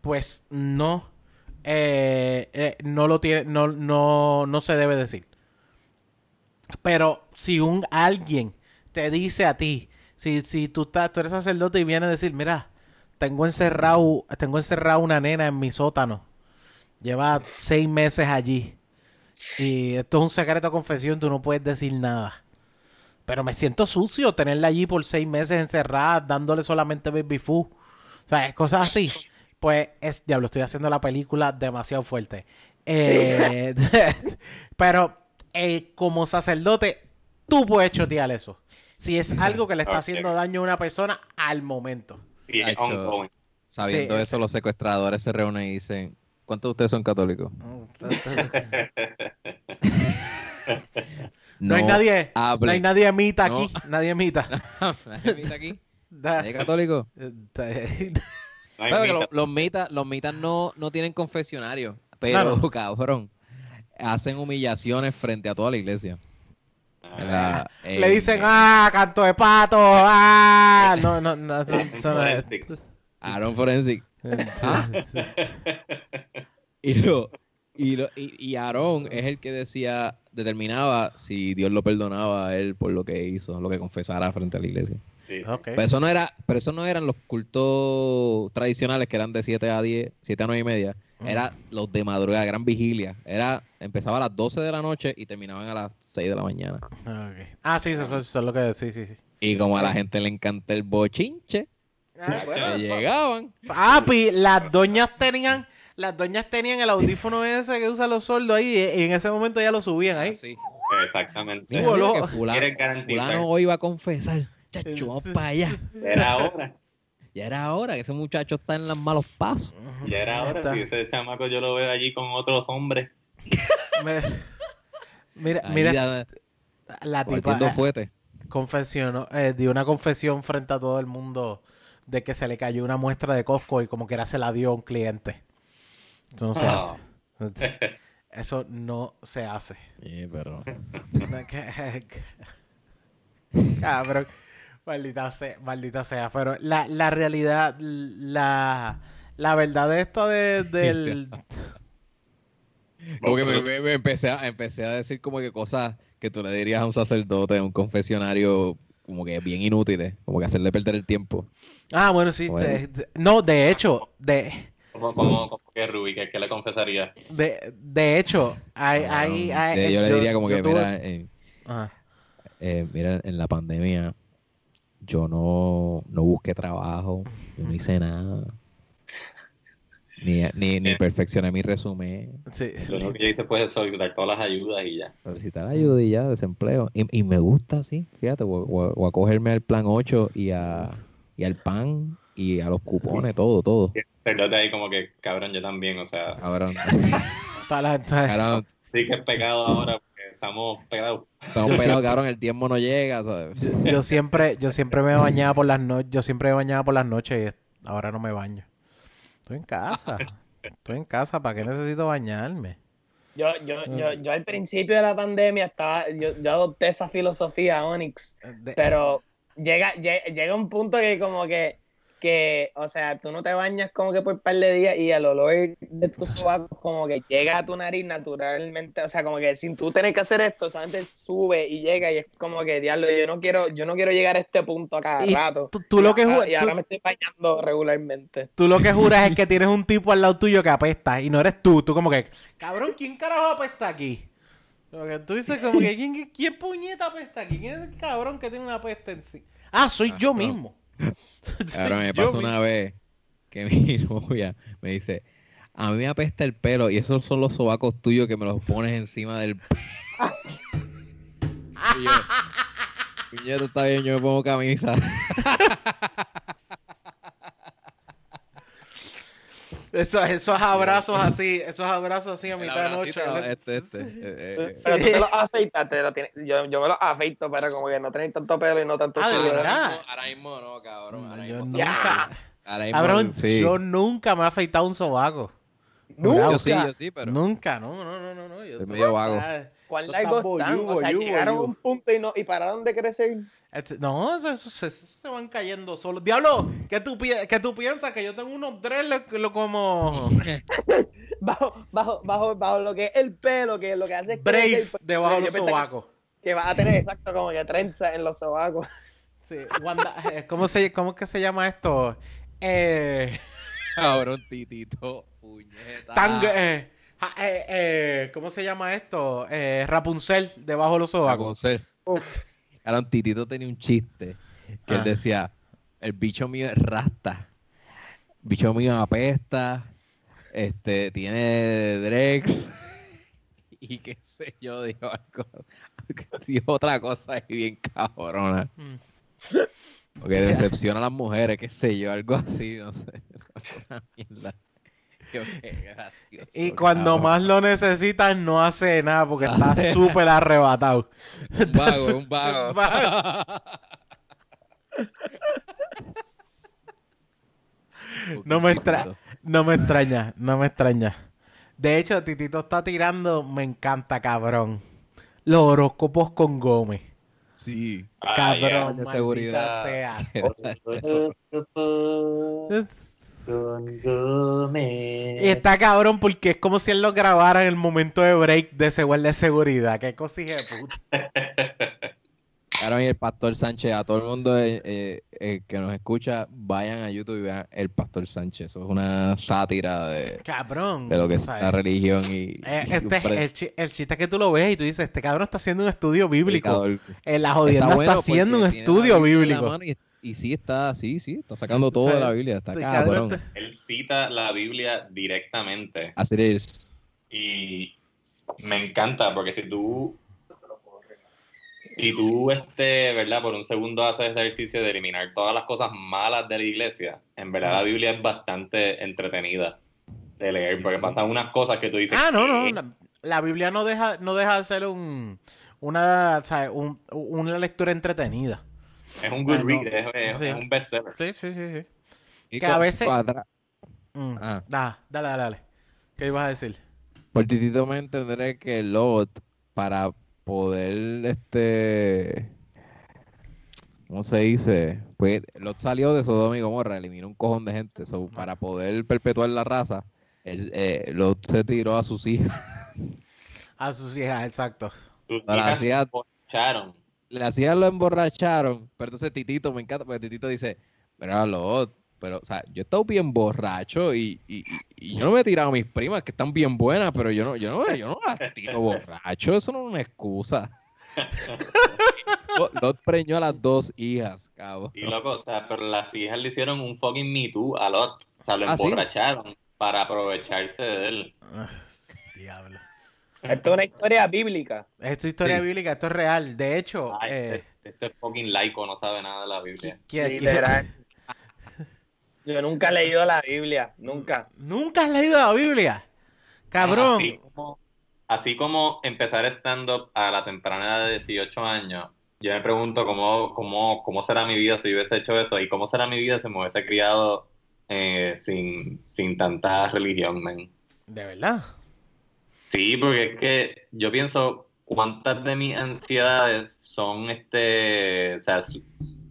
Speaker 1: pues no, eh, no lo tiene, no, no, no se debe decir. Pero si un alguien te dice a ti, si, si tú estás, tú eres sacerdote y viene a decir, mira, tengo encerrado, tengo encerrado una nena en mi sótano, lleva seis meses allí y esto es un secreto confesión, tú no puedes decir nada. Pero me siento sucio tenerla allí por seis meses encerrada, dándole solamente baby food. O sea, es cosas así. Pues es, diablo, estoy haciendo la película demasiado fuerte. Eh, pero eh, como sacerdote, tú puedes chotear eso. Si es algo que le está haciendo daño a una persona al momento.
Speaker 2: Y es
Speaker 3: Hacho.
Speaker 2: ongoing.
Speaker 3: Sabiendo
Speaker 1: Sí,
Speaker 3: eso,
Speaker 1: sí.
Speaker 3: los secuestradores se reúnen y dicen, ¿cuántos de ustedes son católicos?
Speaker 1: No, hay nadie, no hay nadie mita
Speaker 3: No.
Speaker 1: aquí, nadie mita.
Speaker 3: ¿Nadie mita aquí? ¿Nadie católico? Que los mitas, los mitas no, no tienen confesionario, pero
Speaker 1: No, no.
Speaker 3: cabrón, hacen humillaciones frente a toda la iglesia. En la-
Speaker 1: Le
Speaker 3: en-
Speaker 1: dicen, ah, canto de pato, ah. No, no, no.
Speaker 2: Forensic.
Speaker 3: Aaron Forensic. Ah. Y, lo, y, lo, y, y Aarón es el que decía, determinaba si Dios lo perdonaba a él por lo que hizo, lo que confesara frente a la iglesia.
Speaker 2: Sí.
Speaker 3: Pero eso no era, pero eso no eran los cultos tradicionales que eran de 7 a 10, 7 a 9 y media. Era los de madrugada, gran vigilia. Era, empezaba a las 12 de la noche y terminaban a las 6 de la mañana.
Speaker 1: Ah, sí, eso, eso, eso es lo que sí, sí, sí.
Speaker 3: Y como a la gente le encanta el bochinche,
Speaker 1: Ah,
Speaker 3: que llegaban.
Speaker 1: Papi, las doñas tenían, las doñas tenían el audífono ese que usan los sordos ahí y en ese momento ya lo subían ahí.
Speaker 3: Sí.
Speaker 2: Exactamente.
Speaker 3: Mira, mira que fulano, hoy va a confesar. Chacho, vamos para allá.
Speaker 2: Era hora.
Speaker 3: Ya era hora que ese muchacho está en los malos pasos.
Speaker 2: Ya era hora. Si ese chamaco yo lo veo allí con otros hombres.
Speaker 1: Me- Mira,
Speaker 3: Ahí
Speaker 1: mira,
Speaker 3: ya,
Speaker 1: la tipa eh,
Speaker 3: fuerte.
Speaker 1: confesionó, eh, dio una confesión frente a todo el mundo de que se le cayó una muestra de Costco y como que era se la dio a un cliente. Eso no se
Speaker 2: Ah.
Speaker 1: hace. Eso no se hace.
Speaker 3: Sí, pero...
Speaker 1: Cabrón. Maldita sea, maldita sea. Pero la, la realidad, la, la verdad de esto de, del...
Speaker 3: Como que me, me- me empecé, a, empecé a decir como que cosas que tú le dirías a un sacerdote, a un confesionario, como que bien inútiles, como que hacerle perder el tiempo.
Speaker 1: Ah, bueno, sí.
Speaker 3: Bueno.
Speaker 1: de- de- no, de hecho, de,
Speaker 2: Como, como, como que Ruby, que, que le confesaría.
Speaker 1: de, de hecho, hay... hay, hay-
Speaker 3: De- yo le diría como que,
Speaker 1: tuve-
Speaker 3: mira, eh, eh, mira, en la pandemia yo no, no busqué trabajo, yo no hice nada. Ni, ni, ni perfeccioné mi resumen.
Speaker 1: Sí.
Speaker 2: Lo único que yo hice fue solicitar todas las ayudas y ya.
Speaker 3: Solicitar ayuda y ya, desempleo. Y, y me gusta, sí, fíjate, o, o- o a cogerme al plan 8 y, a, y al pan y a los cupones, todo, todo.
Speaker 2: Sacerdote ahí como que, cabrón, yo también, o sea,
Speaker 3: Cabrón, cabrón,
Speaker 2: sí que es pecado ahora porque estamos pegados.
Speaker 3: estamos
Speaker 1: Yo
Speaker 3: pegados,
Speaker 1: siempre-
Speaker 3: cabrón, el tiempo no llega, ¿sabes?
Speaker 1: yo siempre, yo siempre me bañaba por las noches, yo siempre me bañaba por las noches y ahora no me baño. Estoy en casa. Estoy en casa, ¿para qué necesito bañarme?
Speaker 4: Yo, yo, yo, yo al principio de la pandemia estaba, yo, yo adopté esa filosofía, Onyx,
Speaker 1: De-
Speaker 4: pero llega, llega, llega un punto que como que, que, o sea, tú no te bañas como que por un par de días y el olor de tus sobacos como que llega a tu nariz naturalmente, o sea, como que sin tú tener que hacer esto, solamente sube y llega y es como que, diablo, yo no quiero, yo no quiero llegar a este punto a cada
Speaker 1: Y
Speaker 4: rato.
Speaker 1: tú, tú lo que
Speaker 4: Y
Speaker 1: ju-
Speaker 4: ahora- y ahora
Speaker 1: tú-
Speaker 4: me estoy bañando regularmente.
Speaker 1: tú lo que juras es que tienes un tipo al lado tuyo que apesta y no eres tú. Tú como que, cabrón, ¿quién carajo apesta aquí? Como que tú dices como que, ¿quién, quién puñeta apesta aquí? ¿Quién es el cabrón que tiene una pesta en sí? Ah, soy
Speaker 3: Ah,
Speaker 1: yo
Speaker 3: no.
Speaker 1: mismo.
Speaker 3: Ahora me pasó una vez que mi novia me dice, a mí me apesta el pelo y esos son los sobacos tuyos que me los pones encima del pelo. y yo, está bien, yo me pongo camisa.
Speaker 1: Esos, esos abrazos así, esos abrazos así a mitad de noche.
Speaker 3: este, este. eh, eh,
Speaker 4: Pero tú te los afeitas, te lo tienes- yo, yo me los afeito para como que no tener tanto pelo y no tanto
Speaker 1: Ah, ¿de
Speaker 4: sudor.
Speaker 1: verdad?
Speaker 3: Ahora mismo, ahora mismo no, cabrón. Ahora
Speaker 1: Yo
Speaker 3: mismo,
Speaker 1: nunca,
Speaker 3: ahora mismo,
Speaker 1: cabrón,
Speaker 3: sí.
Speaker 1: yo nunca me he afeitado un sobaco.
Speaker 4: Nunca.
Speaker 3: Yo sí, yo sí, pero...
Speaker 1: Nunca, no, no, no, no. no. Yo
Speaker 3: medio vago.
Speaker 4: ¿Cuán
Speaker 1: Eso
Speaker 4: largos
Speaker 1: está
Speaker 4: están?
Speaker 1: boyugo,
Speaker 4: O sea,
Speaker 1: boyugo,
Speaker 4: llegaron a
Speaker 1: boyugo.
Speaker 4: un punto y, no, y pararon de crecer.
Speaker 1: Este, no, eso, eso se, eso se van cayendo solos. Diablo, ¿qué tú, pi- qué tú piensas? Que yo tengo unos dreadlocks lo- como
Speaker 4: Bajo, bajo, bajo, bajo lo que es el pelo, que lo que hace es
Speaker 1: Brave
Speaker 4: pues,
Speaker 1: debajo de los
Speaker 4: pensé que-
Speaker 1: sobacos.
Speaker 4: Que vas a tener exacto como que trenza en los sobacos.
Speaker 1: Sí, Wanda- eh, ¿cómo, se, ¿Cómo es que se llama esto? Eh,
Speaker 3: Cabrón, titito, puñeta.
Speaker 1: tang- eh, ja- eh, eh, ¿Cómo se llama esto? Eh, Rapunzel debajo de los sobacos.
Speaker 3: conocer.
Speaker 4: Uf.
Speaker 3: Cabrón, Titito tenía un chiste que
Speaker 1: Ah.
Speaker 3: él decía, el bicho mío es rasta, el bicho mío apesta, este, tiene Drex y qué sé yo, dijo algo, dijo otra cosa ahí bien cabrona,
Speaker 1: Mm.
Speaker 3: porque decepciona a las mujeres, qué sé yo, algo así, no sé, qué
Speaker 1: Y cuando
Speaker 3: cabrón.
Speaker 1: más lo necesitan, no hace nada porque está súper arrebatado.
Speaker 3: Un vago, un vago.
Speaker 1: No me extra- No me extraña, no me extraña. De hecho, Titito está tirando, me encanta, cabrón. Los horóscopos con Gómez.
Speaker 3: Sí.
Speaker 2: Ah,
Speaker 1: Cabrón,
Speaker 3: de seguridad.
Speaker 1: sea. Y está cabrón porque es como si él lo grabara en el momento de break de ese guardia de seguridad. Qué de puta.
Speaker 3: Ahora y el Pastor Sánchez, a todo el mundo eh, eh, eh, que nos escucha, vayan a YouTube y vean el Pastor Sánchez. Eso es una sátira de,
Speaker 1: Cabrón.
Speaker 3: de lo que es la religión y,
Speaker 1: eh,
Speaker 3: y
Speaker 1: este es el, chi- el chiste que tú lo ves y tú dices, este cabrón está haciendo un estudio bíblico. En la jodienda está,
Speaker 3: bueno
Speaker 1: haciendo un estudio bíblico.
Speaker 3: Y, y sí está, sí, sí, está sacando
Speaker 1: O
Speaker 3: todo
Speaker 1: sea,
Speaker 3: de la Biblia. Está cabrón.
Speaker 2: Él cita la Biblia directamente
Speaker 3: Así es.
Speaker 2: y me encanta porque si tú si tú este, ¿verdad? Por un segundo haces el ejercicio de eliminar todas las cosas malas de la iglesia, en verdad la Biblia es bastante entretenida de leer porque pasan unas cosas que tú dices
Speaker 1: Ah, no, no. La, la Biblia no deja, no deja de ser un, una, ¿sabes? Un- una lectura entretenida.
Speaker 2: Es un good
Speaker 1: Ah, no.
Speaker 2: es, es-
Speaker 1: Sí.
Speaker 2: es un bestseller.
Speaker 1: Sí, sí, sí, sí.
Speaker 3: Y
Speaker 1: Que a veces-
Speaker 3: cuadra-
Speaker 1: Mm.
Speaker 3: Ah.
Speaker 1: Da, dale, dale, dale. ¿Qué ibas a decir?
Speaker 3: Por titito me entenderé que Lot, para poder, este, ¿cómo se dice? Pues Lot salió de Sodoma y Gomorra, eliminó un cojón de gente. So, para poder perpetuar la raza, él, eh, Lot se tiró a sus hijas.
Speaker 1: A sus hijas, exacto.
Speaker 3: Para
Speaker 2: hijas se.
Speaker 3: Le hacían lo emborracharon, pero entonces Titito, me encanta, porque Titito dice, mira Lot, pero, o sea, yo he estado bien borracho y, y, y- y yo no me he tirado a mis primas que están bien buenas, pero yo no, yo no, yo no las tiro borracho, eso no es una excusa. Lot- preñó a las dos hijas, cabrón.
Speaker 2: Y loco, o sea, pero las hijas le hicieron un fucking Me Too a Lot. O sea, lo
Speaker 3: Ah, ¿sí?
Speaker 2: emborracharon para aprovecharse de él.
Speaker 1: Ah, diablo.
Speaker 4: Esto es una historia bíblica.
Speaker 1: Esto es historia
Speaker 3: Sí.
Speaker 1: bíblica, esto es real. De hecho,
Speaker 2: Ay,
Speaker 1: eh,
Speaker 2: este, este fucking laico no sabe nada de la Biblia.
Speaker 1: ¿quién-
Speaker 4: Literal. Yo nunca he leído la Biblia, nunca.
Speaker 1: ¿Nunca has leído la Biblia? Cabrón.
Speaker 2: Así como, así como empezar stand-up a la temprana edad de 18 años, yo me pregunto cómo, cómo, cómo será mi vida si hubiese hecho eso y cómo será mi vida si me hubiese criado eh, sin, sin tanta religión, men.
Speaker 1: De verdad.
Speaker 2: Sí, porque es que yo pienso cuántas de mis ansiedades son este, o sea,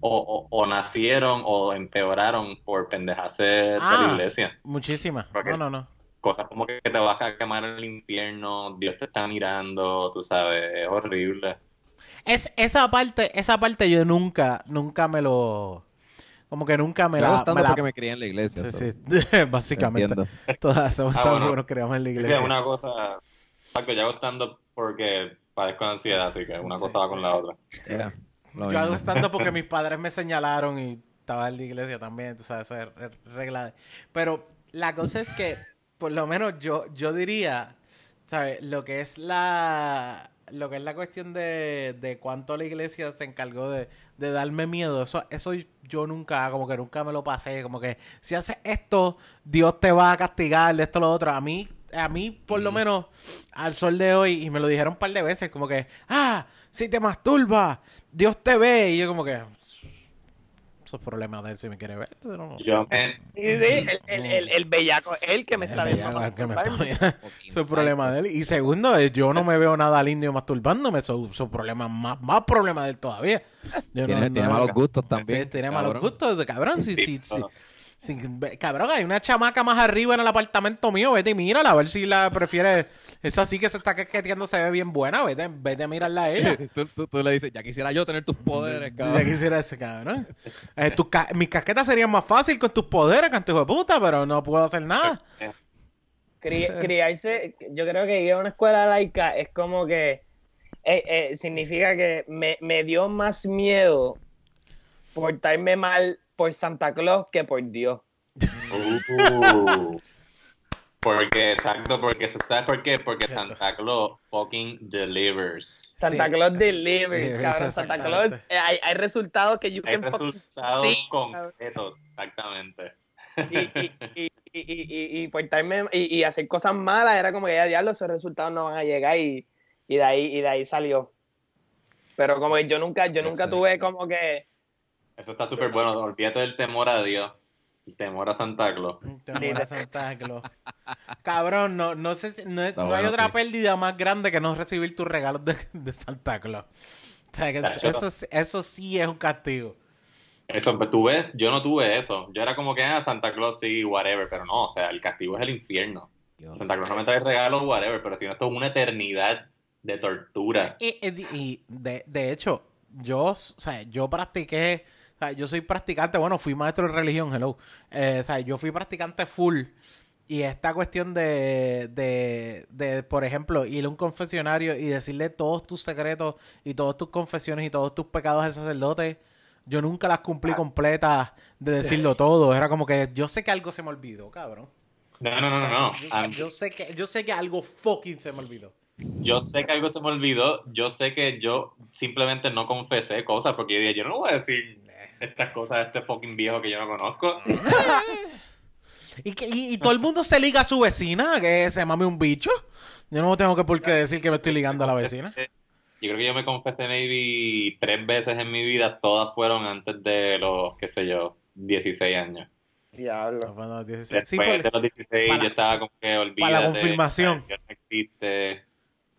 Speaker 2: o, o- o nacieron o empeoraron por pendejas de
Speaker 1: Ah.
Speaker 2: la iglesia.
Speaker 1: Muchísimas. No, no, no.
Speaker 2: Cosas como que te vas a quemar en el infierno, Dios te está mirando, tú sabes, es horrible.
Speaker 1: Es, esa parte, esa parte yo nunca, nunca me lo. Como que nunca me
Speaker 3: Me
Speaker 1: la. me la-
Speaker 3: porque me crié en la iglesia.
Speaker 1: Sí, sí, básicamente.
Speaker 3: entiendo.
Speaker 1: Todas somos
Speaker 2: Ah,
Speaker 1: tan
Speaker 2: bueno.
Speaker 1: buenos creamos en la iglesia.
Speaker 2: es una cosa, Paco, yo hago stand-up porque padezco de ansiedad, así que una
Speaker 1: Sí,
Speaker 2: cosa va con la otra.
Speaker 3: Yeah,
Speaker 1: Yo hago estando porque mis padres me señalaron y estaba en la iglesia también, tú sabes, eso es re- regla. de- Pero la cosa es que, por lo menos yo, yo diría, ¿sabes? Lo que es la lo que es la cuestión de, de cuánto la iglesia se encargó de, de darme miedo, eso, eso yo nunca, como que nunca me lo pasé, como que si haces esto, Dios te va a castigar, de esto lo otro. A mí, a mí, por lo menos, al sol de hoy, y me lo dijeron un par de veces, como que, ah, si te masturbas, Dios te ve. Y yo como que, esos problemas de él si me quiere ver. pero no-
Speaker 2: Yo
Speaker 4: Sí, sí, el, el, el, el bellaco, el que me está viendo.
Speaker 1: que me está. Eso es problema de él. Y segundo, eh, yo no me veo nada al indio masturbándome. Eso es problema más, más problema de él todavía. Yo
Speaker 3: Tiene,
Speaker 1: no-
Speaker 3: tiene
Speaker 1: no-
Speaker 3: malos gustos también.
Speaker 1: Tiene malos
Speaker 3: cabrón.
Speaker 1: gustos, cabrón. Sí, sí,
Speaker 2: Sí,
Speaker 1: cabrón, hay una chamaca más arriba en el apartamento mío. Vete y mírala, a ver si la prefieres. Esa sí que se está quequeteando, se ve bien buena. Vete, vete a mirarla a ella.
Speaker 3: tú, tú- tú le dices, ya quisiera yo tener tus poderes,
Speaker 1: Ya
Speaker 3: cabrón.
Speaker 1: quisiera ese cabrón. Eh, tus ca- mis casquetas serían más fácil con tus poderes, canto hijo de puta, pero no puedo hacer nada.
Speaker 4: Cri- criarse, yo creo que ir a una escuela laica es como que eh, eh, significa que me, me dio más miedo portarme mal por Santa Claus que por Dios.
Speaker 2: Uh, porque, exacto, porque, ¿sabes por qué? Porque Santa Claus fucking delivers.
Speaker 4: Santa
Speaker 1: Sí.
Speaker 4: Claus delivers,
Speaker 1: Sí,
Speaker 4: cabrón. Santa. Claus, eh, hay, hay resultados que you
Speaker 2: Hay
Speaker 4: can
Speaker 2: resultados
Speaker 4: see,
Speaker 2: concretos, exactamente.
Speaker 4: y, y, y, y, y, y portarme y, y hacer cosas malas era como que ya diablo esos resultados no van a llegar y, y de ahí y de ahí salió pero como que yo nunca yo nunca tuve como que
Speaker 2: Eso está súper bueno. Olvídate del temor a Dios. Temor a Santa Claus.
Speaker 1: Temor a Santa Claus. Cabrón, no, no sé si- no, hay
Speaker 3: bueno,
Speaker 1: otra
Speaker 3: sí.
Speaker 1: pérdida más grande que no recibir tus regalos de, de Santa Claus. O sea, que
Speaker 2: Tacho.
Speaker 1: eso, sí- eso sí es un castigo.
Speaker 2: Eso, pero tú ves, yo no tuve eso. Yo era como que, ah, Santa Claus sí, whatever, pero no, o sea, el castigo es el infierno.
Speaker 3: Dios.
Speaker 2: Santa Claus no me trae regalos, whatever, pero si no, esto es una eternidad de tortura.
Speaker 1: Y, y- y de, de hecho, yo, o sea, yo practiqué, o sea, yo soy practicante, bueno, fui maestro de religión, hello. Eh, o sea, yo fui practicante full. Y esta cuestión de, de, de, por ejemplo, ir a un confesionario y decirle todos tus secretos y todas tus confesiones y todos tus pecados al sacerdote, yo nunca las cumplí completas de decirlo todo. Era como que yo sé que algo se me olvidó, cabrón.
Speaker 2: No, no, no, no, no.
Speaker 1: Yo sé que, yo sé que algo fucking se me olvidó.
Speaker 2: Yo sé que algo se me olvidó, yo sé que yo simplemente no confesé cosas, porque yo dije, yo no voy a decir estas cosas a este fucking viejo que yo no conozco.
Speaker 1: Y, que, y, y todo el mundo se liga a su vecina, que se mame un bicho. Yo no tengo que por qué decir que me estoy ligando a la vecina.
Speaker 2: Yo creo que yo me confesé maybe tres veces en mi vida, todas fueron antes de los, qué sé yo, 16 años.
Speaker 4: Diablo.
Speaker 1: Bueno, 16.
Speaker 2: Después
Speaker 1: Sí, por-
Speaker 2: de los 16
Speaker 1: para-
Speaker 2: yo estaba como que olvídate.
Speaker 1: para la confirmación.
Speaker 2: No existe.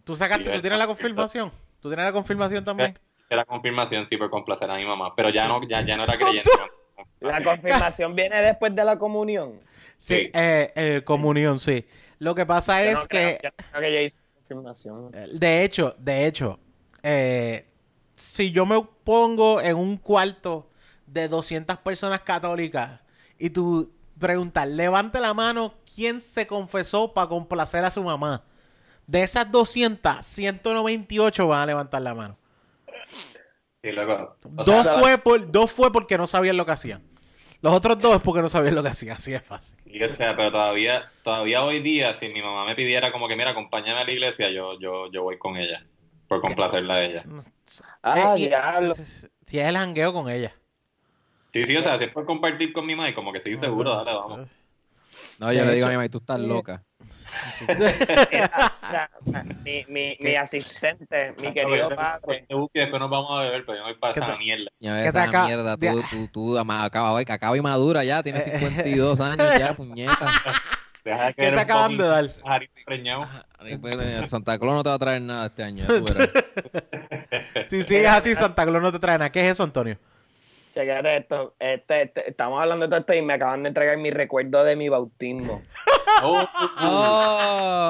Speaker 1: ¿Tú sacaste, tú tienes la confirmación? ¿Tú tienes la confirmación también?
Speaker 2: Era confirmación, sí, por complacer a mi mamá. Pero ya no, ya, ya no era creyente.
Speaker 4: La confirmación viene después de la comunión.
Speaker 1: Sí,
Speaker 2: Sí.
Speaker 1: eh, eh, comunión, sí. Lo que pasa
Speaker 4: Yo
Speaker 1: es
Speaker 4: no
Speaker 1: que,
Speaker 4: creo- yo no creo que yo hice confirmación.
Speaker 1: eh, de hecho, de hecho, eh, si yo me pongo en un cuarto de 200 personas católicas y tú preguntas, levante la mano, ¿quién se confesó para complacer a su mamá? De esas 200, 198 van a levantar la mano.
Speaker 2: Sí, loco. O
Speaker 1: Dos
Speaker 2: sea,
Speaker 1: fue, por, dos fue porque no sabían lo que hacían. Los otros dos es porque no sabían lo que hacían. Así es fácil.
Speaker 2: sí, o sea, pero todavía, todavía hoy día, si mi mamá me pidiera como que, mira, acompáñame a la iglesia, yo, yo, yo voy con ella. Por complacerla a ella.
Speaker 4: Ah,
Speaker 1: Eh, y-
Speaker 4: diablo.
Speaker 1: Si es el jangueo con ella.
Speaker 2: Sí, sí, o sea, si es por compartir con mi mamá, y como que sí, seguro, dale, vamos.
Speaker 3: No, yo le digo a mi mamá, tú estás loca.
Speaker 4: Mira, o sea, mi, mi, mi asistente, mi querido padre.
Speaker 2: Después nos vamos a beber, pero yo no voy para
Speaker 1: ¿Qué
Speaker 2: esa mierda.
Speaker 3: Ya
Speaker 1: ¿Qué te
Speaker 3: esa
Speaker 1: acaba-
Speaker 3: mierda, tú, tú, tú, ama- acaba, acaba y madura ya, tienes 52 años ya, puñeta.
Speaker 2: Deja de
Speaker 1: ¿Qué te acaban de dar?
Speaker 3: pues, eh, Santa Claus no te va a traer nada este año.
Speaker 1: Si sigues así, Santa Claus no te trae nada. ¿Qué es eso, Antonio?
Speaker 4: Chequete esto. Este, este, estamos hablando de todo esto y me acaban de entregar mi recuerdo de mi bautismo.
Speaker 2: Oh,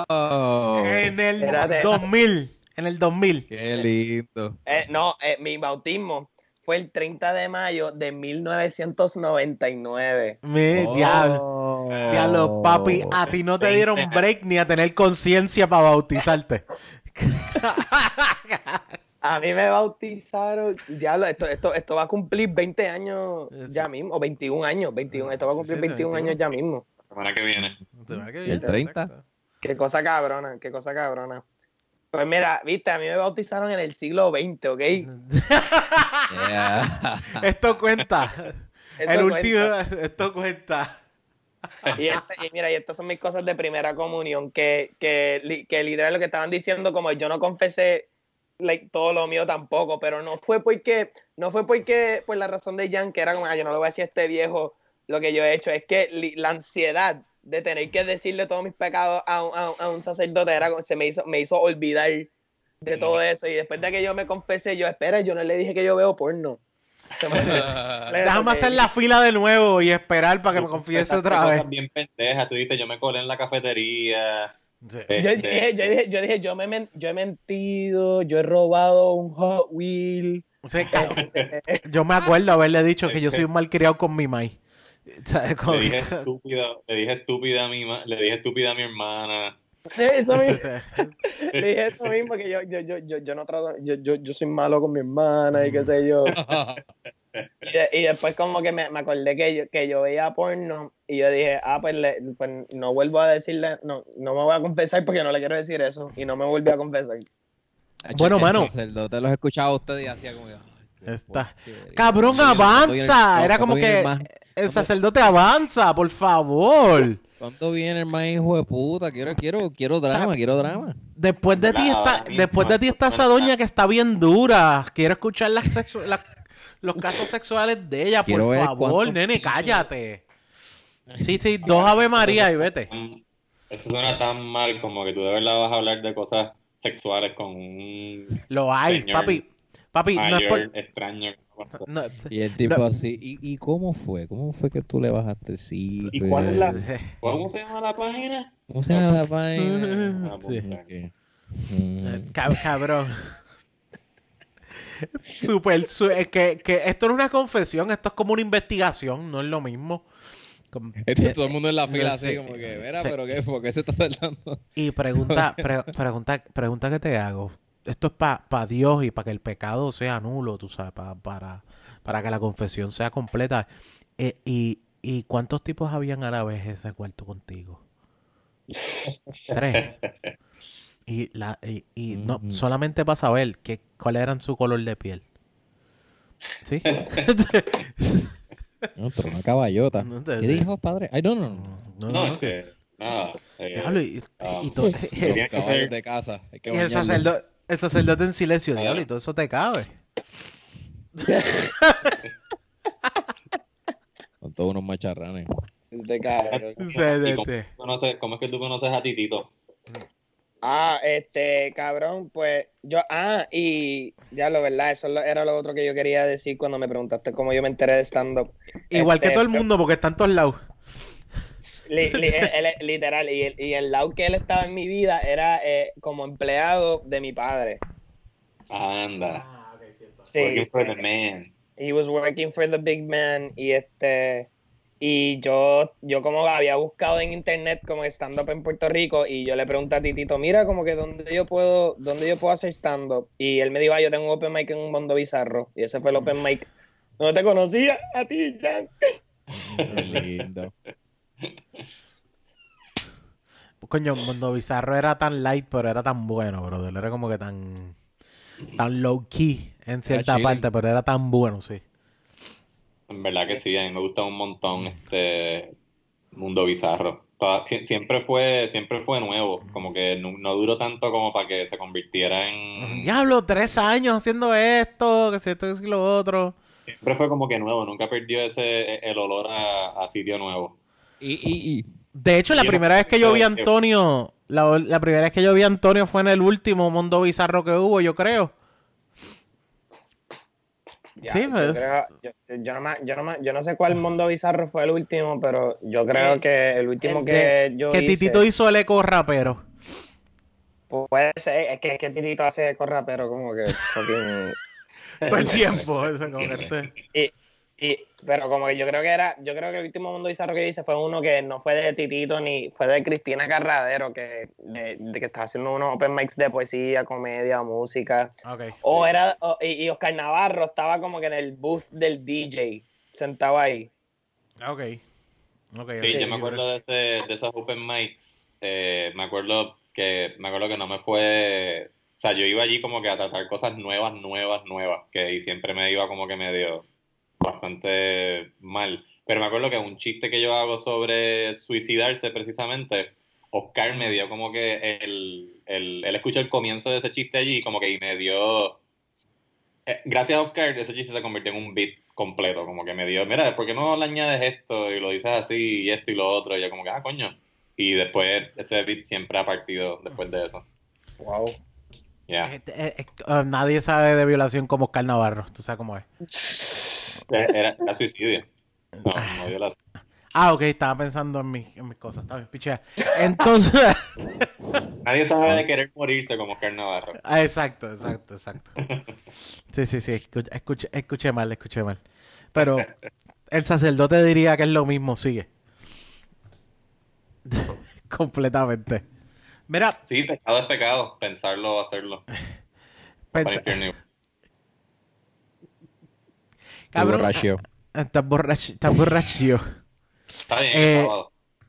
Speaker 3: Oh,
Speaker 1: En el
Speaker 4: Espérate.
Speaker 1: 2000. En el 2000.
Speaker 3: qué lindo.
Speaker 4: Eh, no, eh, mi bautismo fue el 30 de mayo de 1999.
Speaker 1: Mi
Speaker 3: Oh.
Speaker 1: diablo. Diablo, papi, a ti no te dieron break ni a tener conciencia para bautizarte.
Speaker 4: A mí me bautizaron, diablo, esto, esto, esto va a cumplir 20 años ya mismo, o 21 años, 21, esto va a cumplir
Speaker 1: Sí, sí,
Speaker 4: 21
Speaker 1: 21.
Speaker 4: años ya mismo.
Speaker 2: semana que viene.
Speaker 3: ¿Y el 30?
Speaker 4: Qué cosa cabrona, qué cosa cabrona. Pues mira, viste, a mí me bautizaron en el siglo XX, ¿ok?
Speaker 3: Yeah.
Speaker 1: Esto cuenta.
Speaker 4: Esto
Speaker 1: el
Speaker 4: cuenta.
Speaker 1: último. Esto cuenta.
Speaker 4: Y, este- y mira, y estas son mis cosas de primera comunión, que, que, que literal lo que estaban diciendo, como yo no confesé like, todo lo mío tampoco, pero no fue porque, no fue porque, por la razón de Jan, que era como, "Ah, yo no le voy a decir a este viejo lo que yo he hecho, es que li- la ansiedad de tener que decirle todos mis pecados a, un- a a un sacerdote era, se me hizo, me hizo olvidar de todo eso, y después de que yo me confesé, yo, espera, yo no le dije que yo veo porno.
Speaker 1: Déjame hacer la fila de nuevo y esperar para que me confiese otra vez.
Speaker 2: bien pendejas. Tú dices, yo me colé en la cafetería.
Speaker 1: Sí.
Speaker 4: Yo dije, yo dije, yo dije, yo me men- yo he mentido, yo he robado un Hot Wheel.
Speaker 1: Sí, yo me acuerdo haberle dicho que yo soy un malcriado con mi. Como-
Speaker 2: Le dije estúpida, le dije estúpida a mi ma- le dije estúpida a mi hermana.
Speaker 4: Eso mismo, le dije eso mismo, que yo, yo, yo, yo, yo no trato, yo, yo, yo soy malo con mi hermana y qué sé yo. Y, de- y después como que me, me acordé que yo, que yo veía porno y yo dije, ah, pues, le- pues no vuelvo a decirle, no, no me voy a confesar porque no le quiero decir eso. Y no me volví a confesar.
Speaker 1: Bueno,
Speaker 3: El
Speaker 1: mano.
Speaker 3: sacerdote los escuchaba a ustedes y hacía como que,
Speaker 1: Está. Cabrón,
Speaker 3: Sí, ¿cuándo viene-
Speaker 1: avanza. Era como
Speaker 3: ¿cuándo viene
Speaker 1: que
Speaker 3: el más-
Speaker 1: el sacerdote avanza, por favor.
Speaker 3: ¿Cuándo viene el más hijo de puta? Quiero, quiero, quiero drama, quiero drama.
Speaker 1: Después de ti está, después de ti está esa doña que está bien dura. Quiero escuchar las sexu- la- los casos sexuales de ella, por
Speaker 3: Quiero
Speaker 1: favor, nene, cállate. Sí, sí, dos Ave María y vete.
Speaker 2: Eso suena tan mal como que tú de verdad vas a hablar de cosas sexuales con un
Speaker 1: Lo hay,
Speaker 2: Señor
Speaker 1: papi. Papi, no es por...
Speaker 2: extraño.
Speaker 1: no,
Speaker 3: Y el tipo
Speaker 1: No.
Speaker 3: así, ¿y, ¿y cómo fue? ¿Cómo fue que tú le bajaste? Sí,
Speaker 2: ¿Y cuál es la- ¿Cómo se llama la página?
Speaker 3: ¿Cómo se llama la vaina?
Speaker 2: Ah,
Speaker 1: Sí.
Speaker 2: pues,
Speaker 3: Ok. Mm.
Speaker 1: Cab- cabrón. Super, su- es que, que esto no es una confesión, esto es como una investigación, no es lo mismo. Como-
Speaker 3: Esto, todo el mundo en la fila
Speaker 1: no
Speaker 3: así
Speaker 1: sé.
Speaker 3: como que, mira,
Speaker 1: Sí.
Speaker 3: pero qué, ¿por qué se está tardando?
Speaker 1: Y pregunta, pre- pregunta, pregunta que te hago. Esto es para Dios y para que el pecado sea nulo, tú sabes, pa- para, para que la confesión sea completa. Eh, y, ¿Y cuántos tipos habían árabes en ese cuarto contigo? Tres. Y, la, y, y no, solamente para saber que, cuál era su color de piel. ¿Sí?
Speaker 3: No, pero una caballota.
Speaker 1: No te-
Speaker 3: ¿Qué dijo, padre? Ay, no, no, no.
Speaker 1: No, no,
Speaker 2: es
Speaker 1: que-
Speaker 2: nada. eh,
Speaker 1: Diablo, y,
Speaker 2: ah,
Speaker 1: y todo-
Speaker 3: de casa. Hay que
Speaker 1: y el, sacerdote en silencio,
Speaker 2: Ah.
Speaker 1: diablo, y todo eso te cabe.
Speaker 3: Son todos unos macharranes.
Speaker 2: ¿y
Speaker 1: de-
Speaker 2: cómo, ¿Cómo es que tú conoces a Titito?
Speaker 4: Ah, este, cabrón, pues yo, ah, y ya lo verdad, eso lo- era lo otro que yo quería decir cuando me preguntaste cómo yo me enteré de stand-up.
Speaker 1: Igual que
Speaker 4: Este,
Speaker 1: todo el mundo, porque está en todos lados.
Speaker 4: Li- li- él- él- literal, y el, y el lado que él estaba en mi vida era eh, como empleado de mi padre.
Speaker 2: Anda.
Speaker 4: Sí,
Speaker 2: Working for the man.
Speaker 4: he was working for the big man y este y yo yo como había buscado en internet como stand up en Puerto Rico y yo le pregunté a Titito mira como que dónde yo puedo dónde yo puedo hacer stand up y él me dijo ah, yo tengo un open mic en un mundo bizarro y ese fue el open mic no te conocía a ti Jan
Speaker 3: Qué lindo.
Speaker 1: Coño, Mundo Bizarro era tan light, pero era tan bueno, brother. Era como que tan, tan low key en cierta parte, pero era tan bueno, sí.
Speaker 2: En verdad que sí, a mí me gusta un montón este mundo bizarro. Toda- siempre fue, siempre fue nuevo, como que no, no duró tanto como para que se convirtiera en...
Speaker 1: Diablo, tres años haciendo esto, que si esto, si lo otro.
Speaker 2: Siempre fue como que nuevo, nunca perdió ese el olor a, a sitio nuevo.
Speaker 3: Y, y, y.
Speaker 1: De hecho, la
Speaker 2: Yo no
Speaker 1: primera vez que yo vi a Antonio, la, la primera vez que yo vi a Antonio fue en el último Mundo Bizarro que hubo, yo creo.
Speaker 4: Ya,
Speaker 1: Sí,
Speaker 4: yo,
Speaker 1: pues.
Speaker 4: creo- yo, yo no me- yo no me- yo no sé cuál mundo bizarro fue el último pero yo creo
Speaker 1: Eh,
Speaker 4: que el último
Speaker 1: El
Speaker 4: que
Speaker 1: de-
Speaker 4: yo
Speaker 1: que
Speaker 4: hice
Speaker 1: Titito hizo el eco rapero.
Speaker 4: puede ser es que, es que Titito hace corra pero como que fucking
Speaker 1: Todo el tiempo. eso, como que este-
Speaker 4: Y, y, pero como que yo creo que era, yo creo que el último mundo bizarro que hice fue uno que no fue de Titito ni fue de Cristina Carradero, que, de, de que estaba haciendo unos open mics de poesía, comedia, música.
Speaker 1: Ok.
Speaker 4: O era, o- y, y Oscar Navarro estaba como que en el booth del DJ, sentado ahí.
Speaker 1: Ok. Ok.
Speaker 2: Sí, yo me acuerdo de, ese, de esos open mics. eh, me acuerdo que me acuerdo que no me fue. O sea, yo iba allí como que a tratar cosas nuevas, nuevas, nuevas. Que y siempre me iba como que medio bastante mal. Pero me acuerdo que un chiste que yo hago sobre suicidarse precisamente, Oscar me dio como que el, el, él escuchó el comienzo de ese chiste allí como que y me dio eh, gracias a Oscar, ese chiste se convirtió en un beat completo, como que me dio, mira, ¿por qué no le añades esto y lo dices así y esto y lo otro? Y yo como que, ah, coño. Y después ese beat siempre ha partido después de eso.
Speaker 4: Wow.
Speaker 2: Ya.
Speaker 1: Eh, eh, eh, eh, nadie sabe de violación como Oscar Navarro. Tú sabes cómo es.
Speaker 2: Era, era suicidio. No, no dio la...
Speaker 1: Ah, ok, estaba pensando en, mis- en mis cosas. Está bien, pichea. Entonces.
Speaker 2: Nadie sabe de querer morirse como Oscar Navarro.
Speaker 1: Ah, exacto, exacto, exacto. Sí, sí, sí. Escuché, escuché, mal, escuché mal. Pero el sacerdote diría que es lo mismo, sigue. Completamente. Mira,
Speaker 2: Sí, pecado es pecado, pensarlo o hacerlo.
Speaker 1: Cabrón,
Speaker 3: borracho.
Speaker 1: ah, estás borracho, estás borracho.
Speaker 2: Está bien,
Speaker 1: Eh.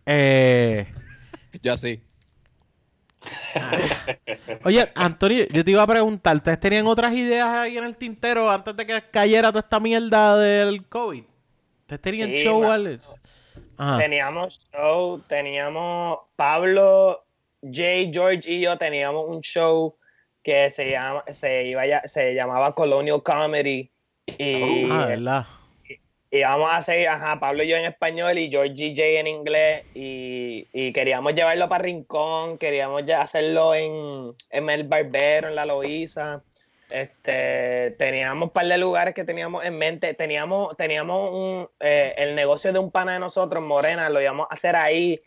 Speaker 1: Eh,
Speaker 3: Yo así.
Speaker 1: oye, Antonio, yo te iba a preguntar, ¿ustedes tenían otras ideas ahí en el tintero antes de que cayera toda esta mierda del COVID? ¿Ustedes tenían
Speaker 4: Sí,
Speaker 1: show? Ajá.
Speaker 4: Teníamos show, teníamos Pablo, Jay, George y yo teníamos un show que se llama, se iba ya- se llamaba Colonial Comedy y,
Speaker 1: Ah, ¿verdad?
Speaker 4: y íbamos a seguir, ajá, Pablo y yo en español y George J en inglés y, y queríamos llevarlo para Rincón, queríamos ya hacerlo en, en el Barbero, en la Loíza. Este, teníamos un par de lugares que teníamos en mente. Teníamos, teníamos un, eh, el negocio de un pana de nosotros, Morena, lo íbamos a hacer ahí.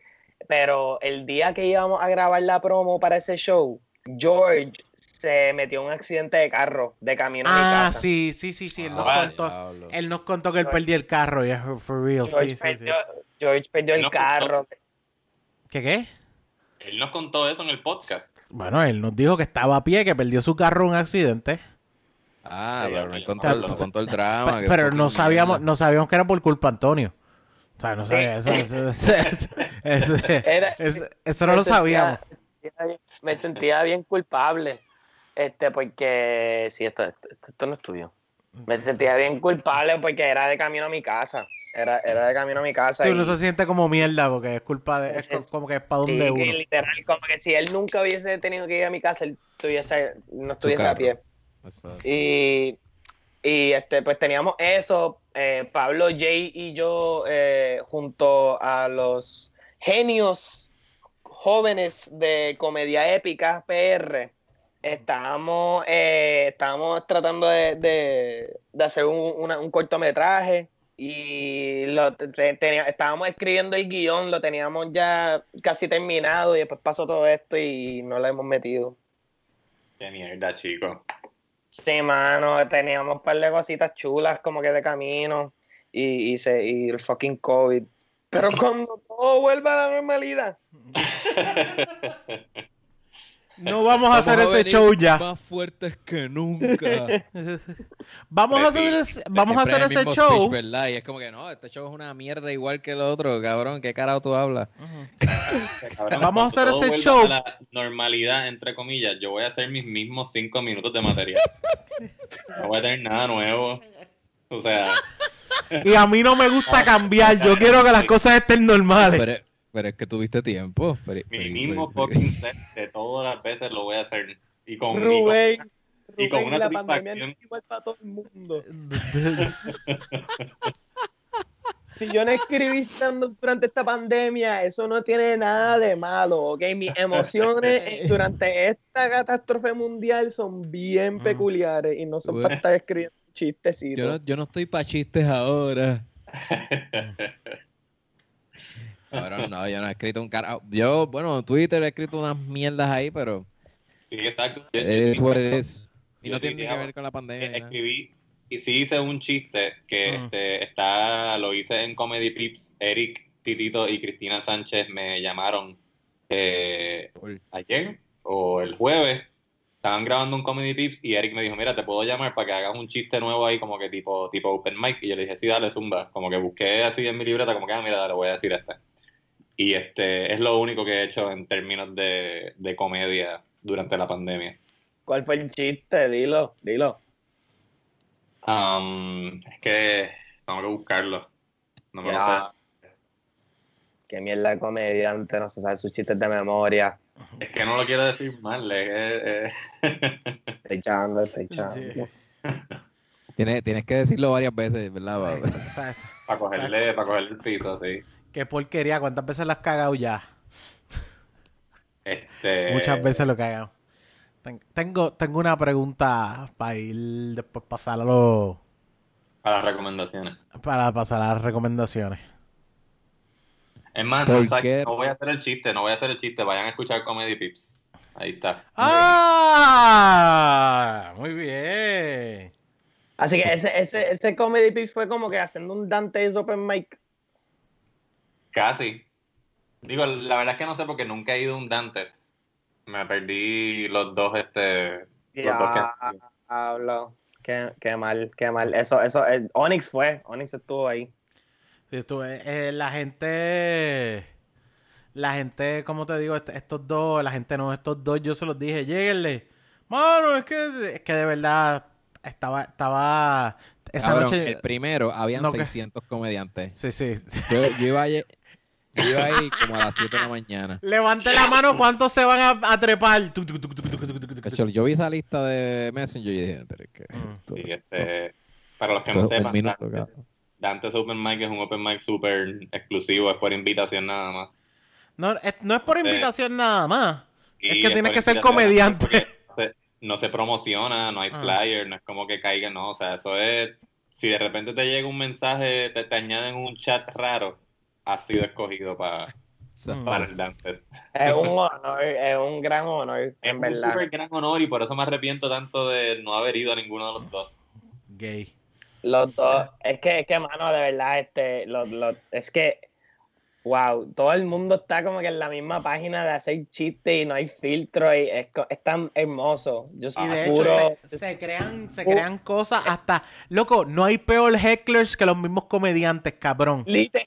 Speaker 4: Pero el día que íbamos a grabar la promo para ese show, George se metió en un accidente de carro de camino a mi
Speaker 1: Ah,
Speaker 4: casa.
Speaker 1: sí, sí, sí, sí. Él nos,
Speaker 2: Ah,
Speaker 1: contó,
Speaker 3: diablo.
Speaker 1: él nos contó que él perdió el carro. Yeah, for real.
Speaker 4: George,
Speaker 1: Sí, sí, sí.
Speaker 4: perdió, George perdió el carro.
Speaker 1: ¿Qué qué?
Speaker 2: Él nos contó eso en el podcast.
Speaker 1: Bueno, él nos dijo que estaba a pie, que perdió su carro en un accidente.
Speaker 3: Ah,
Speaker 2: Sí,
Speaker 3: pero no contó, no contó el drama. Que
Speaker 1: pero no sabíamos,
Speaker 3: mierda.
Speaker 1: no sabíamos que era por culpa de Antonio. O sea, no sabía, eso, eso, eso, eso- eso-
Speaker 4: Era-
Speaker 1: eso- eso no lo sabíamos.
Speaker 4: Me sentía bien culpable. Este, porque. Sí, esto, esto, esto no es tuyo. Me sentía bien culpable porque era de camino a mi casa. Era, era de camino a mi casa.
Speaker 1: Sí,
Speaker 4: y-
Speaker 1: uno se siente como mierda porque es culpa de, es co-
Speaker 4: Es-
Speaker 1: como que es para
Speaker 4: sí,
Speaker 1: donde
Speaker 4: que
Speaker 1: uno.
Speaker 4: literal, como que si él nunca hubiese tenido que ir a mi casa, él estuviese, no estuviese a pie. Y, y este, pues teníamos eso. eh, Pablo, Jay y yo, eh, junto a los genios jóvenes de comedia épica PR, estábamos, eh, estábamos tratando de, de- de hacer un, una- un cortometraje. Y lo, te- estábamos escribiendo el guion, lo teníamos ya casi terminado y después pasó todo esto y no lo hemos metido.
Speaker 2: Qué mierda, chico.
Speaker 4: Sí, mano, teníamos un par de cositas chulas como que de camino y, y, se, y el fucking COVID. Pero cuando todo vuelva a la normalidad,
Speaker 1: No vamos a hacer ese
Speaker 3: venir
Speaker 1: show ya.
Speaker 3: Más fuertes que nunca.
Speaker 1: Vamos a
Speaker 2: Pues
Speaker 1: hacer ese, vamos a hacer ese show.
Speaker 3: speech, ¿verdad? Y es como que no, este show es una mierda igual que el otro, cabrón. ¿Qué carajo tú hablas?
Speaker 2: Cabrón,
Speaker 1: Vamos a hacer ese show.
Speaker 2: a la normalidad, entre comillas, yo voy a hacer mis mismos cinco minutos de material. No voy a tener nada nuevo. O sea,
Speaker 1: Y a mí no me gusta cambiar. Yo quiero que las cosas estén normales.
Speaker 3: Pero, pero es que tuviste tiempo. Pero,
Speaker 2: mi
Speaker 3: pero-
Speaker 2: mismo
Speaker 3: pero-
Speaker 2: fucking set de todas las veces lo voy a hacer. Y con, y con-
Speaker 4: Rubén,
Speaker 2: y con
Speaker 4: Rubén,
Speaker 2: una
Speaker 4: la pandemia no
Speaker 2: satisfacción.
Speaker 4: es igual para todo el mundo. Si yo no escribí durante esta pandemia, eso no tiene nada de malo, ¿ok? Mis emociones durante esta catástrofe mundial son bien
Speaker 1: Mm.
Speaker 4: peculiares y no son
Speaker 3: Bueno.
Speaker 4: para estar escribiendo chistecitos.
Speaker 3: yo, no, yo no estoy pa' chistes ahora. No, yo no he escrito un carajo. Yo, bueno, en Twitter he escrito unas mierdas ahí, pero
Speaker 2: Sí, exacto. Yo- yo-
Speaker 3: es what it is. Y
Speaker 2: yo
Speaker 3: no tiene ni que ver con la pandemia.
Speaker 2: eh, escribí y sí hice un chiste que
Speaker 1: Mm.
Speaker 2: este, está, lo hice en Comedy Pips. Eric, Titito y Cristina Sánchez me llamaron eh, ayer o el jueves. Estaban grabando un Comedy Pips y Eric me dijo, mira, te puedo llamar para que hagas un chiste nuevo ahí como que tipo, tipo open mic. Y yo le dije, sí, dale, zumba. Como que busqué así en mi libreta, como que, ah, mira, dale, voy a decir este. Y este es lo único que he hecho en términos de, de comedia durante la pandemia.
Speaker 4: ¿Cuál fue el chiste? Dilo, dilo.
Speaker 2: Um, es que tengo que buscarlo. No me lo
Speaker 4: Ya. Qué mierda de comediante, no se sabe sus chistes de memoria.
Speaker 2: sé. Es que no lo quiero decir mal. que, eh,
Speaker 4: Estoy echando, estoy echando.
Speaker 1: Sí.
Speaker 3: Tienes, tienes que decirlo varias veces, ¿verdad?
Speaker 2: Para cogerle, para cogerle el piso, sí.
Speaker 1: Qué porquería. ¿Cuántas veces lo has cagado ya?
Speaker 2: Este,
Speaker 1: Muchas veces lo he cagado. Ten- Tengo, tengo una pregunta para ir después pasar a los,
Speaker 2: Para las recomendaciones.
Speaker 1: para pasar a las recomendaciones.
Speaker 2: Es más,
Speaker 3: ¿Por
Speaker 2: no, voy a hacer el chiste, no voy a hacer el chiste. Vayan a escuchar Comedy Pips. Ahí está.
Speaker 1: ¡Ah! Muy bien.
Speaker 4: Así que ese, ese, ese comedy piece fue como que haciendo un Dante's Open Mic.
Speaker 2: Casi. Digo, la verdad es que no sé porque nunca he ido a un Dantes. Me perdí los dos, este. Los dos
Speaker 4: Ya,
Speaker 2: que-
Speaker 4: hablo. Qué, qué mal, qué mal. Eso, eso, eh, Onyx fue, Onyx estuvo ahí.
Speaker 1: Sí, estuve- eh, la gente, la gente, como te digo, est- estos dos, la gente no, estos dos, yo se los dije, lléguenle. Mano, es que, es que de verdad estaba, estaba, esa
Speaker 3: Cabrón,
Speaker 1: noche,
Speaker 3: el primero habían
Speaker 1: No, que-
Speaker 3: 600 comediantes.
Speaker 1: sí, sí.
Speaker 3: Yo, yo iba a yo iba ahí como a las 7 de la mañana.
Speaker 1: Levante la mano, ¿cuántos se van a, a trepar? Tuc, tuc, tuc, tuc, tuc, tuc, tuc, tuc.
Speaker 3: Cacho, Yo vi esa lista de Messenger y dije, pero es que
Speaker 1: Mm.
Speaker 2: Sí, este, para los que no
Speaker 3: es
Speaker 2: sepan,
Speaker 3: minuto, cabrón.
Speaker 2: Dante's Open Mic es un open mic súper exclusivo, es por invitación nada más.
Speaker 1: No, es, no es por invitación nada más. Es que tienes
Speaker 2: por
Speaker 1: que ser comediante.
Speaker 2: porque No se, no se promociona, no hay
Speaker 1: Ah.
Speaker 2: flyer, no es como que caiga, no, o sea, eso es, si de repente te llega un mensaje, te, te añaden un chat raro, has sido escogido para,
Speaker 3: So,
Speaker 2: para el Dantes.
Speaker 4: Es un honor, es un gran honor,
Speaker 2: Es
Speaker 4: en
Speaker 2: un
Speaker 4: verdad.
Speaker 2: súper gran honor y por eso me arrepiento tanto de no haber ido a ninguno de los dos.
Speaker 1: Gay.
Speaker 4: Los dos, es que, es que, mano, de verdad, este, los, los, es que, wow, todo el mundo está como que en la misma página de hacer chistes y no hay filtro y es, co- es tan hermoso. Yo
Speaker 1: Y
Speaker 4: soy
Speaker 1: de
Speaker 4: puro,
Speaker 1: hecho, se, se crean, se crean cosas hasta. Loco, no hay peor hecklers que los mismos comediantes, cabrón.
Speaker 4: lite-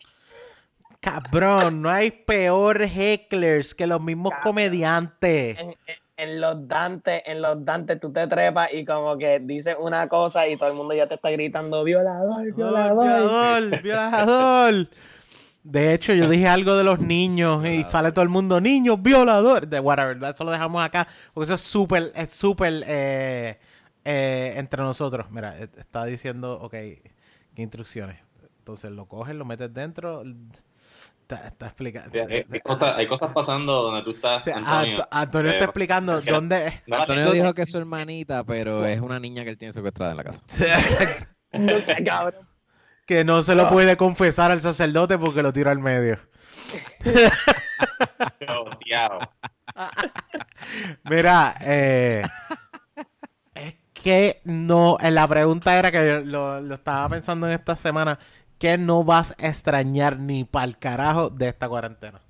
Speaker 1: Cabrón, no hay peor hecklers que los mismos
Speaker 4: Cabrón.
Speaker 1: comediantes.
Speaker 4: en, en- en los Dantes, en los Dantes tú te trepas y como que dices una cosa y todo el mundo ya te está gritando violador, violador.
Speaker 1: violador, violador. De hecho, yo dije algo de los niños y sale todo el mundo, niños, violador. De whatever, eso lo dejamos acá porque eso es súper, es súper eh, eh, entre nosotros. Mira, eh, está diciendo, ok, ¿qué instrucciones? Entonces lo coges, lo metes dentro. Está, está explicando.
Speaker 2: Hay, hay- hay cosas, hay cosas pasando donde tú estás,
Speaker 1: O sea,
Speaker 2: Antonio.
Speaker 1: Anto- Antonio
Speaker 2: Eh,
Speaker 1: está explicando
Speaker 2: que-
Speaker 1: dónde.
Speaker 3: Antonio dijo que es su hermanita, pero es una niña que él tiene secuestrada en la casa.
Speaker 1: Que no se lo puede confesar al sacerdote porque lo tiro al medio. Mira, eh, es que no, eh, la pregunta era que lo, lo estaba pensando en esta semana, ¿qué no vas a extrañar ni pa'l carajo de esta cuarentena?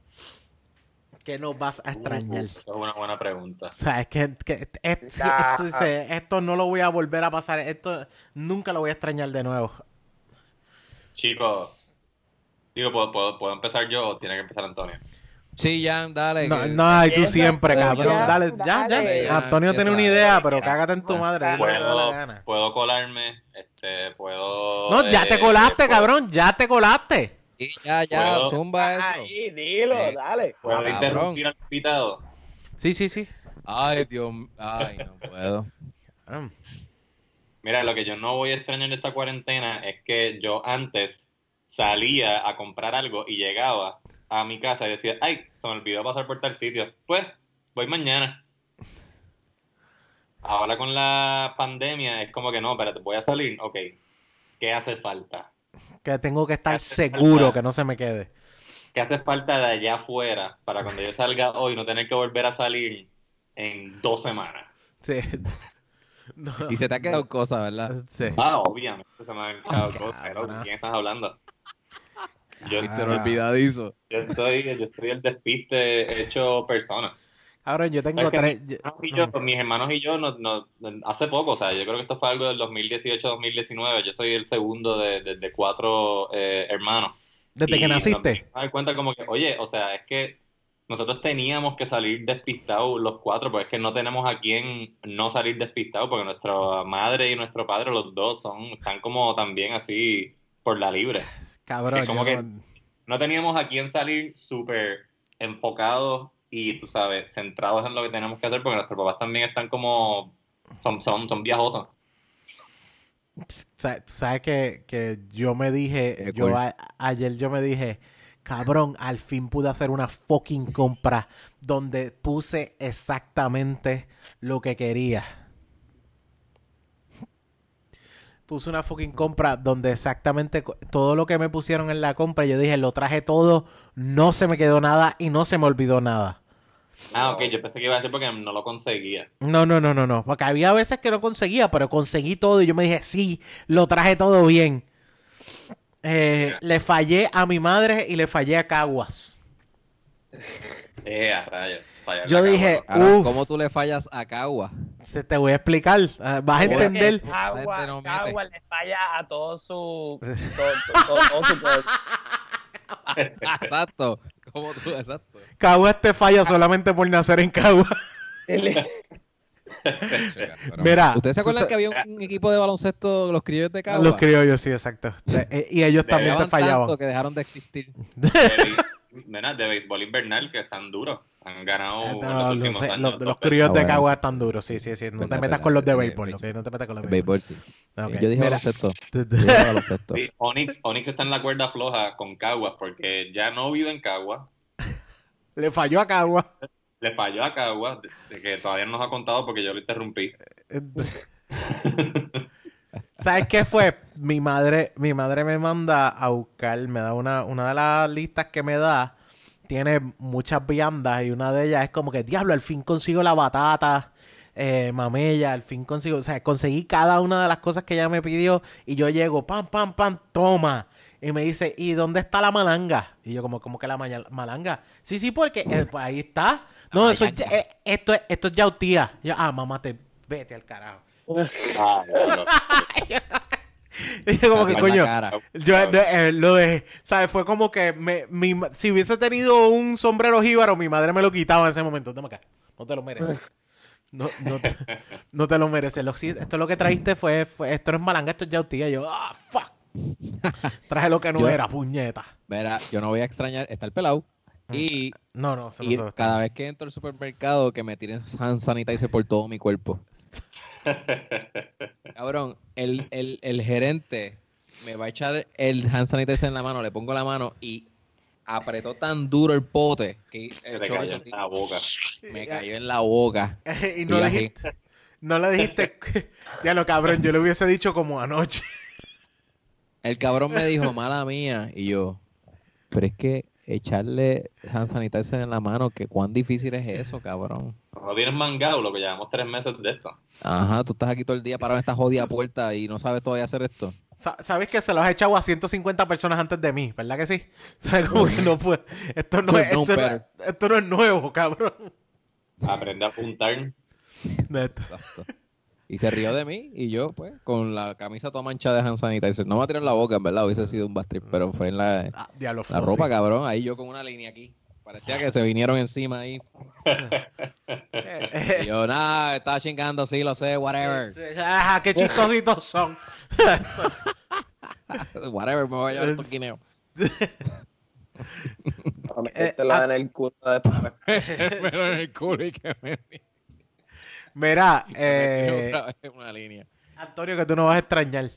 Speaker 1: ¿Qué no vas a extrañar?
Speaker 2: Uh, es una buena pregunta.
Speaker 1: O sea, es que, que es-
Speaker 4: Ya.
Speaker 1: esto, dice, esto no lo voy a volver a pasar, esto nunca lo voy a extrañar de nuevo.
Speaker 2: Chicos, digo, ¿puedo, puedo, puedo empezar yo o tiene que empezar Antonio?
Speaker 3: Sí, Jan, dale.
Speaker 1: No,
Speaker 3: que-
Speaker 1: no, y tú siempre, cabrón.
Speaker 4: ya,
Speaker 1: Dale, ya, ya.
Speaker 4: dale.
Speaker 1: Antonio
Speaker 3: Ya,
Speaker 1: tiene una idea, pero cágate en tu madre. dé la
Speaker 2: Puedo, colarme, este, puedo...
Speaker 1: No, ya te
Speaker 2: eh,
Speaker 1: colaste,
Speaker 2: puedo-
Speaker 1: cabrón. Ya te colaste.
Speaker 3: Sí, ya, ya,
Speaker 2: Puedo-
Speaker 3: zumba eso.
Speaker 4: Ahí, dilo,
Speaker 3: Sí.
Speaker 4: dale.
Speaker 2: ¿Puedo
Speaker 3: Cabrón.
Speaker 2: interrumpir al invitado?
Speaker 1: Sí, sí, sí.
Speaker 3: Ay, Dios Ay, no puedo.
Speaker 1: Ah,
Speaker 2: Mira, lo que yo no voy a extrañar de esta cuarentena es que yo antes salía a comprar algo y llegaba a mi casa y decía, ay, se me olvidó pasar por tal sitio. Pues, voy mañana. Ahora con la pandemia es como que no, espérate, voy a salir, ok. ¿Qué hace falta?
Speaker 1: Que tengo que estar seguro
Speaker 2: falta.
Speaker 1: que no se me quede.
Speaker 2: ¿Qué hace falta de allá afuera para cuando yo salga hoy no tener que volver a salir en dos semanas?
Speaker 1: Sí. No.
Speaker 3: Y se te ha quedado cosas, ¿verdad?
Speaker 1: Sí.
Speaker 2: Ah, obviamente se me han quedado
Speaker 1: Ah,
Speaker 2: cosas. Hello,
Speaker 1: cabrón.
Speaker 2: ¿De quién estás hablando? Yo,
Speaker 1: Ah.
Speaker 3: no olvidadizo.
Speaker 2: yo estoy, yo estoy el despiste hecho persona.
Speaker 1: Cabrón, yo tengo
Speaker 2: ¿Sabes que
Speaker 1: tres.
Speaker 2: mis, hermanos y yo, mis hermanos y yo, no- no- hace poco, o sea, yo creo que esto fue algo del 2018-2019. Yo soy el segundo de, de- de cuatro eh, hermanos.
Speaker 1: Desde
Speaker 2: Y
Speaker 1: que naciste.
Speaker 2: cuenta como que, oye, o sea, es que nosotros teníamos que salir despistados los cuatro, porque es que no tenemos a quién no salir despistados, porque nuestra madre y nuestro padre, los dos, son están como también así por la libre.
Speaker 1: Cabrón.
Speaker 2: es como que-
Speaker 1: no-
Speaker 2: teníamos a quién salir súper enfocados y, tú sabes, centrados en lo que tenemos que hacer, porque nuestros papás también están como, son, son, son viajosos.
Speaker 1: sa- Sabes que, que yo me dije,
Speaker 3: Qué
Speaker 1: yo
Speaker 3: cool.
Speaker 1: a- ayer yo me dije, cabrón, al fin pude hacer una fucking compra donde puse exactamente lo que quería. Puse una fucking compra donde exactamente todo lo que me pusieron en la compra, yo dije, lo traje todo, no se me quedó nada y no se me olvidó nada.
Speaker 2: Ah, ok, yo pensé que iba a decir porque no lo conseguía.
Speaker 1: No, no, no, no, no. Porque había veces que no conseguía, pero conseguí todo y yo me dije, sí, lo traje todo bien. Eh, le fallé a mi madre y le fallé a Caguas.
Speaker 2: Eh, rayos.
Speaker 1: Yo dije,
Speaker 2: cabrón.
Speaker 3: Ahora,
Speaker 1: Uf.
Speaker 3: ¿cómo tú le fallas a Cagua?
Speaker 1: Se- Te voy a explicar. ah, Vas a entender.
Speaker 3: La
Speaker 4: Agua,
Speaker 3: gente no mete.
Speaker 4: agua le falla a todo su. todo, todo- todo su pueblo.
Speaker 3: Exacto. ¿Cómo tú? Exacto.
Speaker 1: Caguas te falla solamente por nacer en
Speaker 3: Pero,
Speaker 1: Mira,
Speaker 3: ¿Ustedes se acuerdan que había un equipo de baloncesto, los criollos de Cagua?
Speaker 1: Los criollos, sí, exacto. Eh, y ellos también te
Speaker 3: Fallaban tanto que dejaron de existir.
Speaker 2: De, nena, de béisbol invernal que están duros. Han ganado
Speaker 1: Este,
Speaker 2: los
Speaker 1: los,
Speaker 2: últimos
Speaker 1: los-
Speaker 2: años.
Speaker 1: los-
Speaker 2: dos
Speaker 1: los
Speaker 2: veces.
Speaker 1: críos
Speaker 3: Ah,
Speaker 1: de
Speaker 3: bueno.
Speaker 1: Cagua están duros, sí, sí, sí. No te metas con los de béisbol, no te metas con los de béisbol.
Speaker 3: sí. Yo dije baloncesto.
Speaker 2: Sí, Onyx, Onyx está en la cuerda floja con Caguas porque ya no vive en Caguas.
Speaker 1: Le falló a Cagua.
Speaker 2: Le falló a Caguas, de- de que todavía no nos ha contado porque yo lo interrumpí.
Speaker 1: ¿Sabes qué fue? Mi madre, mi madre me manda a buscar, me da una, una de las listas que me da, tiene muchas viandas y una de ellas es como que, diablo, al fin consigo la batata, eh, mamella, al fin consigo, o sea, conseguí cada una de las cosas que ella me pidió y yo llego, pam, pam, pam, toma. Y me dice, ¿y dónde está la malanga? Y yo como, ¿cómo que la malanga? Sí, sí, porque eh, pues ahí está. No, eso es, ya- eh, esto, es, esto es yautía. Yo, ah, mamá, te vete al carajo.
Speaker 2: Ah,
Speaker 1: yo como que, coño, yo eh, lo dejé, ¿sabes? Fue como que me, mi si hubiese tenido un sombrero jíbaro, mi madre me lo quitaba en ese momento. Toma acá, no te lo mereces. No, no, te, no te lo mereces. Lo- sí, esto lo que trajiste fue, fue- esto no es malanga, esto es yautía. Yo, ah, fuck. Traje lo que no
Speaker 3: Yo-
Speaker 1: era, puñeta.
Speaker 3: Verá, yo no voy a extrañar, está el pelado. Y,
Speaker 1: No, no, se
Speaker 3: y cada vez que entro al supermercado que me tiren hand sanitizer por todo mi cuerpo. Cabrón, el, el, el gerente me va a echar el hand sanitizer en la mano, le pongo la mano y apretó tan duro el pote que el chorro
Speaker 2: cayó en la boca.
Speaker 3: así, me cayó en la boca.
Speaker 1: y no
Speaker 3: Y
Speaker 1: le dijiste, no le dijiste, ya lo cabrón, yo le hubiese dicho como anoche.
Speaker 3: El cabrón me dijo, mala mía. Y yo, pero es que echarle hand sanitizer en la mano, que cuán difícil es eso, cabrón.
Speaker 2: No tienes mangado, lo que llevamos tres meses de esto.
Speaker 3: Ajá, tú estás aquí todo el día parado en esta jodida puerta y no sabes todavía hacer esto.
Speaker 1: Sa- ¿Sabes que se los he echado a 150 personas antes de mí? ¿Verdad que sí? ¿Sabes como que no puede? Esto no, es,
Speaker 3: No,
Speaker 1: esto, no,
Speaker 3: pero-
Speaker 1: esto no es nuevo, cabrón.
Speaker 2: Aprende a apuntar.
Speaker 1: Neto.
Speaker 3: Exacto. Y se rió de mí y yo, pues, con la camisa toda manchada de hand sanitizer. No me tiró en la boca, en verdad, hubiese sido un bad trip, pero fue en la,
Speaker 1: Ah, diablo,
Speaker 3: la ropa, cabrón. Ahí yo con una línea aquí. Parecía que se vinieron encima ahí. Y yo, nada, estaba chingando, sí, lo sé, whatever.
Speaker 1: ah, qué chistositos son.
Speaker 3: Whatever, me voy a llevar estos guineos.
Speaker 4: A
Speaker 1: Eh,
Speaker 4: la
Speaker 1: ah.
Speaker 4: en el culo después.
Speaker 3: Pero en el culo y que me
Speaker 1: Mira, eh,
Speaker 3: otra vez una línea.
Speaker 1: Antonio, que tú no vas a extrañar.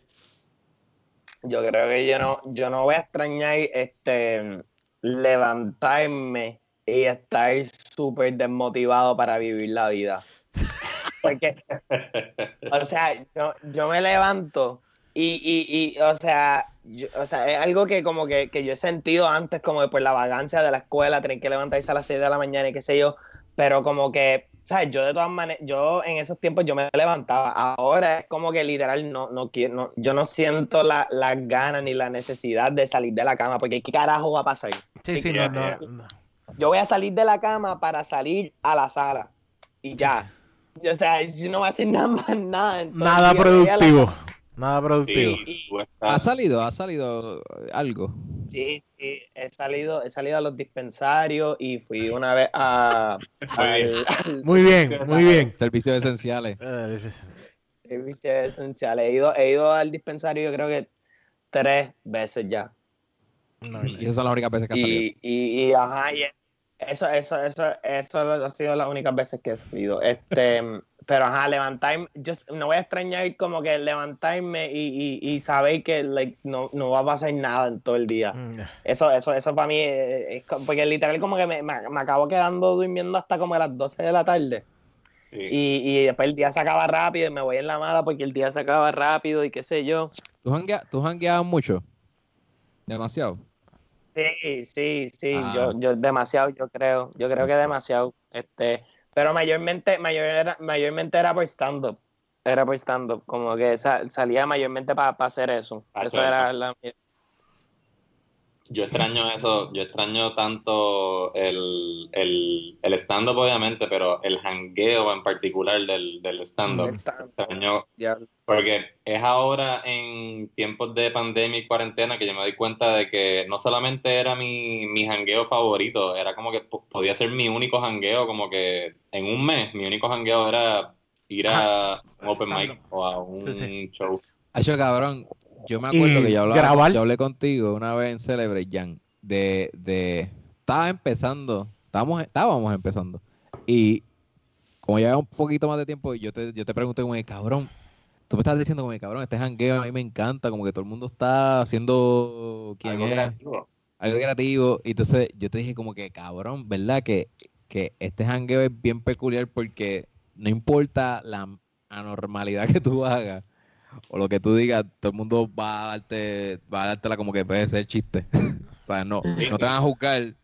Speaker 4: Yo creo que yo no, yo no voy a extrañar este levantarme y estar súper desmotivado para vivir la vida. Porque, o sea, yo, yo me levanto y, y, y o, sea, yo- o sea, es algo que como que, que yo he sentido antes, como de, por la vagancia de la escuela, tener que levantarse a las 6 de la mañana y qué sé yo, pero como que, ¿sabes? Yo de todas maneras, yo en esos tiempos yo me levantaba, ahora es como que literal no, no quiero, no- yo no siento la- las ganas ni la necesidad de salir de la cama, porque ¿qué carajo va a pasar?
Speaker 1: Sí, sí, no, no, no.
Speaker 4: Yo voy a salir de la cama para salir a la sala y ya. O sea, yo no voy a hacer nada más, nada.
Speaker 1: Nada
Speaker 4: la-
Speaker 1: productivo. Nada productivo.
Speaker 2: Sí,
Speaker 3: ¿Ha salido? ¿Ha salido algo?
Speaker 4: Sí, sí, he salido, he salido a los dispensarios y fui una vez a,
Speaker 2: Muy bien.
Speaker 4: al, al
Speaker 1: Muy bien, muy bien.
Speaker 3: Servicios esenciales.
Speaker 1: Eh,
Speaker 4: servicio esencial. He ido, he ido al dispensario yo creo que tres veces ya.
Speaker 1: no,
Speaker 3: Y esas son las únicas veces que ha salido.
Speaker 4: Y, y, y, ajá, y eso, eso, eso, eso ha sido las únicas veces que he salido. Este, pero ajá, levantarme, yo no voy a extrañar como que levantarme y, y, y saber que like, no, no va a pasar nada en todo el día.
Speaker 1: Mm,
Speaker 4: Eso, eso, eso para mí es, es co- porque literal como que me, me, me acabo quedando durmiendo hasta como a las 12 de la tarde.
Speaker 2: sí.
Speaker 4: Y, y después el día se acaba rápido y me voy en la mala porque el día se acaba rápido y qué sé yo.
Speaker 3: ¿Tú, janguea- ¿Tú jangueabas mucho? Demasiado.
Speaker 4: Sí, sí, sí,
Speaker 3: Ah.
Speaker 4: yo, yo demasiado, yo creo, yo creo que demasiado, este, pero mayormente, mayor era- mayormente era por stand-up, era por stand-up, como que sa- salía mayormente para hacer eso, eso era la...
Speaker 2: Yo extraño eso, yo extraño tanto el, el, el stand-up obviamente, pero el hangueo en particular del, del stand-up. Extraño. Porque es ahora en tiempos de pandemia y cuarentena que yo me doy cuenta de que no solamente era mi, mi jangueo favorito, era como que po- podía ser mi único jangueo, como que en un mes mi único jangueo era ir a un open mic o a un
Speaker 1: Sí, sí.
Speaker 2: show.
Speaker 3: Hacho, cabrón, yo me acuerdo
Speaker 1: Y
Speaker 3: que yo hablaba,
Speaker 1: grabar.
Speaker 3: yo hablé contigo una vez en Celebrate, Jan, de, de, estaba empezando, estábamos, estábamos empezando. Y como lleva un poquito más de tiempo, yo te, yo te pregunté como, que, cabrón, tú me estás diciendo como, que, cabrón, este jangueo a mí me encanta, como que todo el mundo está haciendo quién
Speaker 2: Algo
Speaker 3: es,
Speaker 2: creativo.
Speaker 3: algo creativo. Y entonces yo te dije como que, cabrón, ¿verdad? Que, que este jangueo es bien peculiar porque no importa la anormalidad que tú hagas o lo que tú digas, todo el mundo va a darte, va a dártela como que puede ser chiste. o sea, no,
Speaker 2: Sí.
Speaker 3: no te van a juzgar.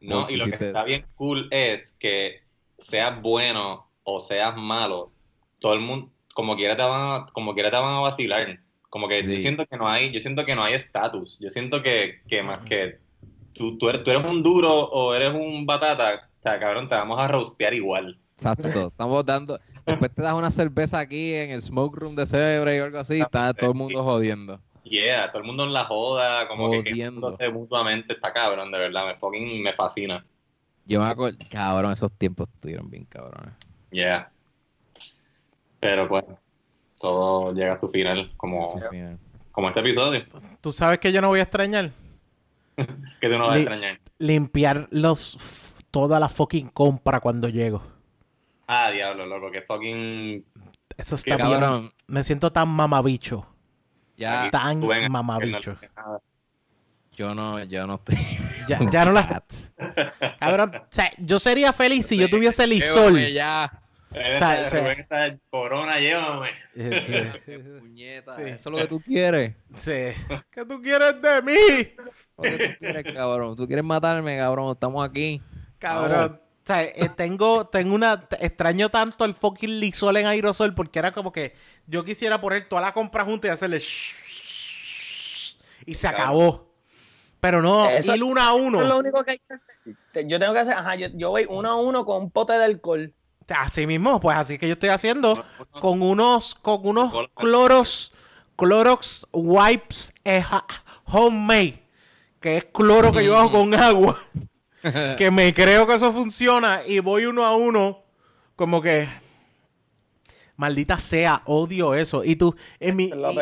Speaker 2: No, y lo que está bien cool es que seas bueno o seas malo, todo el mundo, como quiera te van a, como quiera te van a vacilar. Como que yo siento que no hay, yo siento que no hay estatus. Yo siento que, que más que tú, tú, eres, tú eres un duro o eres un batata, o sea, cabrón, te vamos a roastear igual.
Speaker 3: Exacto, estamos dando. Después te das una cerveza aquí en el smoke room de Cebre y algo así, está todo el mundo jodiendo.
Speaker 2: Yeah, todo el mundo en la joda, como que
Speaker 3: Jodiendo.
Speaker 2: quejándose mutuamente, está cabrón, de verdad, me fucking me fascina.
Speaker 3: Yo me acuerdo, cabrón, esos tiempos estuvieron bien cabrones.
Speaker 2: Yeah. Pero pues, todo llega a su final, como, como este episodio,
Speaker 1: ¿Tú sabes que yo no voy a extrañar?
Speaker 2: que tú no vas a extrañar.
Speaker 1: Limpiar los toda la fucking compra cuando llego.
Speaker 2: Ah, diablo, loco, que fucking...
Speaker 1: Eso
Speaker 2: Qué
Speaker 1: está bien.
Speaker 3: Cabrón,
Speaker 1: Me siento tan mamabicho.
Speaker 3: ya,
Speaker 1: Tan
Speaker 2: ven
Speaker 1: mamabicho.
Speaker 2: no-
Speaker 3: yo no, yo no estoy.
Speaker 1: Ya, ya no la. Cabrón, o sea, yo sería feliz si yo tuviese
Speaker 3: Llévame
Speaker 1: lisol.
Speaker 3: ya.
Speaker 1: O sea, o sea-
Speaker 2: Rubén está corona, llévame.
Speaker 1: Sí.
Speaker 3: Puñeta,
Speaker 1: Sí.
Speaker 3: eso es lo que tú quieres.
Speaker 1: Sí. ¿Qué tú quieres de mí?
Speaker 3: Lo que tú quieres, cabrón. Tú quieres matarme, cabrón. Estamos aquí.
Speaker 1: Cabrón. O sea, eh, tengo, tengo una. Extraño tanto el fucking lisol en aerosol porque era como que yo quisiera poner toda la compra junta y hacerle. shhh, y se acabó. Pero no,
Speaker 4: Eso-
Speaker 1: ir uno a
Speaker 4: Eso es lo
Speaker 1: uno.
Speaker 4: único que hay que hacer. Yo tengo que hacer, ajá, yo, yo voy uno a uno con un pote de alcohol.
Speaker 1: Así mismo, pues así que yo estoy haciendo con unos, con unos cloros, Clorox wipes eh, homemade, que es cloro que yo hago con agua. que me creo que eso funciona y voy uno a uno como que maldita sea, odio eso. Y tú, en mi,
Speaker 4: Es lo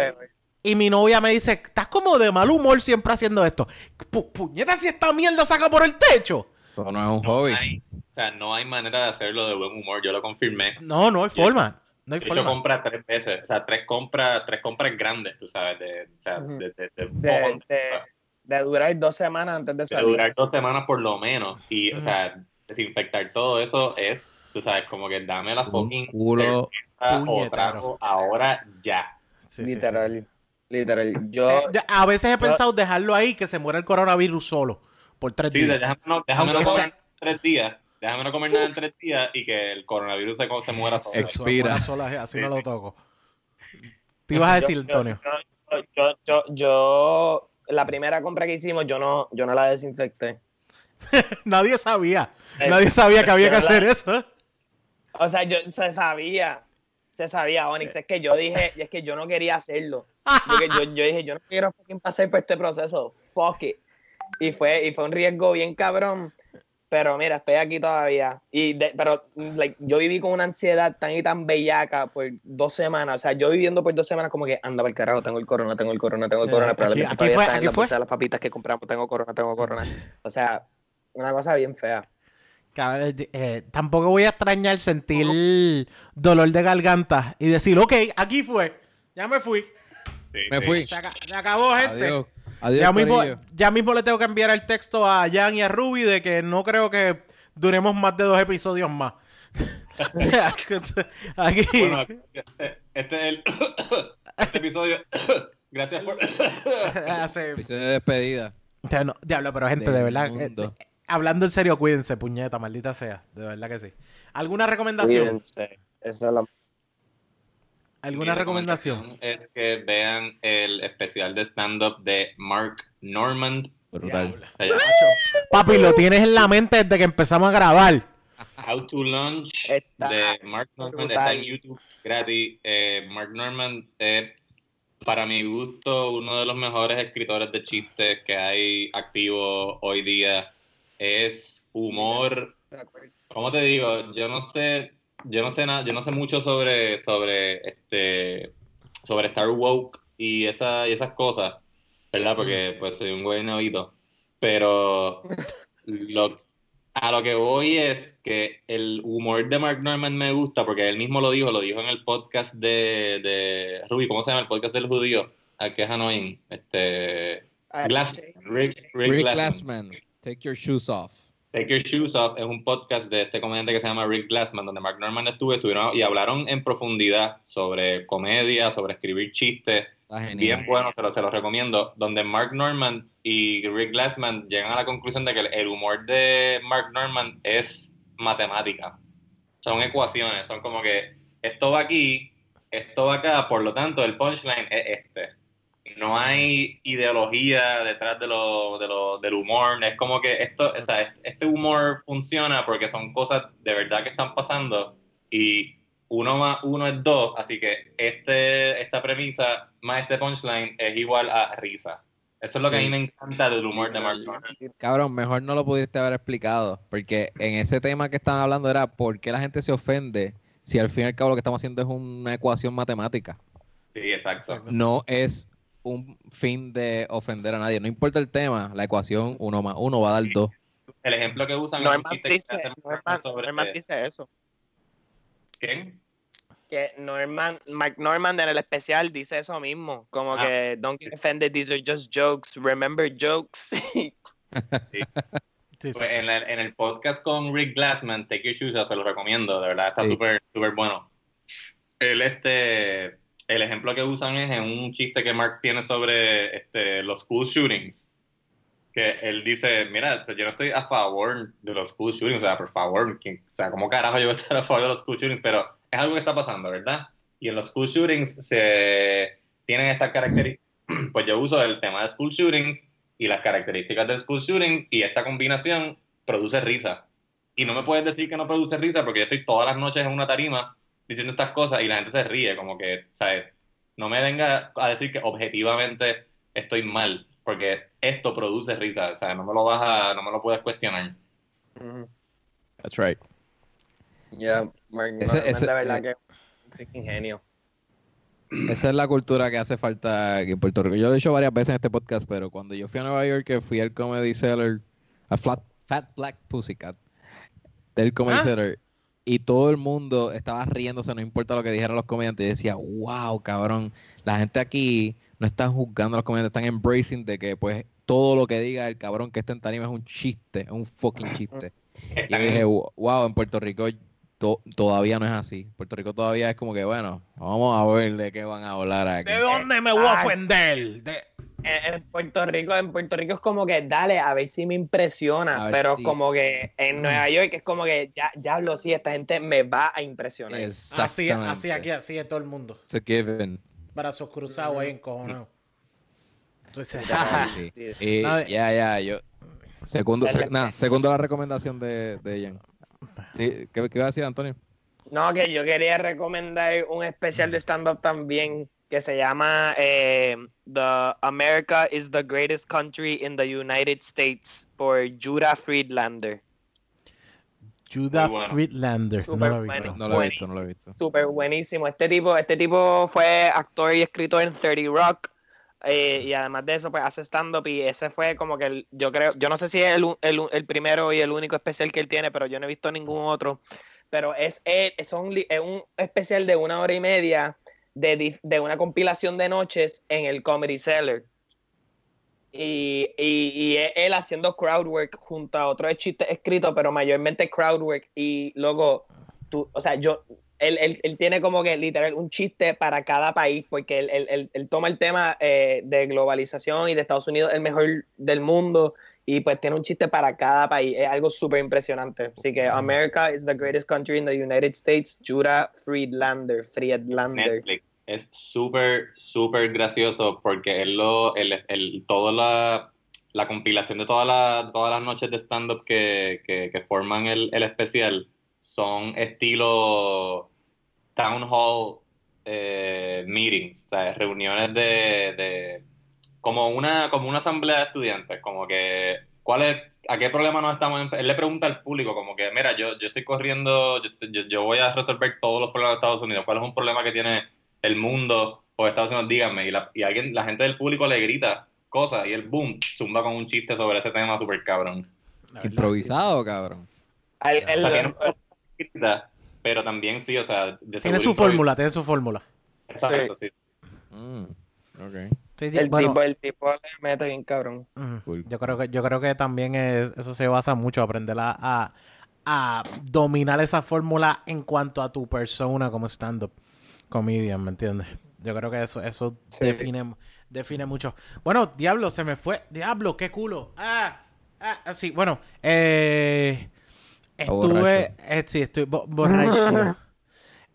Speaker 1: y, mi novia me dice, estás como de mal humor siempre haciendo esto. Pu- puñeta, si esta mierda saca por el techo.
Speaker 3: Esto no es un
Speaker 2: No
Speaker 3: hobby.
Speaker 2: hay, o sea, no hay manera de hacerlo de buen humor, yo lo confirmé.
Speaker 1: No, no hay
Speaker 2: Yo-
Speaker 1: forma. No hay
Speaker 2: De hecho,
Speaker 1: forma.
Speaker 2: compra tres veces, o sea, tres compras, tres compras grandes, tú sabes, de, o sea,
Speaker 4: Ujú.
Speaker 2: de, de, de-
Speaker 4: De, de, de durar dos semanas antes de
Speaker 2: de
Speaker 4: salir.
Speaker 2: durar dos semanas por lo menos. Y, o sea, desinfectar todo eso es, tú sabes, como que dame la fucking
Speaker 3: culo.
Speaker 2: o trago ahora ya.
Speaker 1: Sí, sí, sí.
Speaker 4: literal. Literal. Yo,
Speaker 1: Eh, a veces he pensado dejarlo ahí que se muera el coronavirus solo por tres
Speaker 2: Sí,
Speaker 1: días.
Speaker 2: déjame no, déjame no comer tres días. Déjame no comer nada en tres días y que el coronavirus se, se muera solo.
Speaker 3: Expira.
Speaker 1: sola, así no lo toco. Te ibas a decir,
Speaker 4: yo-
Speaker 1: Antonio.
Speaker 4: yo, yo, yo, yo- la primera compra que hicimos, yo no, yo no la desinfecté.
Speaker 1: Nadie sabía.
Speaker 4: Eh,
Speaker 1: Nadie sabía que había que
Speaker 4: yo la-
Speaker 1: hacer eso.
Speaker 4: O sea, yo se sabía, se sabía, Onyx, es que yo dije, y es que yo no quería hacerlo. Porque yo, yo dije, yo no quiero fucking pasar por este proceso, fuck it. Y fue, y fue un riesgo bien cabrón. Pero mira, estoy aquí todavía. Y de- pero like, yo viví con una ansiedad tan y tan bellaca por dos semanas. O sea, yo viviendo por dos semanas como que anda para el carajo, tengo el corona, tengo el corona, tengo el
Speaker 1: Eh,
Speaker 4: corona.
Speaker 1: aquí-
Speaker 4: Probablemente
Speaker 1: aquí
Speaker 4: todavía
Speaker 1: fue-
Speaker 4: en
Speaker 1: aquí
Speaker 4: la
Speaker 1: fue.
Speaker 4: bolsa de las papitas que compramos, tengo corona, tengo corona. O sea, una cosa bien fea.
Speaker 1: Cabrón, eh, tampoco voy a extrañar sentir dolor de garganta y decir, ok, aquí fue. Ya me fui.
Speaker 2: Sí,
Speaker 3: Me
Speaker 2: sí.
Speaker 3: fui.
Speaker 1: Se, aca- se acabó, gente.
Speaker 3: Adiós. Adiós,
Speaker 1: ya, mismo,
Speaker 3: corillo.
Speaker 1: ya mismo le tengo que enviar el texto a Jan y a Ruby de que no creo que duremos más de dos episodios más. Aquí.
Speaker 2: Bueno, este, es el este episodio. Gracias por.
Speaker 3: Episodio de despedida.
Speaker 1: O sea, no, diablo, pero gente,
Speaker 3: Del
Speaker 1: de verdad.
Speaker 3: mundo.
Speaker 1: eh, hablando en serio, cuídense, puñeta, maldita sea. De verdad que sí. ¿Alguna recomendación?
Speaker 4: Cuídense. Eso es lo
Speaker 1: ¿Alguna recomendación?
Speaker 2: Es que vean el especial de stand-up de Mark Norman.
Speaker 3: Brutal.
Speaker 2: Llama
Speaker 1: Papi, lo tienes en la mente desde que empezamos a grabar.
Speaker 2: How to Lunch
Speaker 4: Está
Speaker 2: de Mark Norman.
Speaker 4: brutal.
Speaker 2: Está en YouTube gratis. Eh, Mark Norman es, para mi gusto, uno de los mejores escritores de chistes que hay activo hoy día. Es humor ¿Cómo te digo? Yo no sé, yo no sé nada, yo no sé mucho sobre, sobre este, sobre Star Woke y esa, y esas cosas, ¿verdad? Porque pues soy un güey novito. Pero lo, A lo que voy es que el humor de Mark Norman me gusta porque él mismo lo dijo, lo dijo en el podcast de, de Ruby, ¿cómo se llama el podcast del judío? Al que es annoying, este
Speaker 4: Ah,
Speaker 2: Glassman, Rick, Rick
Speaker 3: Rick
Speaker 2: Glassman.
Speaker 3: Glassman, take your shoes off.
Speaker 2: Take Your Shoes Off es un podcast de este comediante que se llama Rick Glassman, donde Mark Norman estuvo, estuvieron y hablaron en profundidad sobre comedia, sobre escribir chistes, bien bueno, se lo, se lo recomiendo, donde Mark Norman y Rick Glassman llegan a la conclusión de que el humor de Mark Norman es matemática. Son ecuaciones, son como que esto va aquí, esto va acá, por lo tanto el punchline es este. No hay ideología detrás de lo, de lo, del humor, es como que esto, o sea, este humor funciona porque son cosas de verdad que están pasando y uno más uno es dos, así que este, esta premisa más este punchline es igual a risa. Eso es lo que a mí me encanta del humor de Mark Norman.
Speaker 3: Cabrón, mejor no lo pudiste haber explicado, porque en ese tema que estaban hablando era por qué la gente se ofende si al fin y al cabo lo que estamos haciendo es una ecuación matemática.
Speaker 2: Sí. Exacto.
Speaker 3: No es un fin de ofender a nadie. No importa el tema, la ecuación uno más uno va a dar dos.
Speaker 2: El ejemplo que usan es chiste que
Speaker 4: dice, Norman,
Speaker 2: sobre
Speaker 4: Norman dice eso.
Speaker 2: ¿Quién?
Speaker 4: Que Norman, Mark Norman en el especial dice eso mismo. Como
Speaker 2: Ah.
Speaker 4: que, don't get offended, these are just jokes. Remember jokes.
Speaker 1: Sí, sí.
Speaker 2: Pues en, la- en el podcast con Rick Glassman, Take Your Shoes se lo recomiendo, de verdad, está
Speaker 3: Sí.
Speaker 2: súper súper bueno. Él, este, el ejemplo que usan es en un chiste que Mark tiene sobre este, los school shootings. Que él dice, mira, o sea, yo no estoy a favor de los school shootings, o sea, por favor, ¿quién- o sea, ¿cómo carajo yo voy a estar a favor de los school shootings? Pero es algo que está pasando, ¿verdad? Y en los school shootings se tienen estas características, pues yo uso el tema de school shootings y las características del school shootings y esta combinación produce risa. Y no me puedes decir que no produce risa porque yo estoy todas las noches en una tarima diciendo estas cosas y la gente se ríe, como que, ¿sabes? No me venga a decir que objetivamente estoy mal, porque esto produce risa, o sea, no me lo vas a, no me lo puedes cuestionar.
Speaker 4: Ujú.
Speaker 3: That's right.
Speaker 4: Yeah, Mark
Speaker 3: Ese-
Speaker 4: Norman
Speaker 3: ese-
Speaker 4: de verdad que es un freaking genio.
Speaker 3: Esa es la cultura que hace falta aquí en Puerto Rico. Yo lo he dicho varias veces en este podcast, pero cuando yo fui a Nueva York, que fui al Comedy Cellar, a Flat, Fat Black Pussycat, del Comedy
Speaker 1: ¿Ah?
Speaker 3: Cellar, y todo el mundo estaba riéndose, no importa lo que dijeran los comediantes, y decía, wow, cabrón, la gente aquí no está juzgando a los comediantes, están embracing de que pues todo lo que diga el cabrón que está en tarima es un chiste, es un fucking chiste. Y yo dije, wow, en Puerto Rico to- todavía no es así. Puerto Rico todavía es como que, bueno, vamos a ver de qué van a hablar aquí.
Speaker 1: ¿De dónde me voy a ofender? De-
Speaker 4: En Puerto Rico, en Puerto Rico es como que dale, a ver si me impresiona, pero
Speaker 3: si-
Speaker 4: como que en Nueva York es como que ya, ya lo sí, esta gente me va a impresionar.
Speaker 1: Así, así aquí, así es todo el mundo.
Speaker 3: It's a given.
Speaker 1: Brazos cruzados ahí encojonados. Entonces,
Speaker 3: Sí,
Speaker 1: Nada
Speaker 3: ya, ya, yo. Segundo, sec- segundo la recomendación de, de Jan. Sí, ¿Qué, ¿Qué iba a decir, Antonio?
Speaker 4: No, que yo quería recomendar un especial de stand-up también que se llama eh, The America is the Greatest Country in the United States por Judah Friedlander.
Speaker 1: Judah
Speaker 2: bueno.
Speaker 1: Friedlander.
Speaker 4: Súper
Speaker 1: no lo he
Speaker 4: bueno.
Speaker 1: visto.
Speaker 3: No lo he visto, no lo he visto.
Speaker 4: Súper buenísimo. Este tipo, este tipo fue actor y escritor en 30 Rock. Eh, y además de eso, pues hace stand-up. Y ese fue como que el- yo creo, yo no sé si es el, el, el primero y el único especial que él tiene, pero yo no he visto ningún otro. Pero es, es, un, es un especial de una hora y media de, de una compilación de noches en el Comedy Cellar. Y, y, y él haciendo crowd work junto a otros chistes escritos, pero mayormente crowd work. Y luego, tú, o sea, yo, él, él, él tiene como que literal un chiste para cada país, porque él, él, él- él toma el tema eh, de globalización y de Estados Unidos, el mejor del mundo, y pues tiene un chiste para cada país. Es algo súper impresionante. Así que America is the greatest country in the United States. Judah Friedlander. Friedlander.
Speaker 2: Netflix. Es súper, súper gracioso porque él lo, el, el, toda la, la compilación de todas las todas las noches de stand-up que, que, que forman el, el especial son estilo town hall eh, meetings, o sea, reuniones de, de como una como una asamblea de estudiantes, como que cuál es a qué problema nos estamos enf- él le pregunta al público como que mira, yo yo estoy corriendo, yo, yo, yo voy a resolver todos los problemas de Estados Unidos, ¿cuál es un problema que tiene el mundo o Estados Unidos? Díganme y la, y alguien la gente del público le grita cosas y él boom, zumba con un chiste sobre ese tema súper cabrón.
Speaker 3: Improvisado, cabrón.
Speaker 4: Al-
Speaker 1: Ya.
Speaker 4: el-
Speaker 2: Pero también sí, o sea, de
Speaker 1: Tiene su fórmula, tiene su fórmula.
Speaker 2: Exacto, sí.
Speaker 3: Mm, ok.
Speaker 1: Sí, sí,
Speaker 4: el,
Speaker 1: bueno,
Speaker 4: tipo, el tipo le mete bien cabrón.
Speaker 3: Cool.
Speaker 1: yo creo que yo creo que también es- eso se basa mucho aprender a, a, a dominar esa fórmula en cuanto a tu persona como stand-up comedian, ¿me entiendes? Yo creo que eso eso
Speaker 4: Sí.
Speaker 1: define define mucho. Bueno, diablo, se me fue. Diablo, qué culo. Ah, ah, sí, bueno, eh estuve eh, sí, estoy bo- borracho.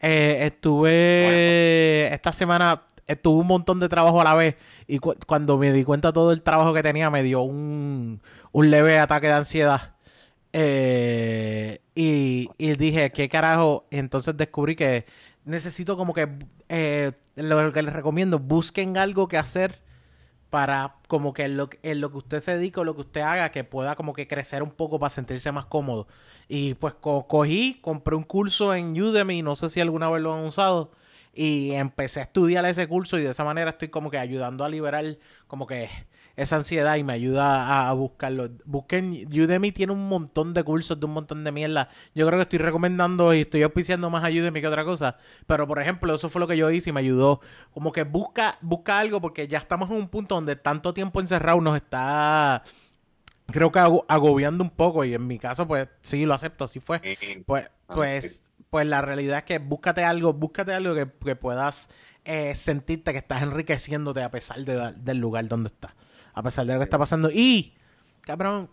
Speaker 1: Eh, estuve esta semana estuve un montón de trabajo a la vez y cu- cuando me di cuenta de todo el trabajo que tenía me dio un, un leve ataque de ansiedad. Eh, y, y dije qué carajo entonces descubrí que necesito como que eh, lo que les recomiendo busquen algo que hacer para como que en lo, en lo que usted se dedique o lo que usted haga que pueda como que crecer un poco para sentirse más cómodo. Y pues co- cogí, compré un curso en Udemy, no sé si alguna vez lo han usado, y empecé a estudiar ese curso y de esa manera estoy como que ayudando a liberar como que esa ansiedad y me ayuda a, a buscarlo. Busquen, Udemy tiene un montón de cursos de un montón de mierda. Yo creo que estoy recomendando y estoy auspiciando más a Udemy que otra cosa. Pero por ejemplo, eso fue lo que yo hice y me ayudó. Como que busca, busca algo porque ya estamos en un punto donde tanto tiempo encerrado nos está creo que ago- agobiando un poco y en mi caso pues sí lo acepto, así fue. Pues,
Speaker 2: Ah,
Speaker 1: pues, pues la realidad es que búscate algo, búscate algo que, que puedas eh, sentirte que estás enriqueciéndote a pesar de- del lugar donde estás. A pesar de lo que está pasando. Y, cabrón,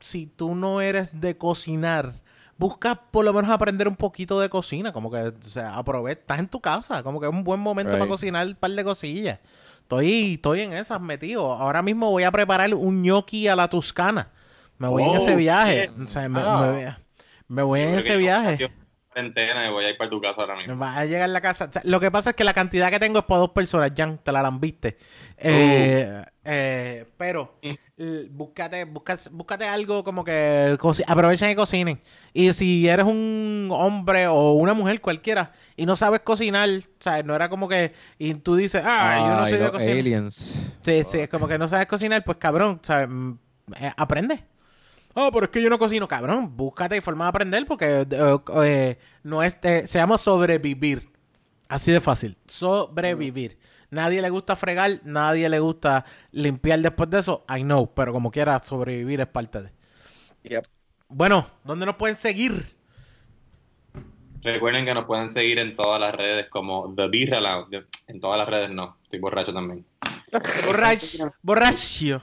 Speaker 1: si tú no eres de cocinar, busca por lo menos aprender un poquito de cocina. Como que, o sea, aprovecha, estás en tu casa, como que es un buen momento
Speaker 3: Right.
Speaker 1: para cocinar un par de cosillas. Estoy, estoy en esas metido. Ahora mismo voy a preparar un gnocchi a la Toscana. Me voy en
Speaker 2: Oh,
Speaker 1: ese viaje. O sea, me,
Speaker 2: Ah.
Speaker 1: me voy a- me voy en
Speaker 2: Yo
Speaker 1: ese viaje.
Speaker 2: Cuarentena y voy a ir para tu casa ahora mismo.
Speaker 1: Va a llegar a la casa. O sea, lo que pasa es que la cantidad que tengo es para dos personas, Jan, te la lambiste. Eh, eh, pero l- búscate, búscate, búscate algo como que aprovechen y cocinen. Y si eres un hombre o una mujer cualquiera y no sabes cocinar, ¿sabes? No era como que y tú dices, ah, yo no soy de cocinar.
Speaker 3: aliens.
Speaker 1: Sí, sí, es como que no sabes cocinar, pues cabrón, ¿sabes? Mm, eh, aprende. Oh, pero es que yo no cocino, cabrón. Búscate forma de aprender porque eh, eh, no es, eh, se llama sobrevivir. Así de fácil. Sobrevivir. Nadie le gusta fregar, nadie le gusta limpiar después de eso. I know, pero como quiera, sobrevivir es parte de.
Speaker 4: Yep.
Speaker 1: Bueno, ¿dónde nos pueden seguir?
Speaker 2: Recuerden que nos pueden seguir en todas las redes como The Birra Lounge. En todas las redes no, estoy borracho también.
Speaker 1: Borracho. Borracho.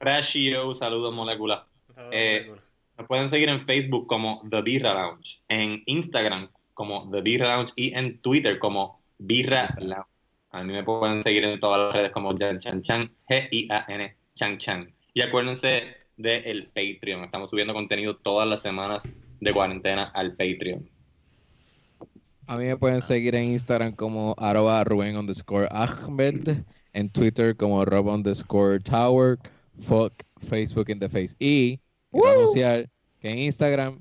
Speaker 2: Ratio, saludos molecular. Eh, Nos pueden seguir en Facebook como The Birra Lounge, en Instagram como The Birra Lounge y en Twitter como Birra Lounge. A mí me pueden seguir en todas las redes como Jan Chan Chan, G-I-A-N Chan Chan. Y acuérdense del Patreon. Estamos subiendo contenido todas las semanas de cuarentena al Patreon.
Speaker 3: A mí me pueden seguir en Instagram como arroba Rubén underscore Ahmed, en Twitter como Rob underscore Tower, fuck Facebook in the face. Y quiero anunciar que en Instagram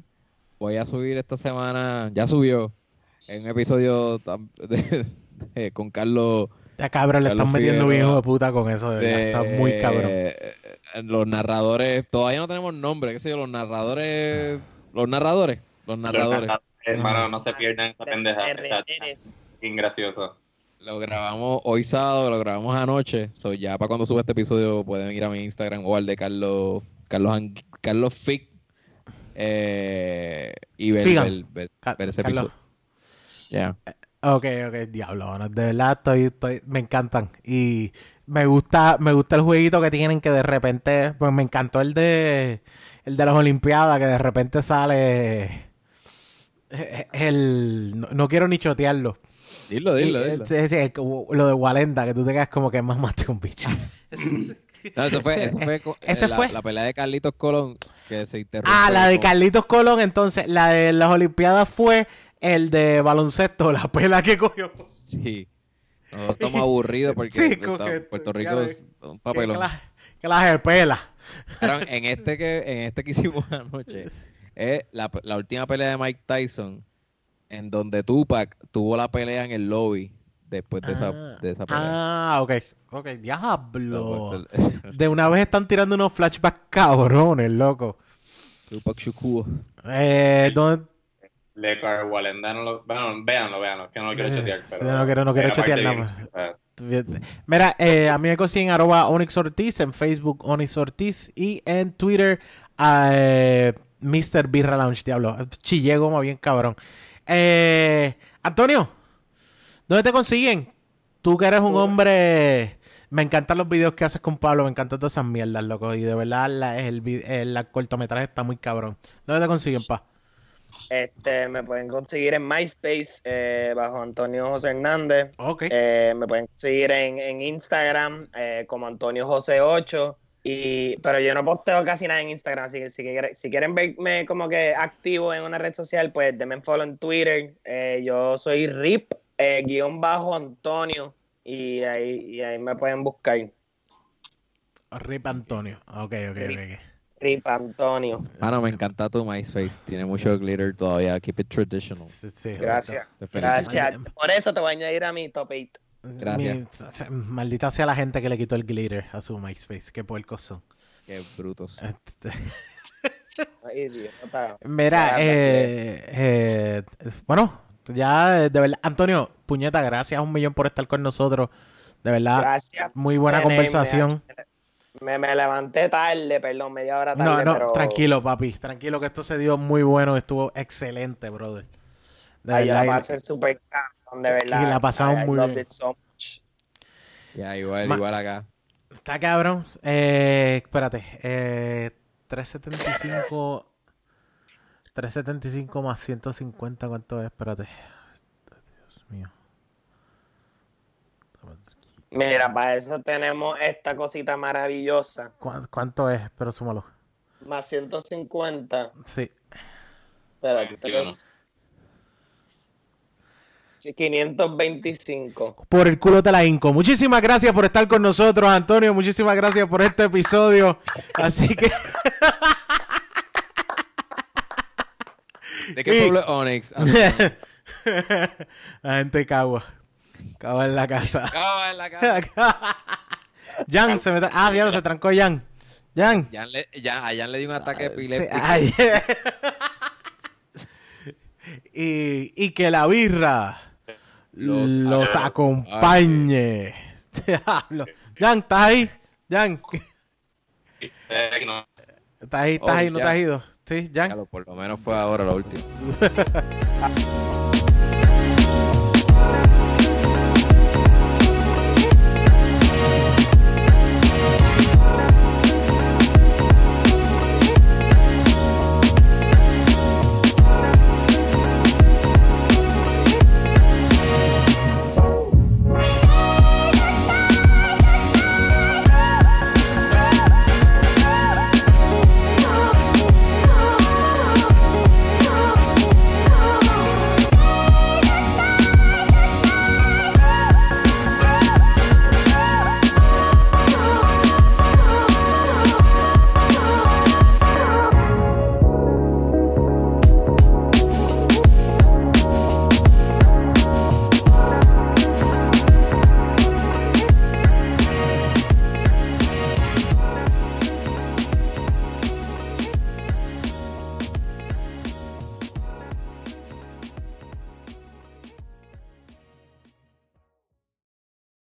Speaker 3: voy a subir esta semana, ya subió, en un episodio tam- de- de- con Carlos
Speaker 1: Ya cabrón, le están metiendo bien hijo de puta con eso, de verdad.
Speaker 3: de
Speaker 1: Está muy cabrón.
Speaker 3: eh, los narradores, todavía no tenemos nombre, qué sé yo, los narradores, los narradores, los narradores.
Speaker 2: Hermano, no se pierdan esa pendeja. Bien gracioso.
Speaker 3: Lo grabamos hoy sábado, lo grabamos anoche. So, ya para cuando suba este episodio pueden ir a mi Instagram o al de Carlos Carlos Ang- Carlos Fic eh, y ver, ver- ver- ese
Speaker 1: Carlos.
Speaker 3: episodio. Ya.
Speaker 1: Ok, ok, diablo, bueno, de verdad estoy, estoy, me encantan y me gusta, me gusta el jueguito que tienen que de repente, pues me encantó el de, el de las Olimpiadas que de repente sale eh, el, no, no quiero ni chotearlo,
Speaker 3: Dilo, dilo,
Speaker 1: eh,
Speaker 3: dilo.
Speaker 1: sí, sí, el- lo de Walenda que tú te quedas como que más mate un bicho.
Speaker 3: No, eso fue, eso fue, co-
Speaker 1: Ese
Speaker 3: eh, la,
Speaker 1: fue.
Speaker 3: la pelea de Carlitos Colón que se interrumpió.
Speaker 1: Ah, la de Carlitos Colón, entonces la de las Olimpiadas fue el de baloncesto, la pela que cogió.
Speaker 3: Sí. Estamos aburridos porque
Speaker 1: Sí,
Speaker 3: está-
Speaker 1: coge-
Speaker 3: Puerto Rico es un papelón.
Speaker 1: que la de pela.
Speaker 3: Cabrón, en este que en este que hicimos anoche es la, la última pelea de Mike Tyson en donde Tupac tuvo la pelea en el lobby después de,
Speaker 1: Ah,
Speaker 3: esa, de esa pelea.
Speaker 1: Ah, ok. Ok,
Speaker 3: No,
Speaker 1: diablo.
Speaker 3: pues, el-
Speaker 1: De una vez están tirando unos flashbacks cabrones, loco.
Speaker 3: Tupac Shakur.
Speaker 1: Eh, ¿dónde-
Speaker 2: Le Walenda no lo. Bueno, véanlo, véanlo. Que no lo quiero
Speaker 1: Eh,
Speaker 2: chatear. Pero
Speaker 1: no quiero- no quiero
Speaker 2: parte
Speaker 1: chatear nada
Speaker 2: eh,
Speaker 1: Mira, eh, a mí me consiguen arroba Onyx Ortiz, en Facebook Onyx Ortiz y en Twitter eh, Mr. Birra Lounge, diablo. Chillé como bien cabrón. Eh, Antonio, ¿dónde te consiguen? Tú que eres un hombre... Me encantan los videos que haces con Pablo, me encantan todas esas mierdas, loco. Y de verdad la- el, el- la cortometraje está muy cabrón. ¿Dónde te consiguen, pa?
Speaker 4: Este, me pueden conseguir en MySpace eh, bajo Antonio José Hernández.
Speaker 1: Ok.
Speaker 4: Eh, me pueden seguir en, en Instagram eh, como Antonio José 8. Y, pero yo no posteo casi nada en Instagram, así que si, quieren- si quieren verme como que activo en una red social, pues denme un follow en Twitter. Yo soy RIP, eh, guion bajo Antonio, y ahí, y ahí me pueden buscar.
Speaker 1: Rip Antonio. Ok, ok, ok. ok.
Speaker 4: RIP Antonio.
Speaker 3: Mano, me encanta tu MySpace. Tiene mucho glitter todavía. Keep it traditional.
Speaker 1: Sí, sí,
Speaker 4: Gracias. Gracias. Por eso te voy a añadir a mi top 8.
Speaker 3: Gracias.
Speaker 1: Mi- maldita sea la gente que le quitó el glitter a su MySpace. Qué puercos son.
Speaker 3: Qué brutos.
Speaker 1: Este. Mira, eh, eh, bueno, ya de verdad, Antonio, puñeta, gracias un millón por estar con nosotros. De verdad,
Speaker 4: Gracias.
Speaker 1: muy buena
Speaker 4: Nene,
Speaker 1: conversación.
Speaker 4: Me, me levanté tarde, perdón, media hora tarde.
Speaker 1: No, no,
Speaker 4: pero...
Speaker 1: tranquilo, papi, tranquilo que esto se dio muy bueno, estuvo excelente, brother. De
Speaker 4: Ay, yo la
Speaker 1: verdad,
Speaker 4: pasé súper de verdad.
Speaker 1: Y la pasamos
Speaker 4: I-
Speaker 1: muy bien.
Speaker 4: so.
Speaker 3: Ya, igual,
Speaker 1: Ma-
Speaker 3: igual acá.
Speaker 1: Está cabrón. Eh, espérate. Eh, 375. 375 más 150. ¿Cuánto es? Espérate. Dios mío.
Speaker 4: Mira, para eso tenemos esta cosita maravillosa.
Speaker 1: ¿Cu- ¿Cuánto es? Pero súmalo.
Speaker 4: Más 150.
Speaker 1: Sí.
Speaker 4: Espérate,
Speaker 2: 21.
Speaker 4: tres- Sí, 525.
Speaker 1: Por el culo te la hinco. Muchísimas gracias por estar con nosotros, Antonio. Muchísimas gracias por este episodio. Así que.
Speaker 3: ¿De qué
Speaker 1: Y-
Speaker 3: pueblo es Onyx? Ah,
Speaker 1: la gente cagua. Cagua en la casa.
Speaker 3: Acaba en la casa.
Speaker 1: Jan, se me tra- Ah, ya se trancó Jan. Jan.
Speaker 3: Jan le, Jan- a Jan le dio un ataque
Speaker 1: Sí,
Speaker 3: epiléptico.
Speaker 1: ay. y, y que la birra los,
Speaker 3: Los
Speaker 1: acompañe. Diablo. Jan, ¿estás ahí? Jan,
Speaker 2: Eh,
Speaker 1: ¿estás ahí? ¿Estás
Speaker 3: Oh,
Speaker 1: ahí? ¿No te
Speaker 3: Jan.
Speaker 1: has ido? Sí.
Speaker 3: Claro, por lo menos fue ahora lo último.